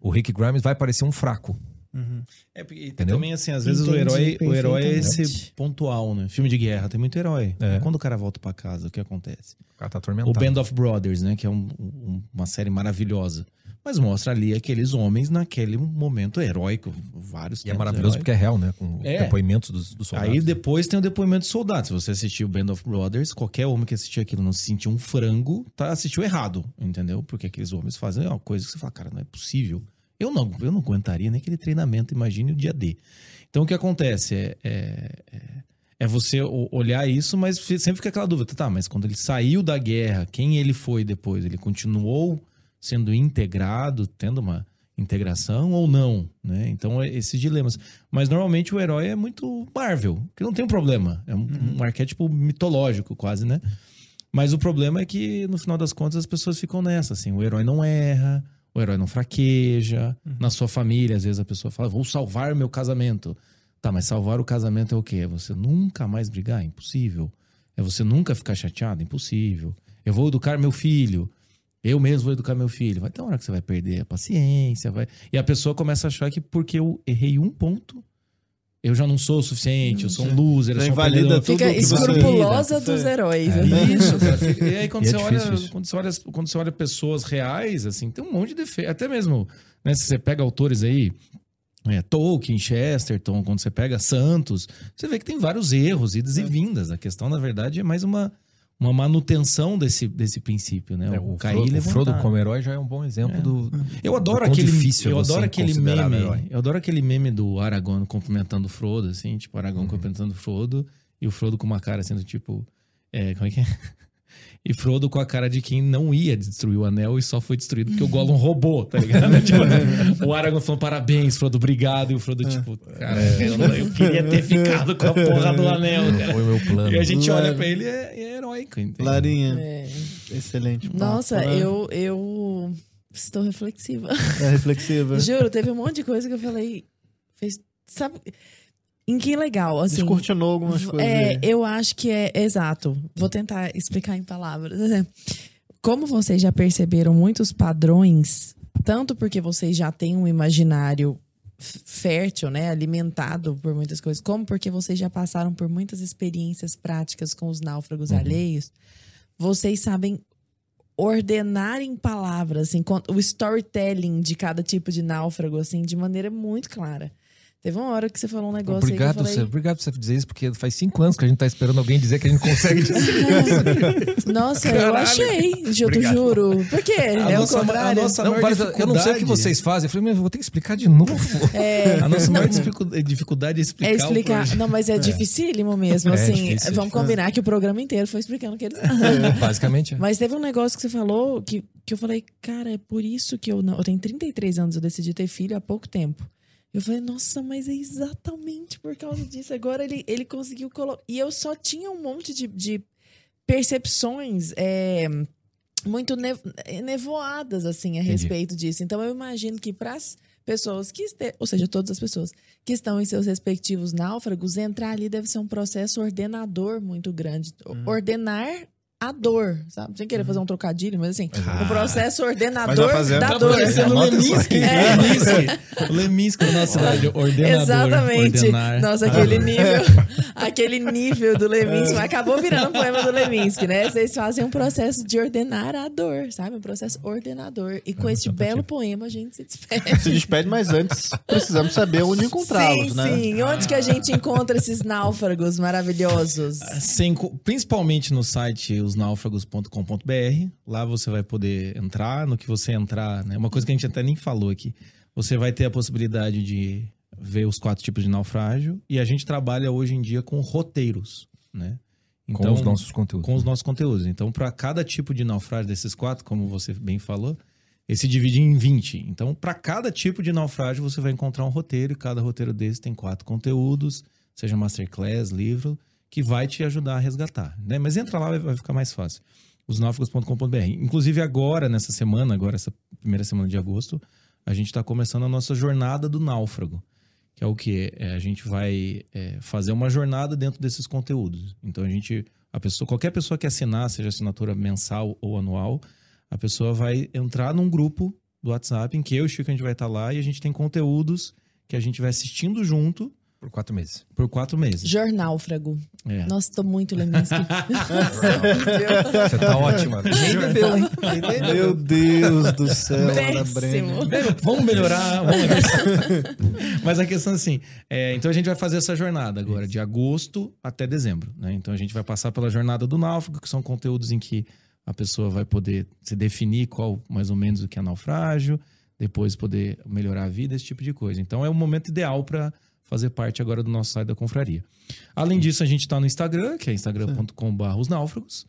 O Rick Grimes vai parecer um fraco. Uhum. É, porque Entendeu? também, assim, às vezes Entendi o herói, o herói é esse pontual, né? Filme de guerra tem muito herói. É. Quando o cara volta pra casa, o que acontece? O cara tá O atormentado. Band of Brothers, né? Que é um- um- uma série maravilhosa. Mas mostra ali aqueles homens naquele momento heróico. Vários E é maravilhoso heróicos. porque é real, né? Com É. depoimentos dos, dos soldados. Aí depois tem o depoimento do soldado. Se você assistiu o Band of Brothers, qualquer homem que assistiu aquilo não se sentiu um frango, tá, assistiu errado, entendeu? Porque aqueles homens fazem uma coisa que você fala, cara, não é possível. Eu não, eu não aguentaria nem aquele treinamento, imagine o dia D. Então o que acontece é, é, é- é você olhar isso, mas sempre fica aquela dúvida, tá, mas quando ele saiu da guerra, quem ele foi depois? Ele continuou sendo integrado, tendo uma integração ou não, né? Então, é esses dilemas. Mas normalmente o herói é muito Marvel, que não tem um problema. É um, um arquétipo mitológico, quase, né? Mas o problema é que, no final das contas, as pessoas ficam nessa, assim. O herói não erra, o herói não fraqueja. Na sua família, às vezes a pessoa fala, vou salvar meu casamento. Tá, mas salvar o casamento é o quê? É você nunca mais brigar? Impossível. É você nunca ficar chateado? Impossível. Eu vou educar meu filho. Eu mesmo vou educar meu filho. Vai ter uma hora que você vai perder a paciência. Vai... E a pessoa começa a achar que porque eu errei um ponto, eu já não sou o suficiente, eu sou um loser. eu Já sou um invalida perdedor. tudo Fica escrupulosa dos heróis. É. né? Isso, [laughs] cara. E aí, quando, E é você olha, isso. quando, você olha, quando você olha pessoas reais, assim, tem um monte de defeito. Até mesmo, né, se você pega autores aí, é, Tolkien, Chesterton, quando você pega Santos, você vê que tem vários erros, idas e vindas. A questão, na verdade, é mais uma, uma manutenção desse, desse princípio, né? É, o, cair e Frodo, o levantar. Frodo como herói já é um bom exemplo É. do. Eu adoro quão aquele, difícil é eu adoro aquele meme. herói. Eu adoro aquele meme do Aragorn cumprimentando o Frodo, assim, tipo, Aragorn Uhum. cumprimentando o Frodo e o Frodo com uma cara sendo tipo. É, como é que é? [laughs] E Frodo com a cara de quem não ia destruir o anel e só foi destruído porque o Gollum roubou, tá ligado? [laughs] tipo, o Aragorn falando parabéns, Frodo, obrigado. E o Frodo, tipo, cara, eu, não- eu queria ter ficado com a porra do anel, cara. Foi o meu plano. E a gente olha pra ele e é, é entende? Larinha, É. excelente. papo, Nossa, né? eu, eu estou reflexiva. É reflexiva. [laughs] Juro, teve um monte de coisa que eu falei. Fez, sabe? Em que legal, assim. Descortinou algumas coisas. É, aí. eu acho que é exato. Vou tentar explicar em palavras. [laughs] Como vocês já perceberam muitos padrões, tanto porque vocês já têm um imaginário fértil, né, alimentado por muitas coisas, como porque vocês já passaram por muitas experiências práticas com os náufragos alheios, vocês sabem ordenar em palavras, assim, o storytelling de cada tipo de náufrago, assim, de maneira muito clara. Teve uma hora que você falou um negócio Obrigado, aí que eu você, falei... obrigado por você dizer isso, porque faz cinco anos que a gente tá esperando alguém dizer que a gente consegue dizer. [laughs] Nossa, eu Caralho. achei, eu te juro. Por quê? A é nossa- o contrário. a nossa- Não, eu não sei o que vocês fazem. Eu falei, mas eu vou ter que explicar de novo. [laughs] É, A nossa maior dificu- dificuldade é explicar. é explicar. Não, mas [laughs] é, dificílimo mesmo. É assim, difícil, é vamos combinar que o programa inteiro foi explicando o que eles. Basicamente. é. Mas teve um negócio que você falou que, que eu falei, cara, é por isso que eu não. Eu tenho 33 anos, eu decidi ter filho há pouco tempo. Eu falei, nossa, mas é exatamente por causa disso. Agora ele, ele conseguiu colocar. E eu só tinha um monte de, de percepções é, muito nev- nevoadas, assim, a Entendi. respeito disso. Então eu imagino que para as pessoas que este... ou seja, todas as pessoas que estão em seus respectivos náufragos, entrar ali deve ser um processo ordenador muito grande. Ordenar a dor, sabe? Sem querer fazer um trocadilho, mas assim, o processo ordenador da Tá dor. Parecendo o Anota isso Leminski. É. [laughs] Leminski. O Leminski da nossa cidade. Ordenador. Exatamente. Ordenar. Nossa, aquele nível, [laughs] aquele nível do Leminski, mas acabou virando um poema do Leminski, né? Vocês fazem um processo de ordenar a dor, sabe? Um processo ordenador. E com este belo poema a gente se despede. Se despede, mas antes precisamos saber onde encontrá-los, sim, né? sim. Onde que a gente encontra esses náufragos maravilhosos? Sem co- principalmente no site osnáufragos.com.br. Lá você vai poder entrar. No que você entrar, né? Uma coisa que a gente até nem falou aqui. Você vai ter a possibilidade de ver os quatro tipos de naufrágio. E a gente trabalha hoje em dia com roteiros, né? com os nossos conteúdos. com os nossos conteúdos. Então, para cada tipo de naufrágio desses quatro, como você bem falou, ele se divide em 20. Então, para cada tipo de naufrágio, você vai encontrar um roteiro, e cada roteiro desse tem quatro conteúdos, seja masterclass, livro, que vai te ajudar a resgatar. Né? Mas entra lá, vai- ficar mais fácil. Osnáufragos.com.br. Inclusive, agora, nessa semana, agora, essa primeira semana de agosto, a gente está começando a nossa jornada do náufrago. Que é o que? a gente vai é, fazer uma jornada dentro desses conteúdos. Então a gente, a pessoa, qualquer pessoa que assinar, seja assinatura mensal ou anual, a pessoa vai entrar num grupo do WhatsApp em que eu e o Chico a gente vai estar lá e a gente tem conteúdos que a gente vai assistindo junto Por quatro meses. por quatro meses. Jornálfrago. É. Nossa, tô muito Leminski. [laughs] Você tá ótima. Nem bebeu, hein? Meu Deus do céu, Ana. Bem, Vamos melhorar. Vamos... Mas a questão é assim: é, então a gente vai fazer essa jornada agora, de agosto até dezembro. Né? Então a gente vai passar pela jornada do náufrago, que são conteúdos em que a pessoa vai poder se definir qual mais ou menos o que é naufrágio, depois poder melhorar a vida, esse tipo de coisa. Então é o momento ideal para fazer parte agora do nosso site da confraria. Além disso, a gente está no Instagram, que é instagram.com.br os náufragos.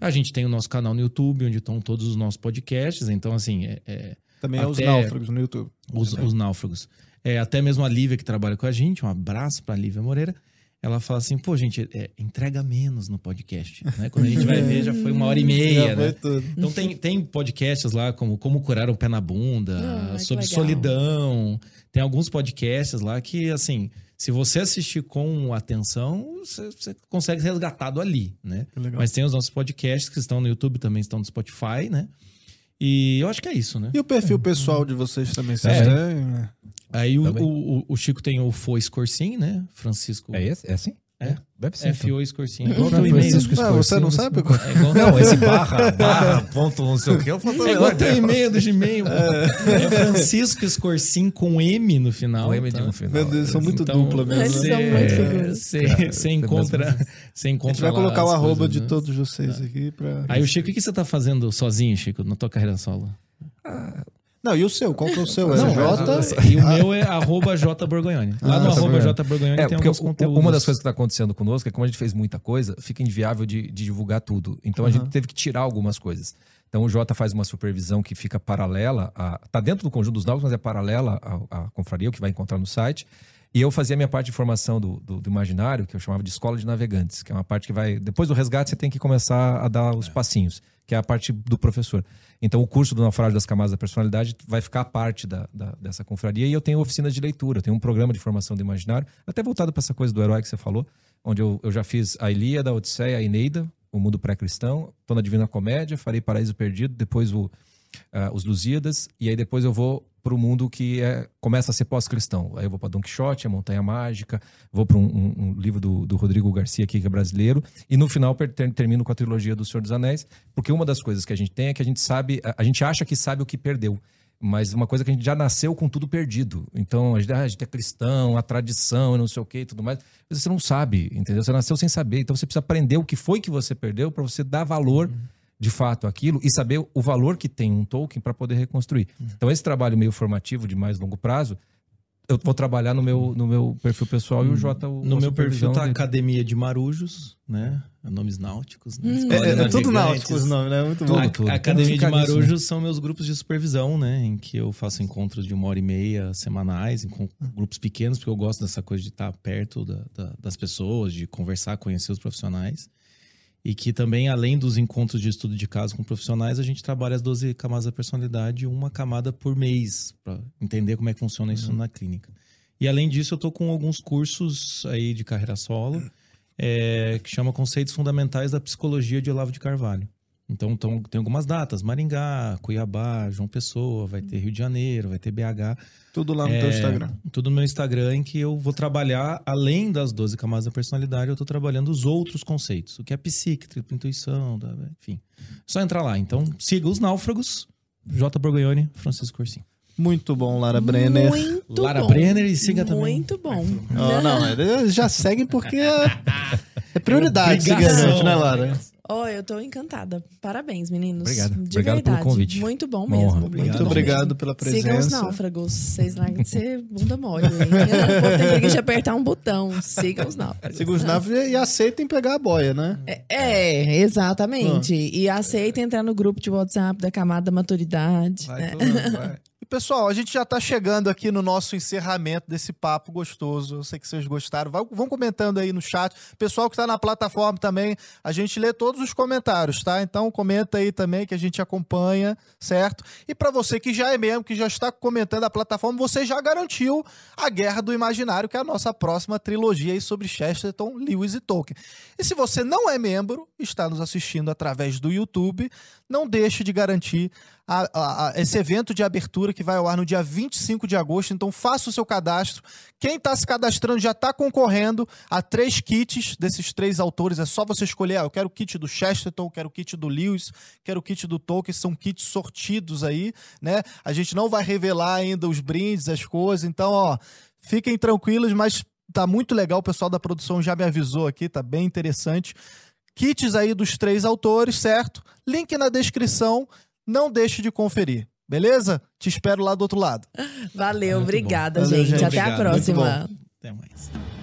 A gente tem o nosso canal no YouTube, onde estão todos os nossos podcasts. Então, assim, é- é, Também é os náufragos no YouTube. os, os náufragos. É, até mesmo a Lívia, que trabalha com a gente, um abraço pra Lívia Moreira. Ela fala assim, pô, gente, é, entrega menos no podcast. Né? Quando a gente vai ver, já foi uma hora e [laughs] meia, Já né? foi tudo. Então tem, tem podcasts lá como Como Curar o Pé na Bunda, Ah, sobre solidão. Tem alguns podcasts lá que, assim, se você assistir com atenção, você, você consegue ser resgatado ali, né? Mas tem os nossos podcasts que estão no YouTube, também estão no Spotify, né? E eu acho que é isso, né? E o perfil pessoal de vocês também, vocês É. têm? né? Aí o, o, o- Chico tem o Fo Scorsin, né? Francisco. É esse? É assim? É. Deve ser. F.O. Scorsin. Igual Igual teu e-mail. Francisco Ah, você não Escorcinho, sabe? É igual, Não, esse barra, barra, ponto, não sei o que. Eu faço é igual teu e-mail do Gmail. É, Francisco Scorsin com M no final. Com M de tá? no final. Meu Deus, são muito Então, dupla mesmo. Né? são muito figuras. Você Cara, você é encontra. Você A encontra gente vai colocar o arroba coisas, de né? todos vocês aqui pra... Aí o Chico, o que que você tá fazendo sozinho, Chico, na tua carreira solo? Não, e o seu? Qual que é o seu? É Não, J? E o meu é arroba J. Lá Ah, no tá arroba. J É, tem alguns conteúdos. uma das coisas que está acontecendo conosco é que como a gente fez muita coisa, fica inviável de, de divulgar tudo. Então a gente teve que tirar algumas coisas. Então o Jota faz uma supervisão que fica paralela, a, tá dentro do conjunto dos novos, mas é paralela à, à confraria, o que vai encontrar no site. E eu fazia a minha parte de formação do, do, do imaginário, que eu chamava de escola de navegantes, que é uma parte que vai. Depois do resgate, você tem que começar a dar os passinhos, que é a parte do professor. Então, o curso do Naufrágio das Camadas da Personalidade vai ficar parte da, da- dessa confraria. E eu tenho oficinas de leitura, eu tenho um programa de formação do imaginário, até voltado para essa coisa do herói que você falou, onde eu, eu já fiz a Ilíada, a Odisseia, a Eneida, o mundo pré-cristão, tô na Divina Comédia, farei Paraíso Perdido, depois o, ah, os Lusíadas, e aí depois eu vou para o mundo que é, começa a ser pós-cristão. Aí eu vou para Don Quixote, a Montanha Mágica, vou para um, um- um livro do, do Rodrigo Garcia aqui, que é brasileiro, e no final ter- termino com a trilogia do Senhor dos Anéis, porque uma das coisas que a gente tem é que a gente sabe, a, a gente acha que sabe o que perdeu. Mas uma coisa que a gente já nasceu com tudo perdido. Então, a gente, ah, a gente é cristão, a tradição, não sei o que e tudo mais. Mas você não sabe, entendeu? Você nasceu sem saber. Então, você precisa aprender o que foi que você perdeu para você dar valor de fato aquilo e saber o valor que tem um token para poder reconstruir. Então, esse trabalho meio formativo de mais longo prazo, eu vou trabalhar no meu, no meu perfil pessoal e o Jota. o- No a meu perfil supervisão tá dele. Academia de Marujos, né? Nomes náuticos, né? Hum. É, é, tudo náutico os nomes, né? Muito bom. A, tudo. a Academia de Marujos são meus grupos de supervisão, né? Em que eu faço encontros de uma hora e meia semanais, com grupos pequenos, porque eu gosto dessa coisa de estar perto da- da- das pessoas, de conversar, conhecer os profissionais. E que também, além dos encontros de estudo de caso com profissionais, a gente trabalha as 12 camadas da personalidade, uma camada por mês, para entender como é que funciona isso na clínica. E além disso, eu tô com alguns cursos aí de carreira solo. é, que chama Conceitos Fundamentais da Psicologia de Olavo de Carvalho. Então, tão- tem algumas datas: Maringá, Cuiabá, João Pessoa, vai ter Rio de Janeiro, vai ter BH. Tudo lá no É, teu Instagram. Tudo no meu Instagram, em que eu vou trabalhar, além das 12 camadas da personalidade, eu tô trabalhando os outros conceitos. O que é psique, tripla intuição, tá, enfim. Só entrar lá. Então, siga os náufragos, J. Borgognoni, Francisco Corsim. Muito bom, Lara Brenner. Muito Lara bom. Brenner e siga também. Muito bom. Ó, não, eles já seguem porque é, é prioridade seguir a gente, né, Lara? Oh, eu tô encantada. Parabéns, meninos. Obrigado. De Obrigado pelo verdade. convite. Muito bom Uma mesmo. honra. Muito, Obrigado. Muito bom obrigado mesmo. pela Sigam os presença. náufragos. Vocês largam de ser bunda mole. hein? O povo tem de apertar um botão. Sigam os náufragos. Siga os náufragos e aceitem pegar a boia, né? É, é, exatamente. E aceita entrar no grupo de WhatsApp da camada maturidade. Vai, né? tudo, vai. Pessoal, a gente já tá chegando aqui no nosso encerramento desse papo gostoso. Eu sei que vocês gostaram. Vão comentando aí no chat. Pessoal que tá na plataforma também, a gente lê todos os comentários, tá? Então comenta aí também que a gente acompanha, certo? E para você que já é membro, que já está comentando a plataforma, você já garantiu a Guerra do Imaginário, que é a nossa próxima trilogia aí sobre Chesterton, Lewis e Tolkien. E se você não é membro, está nos assistindo através do YouTube, não deixe de garantir a- a- esse evento de abertura que vai ao ar no dia 25 de agosto. Então faça o seu cadastro. Quem está se cadastrando já está concorrendo a três kits desses três autores. É só você escolher. Ah, eu quero o kit do Chesterton, quero o kit do Lewis, quero o kit do Tolkien. São kits sortidos aí, né? A gente não vai revelar ainda os brindes, as coisas. Então, ó, fiquem tranquilos, mas tá muito legal. O pessoal da produção já me avisou aqui, tá bem interessante. Kits aí dos três autores, certo? Link na descrição. Não deixe de conferir. Beleza? Te espero lá do outro lado. Valeu, Muito obrigada, Valeu, gente. gente. Até a Obrigado, muito próxima. Até mais.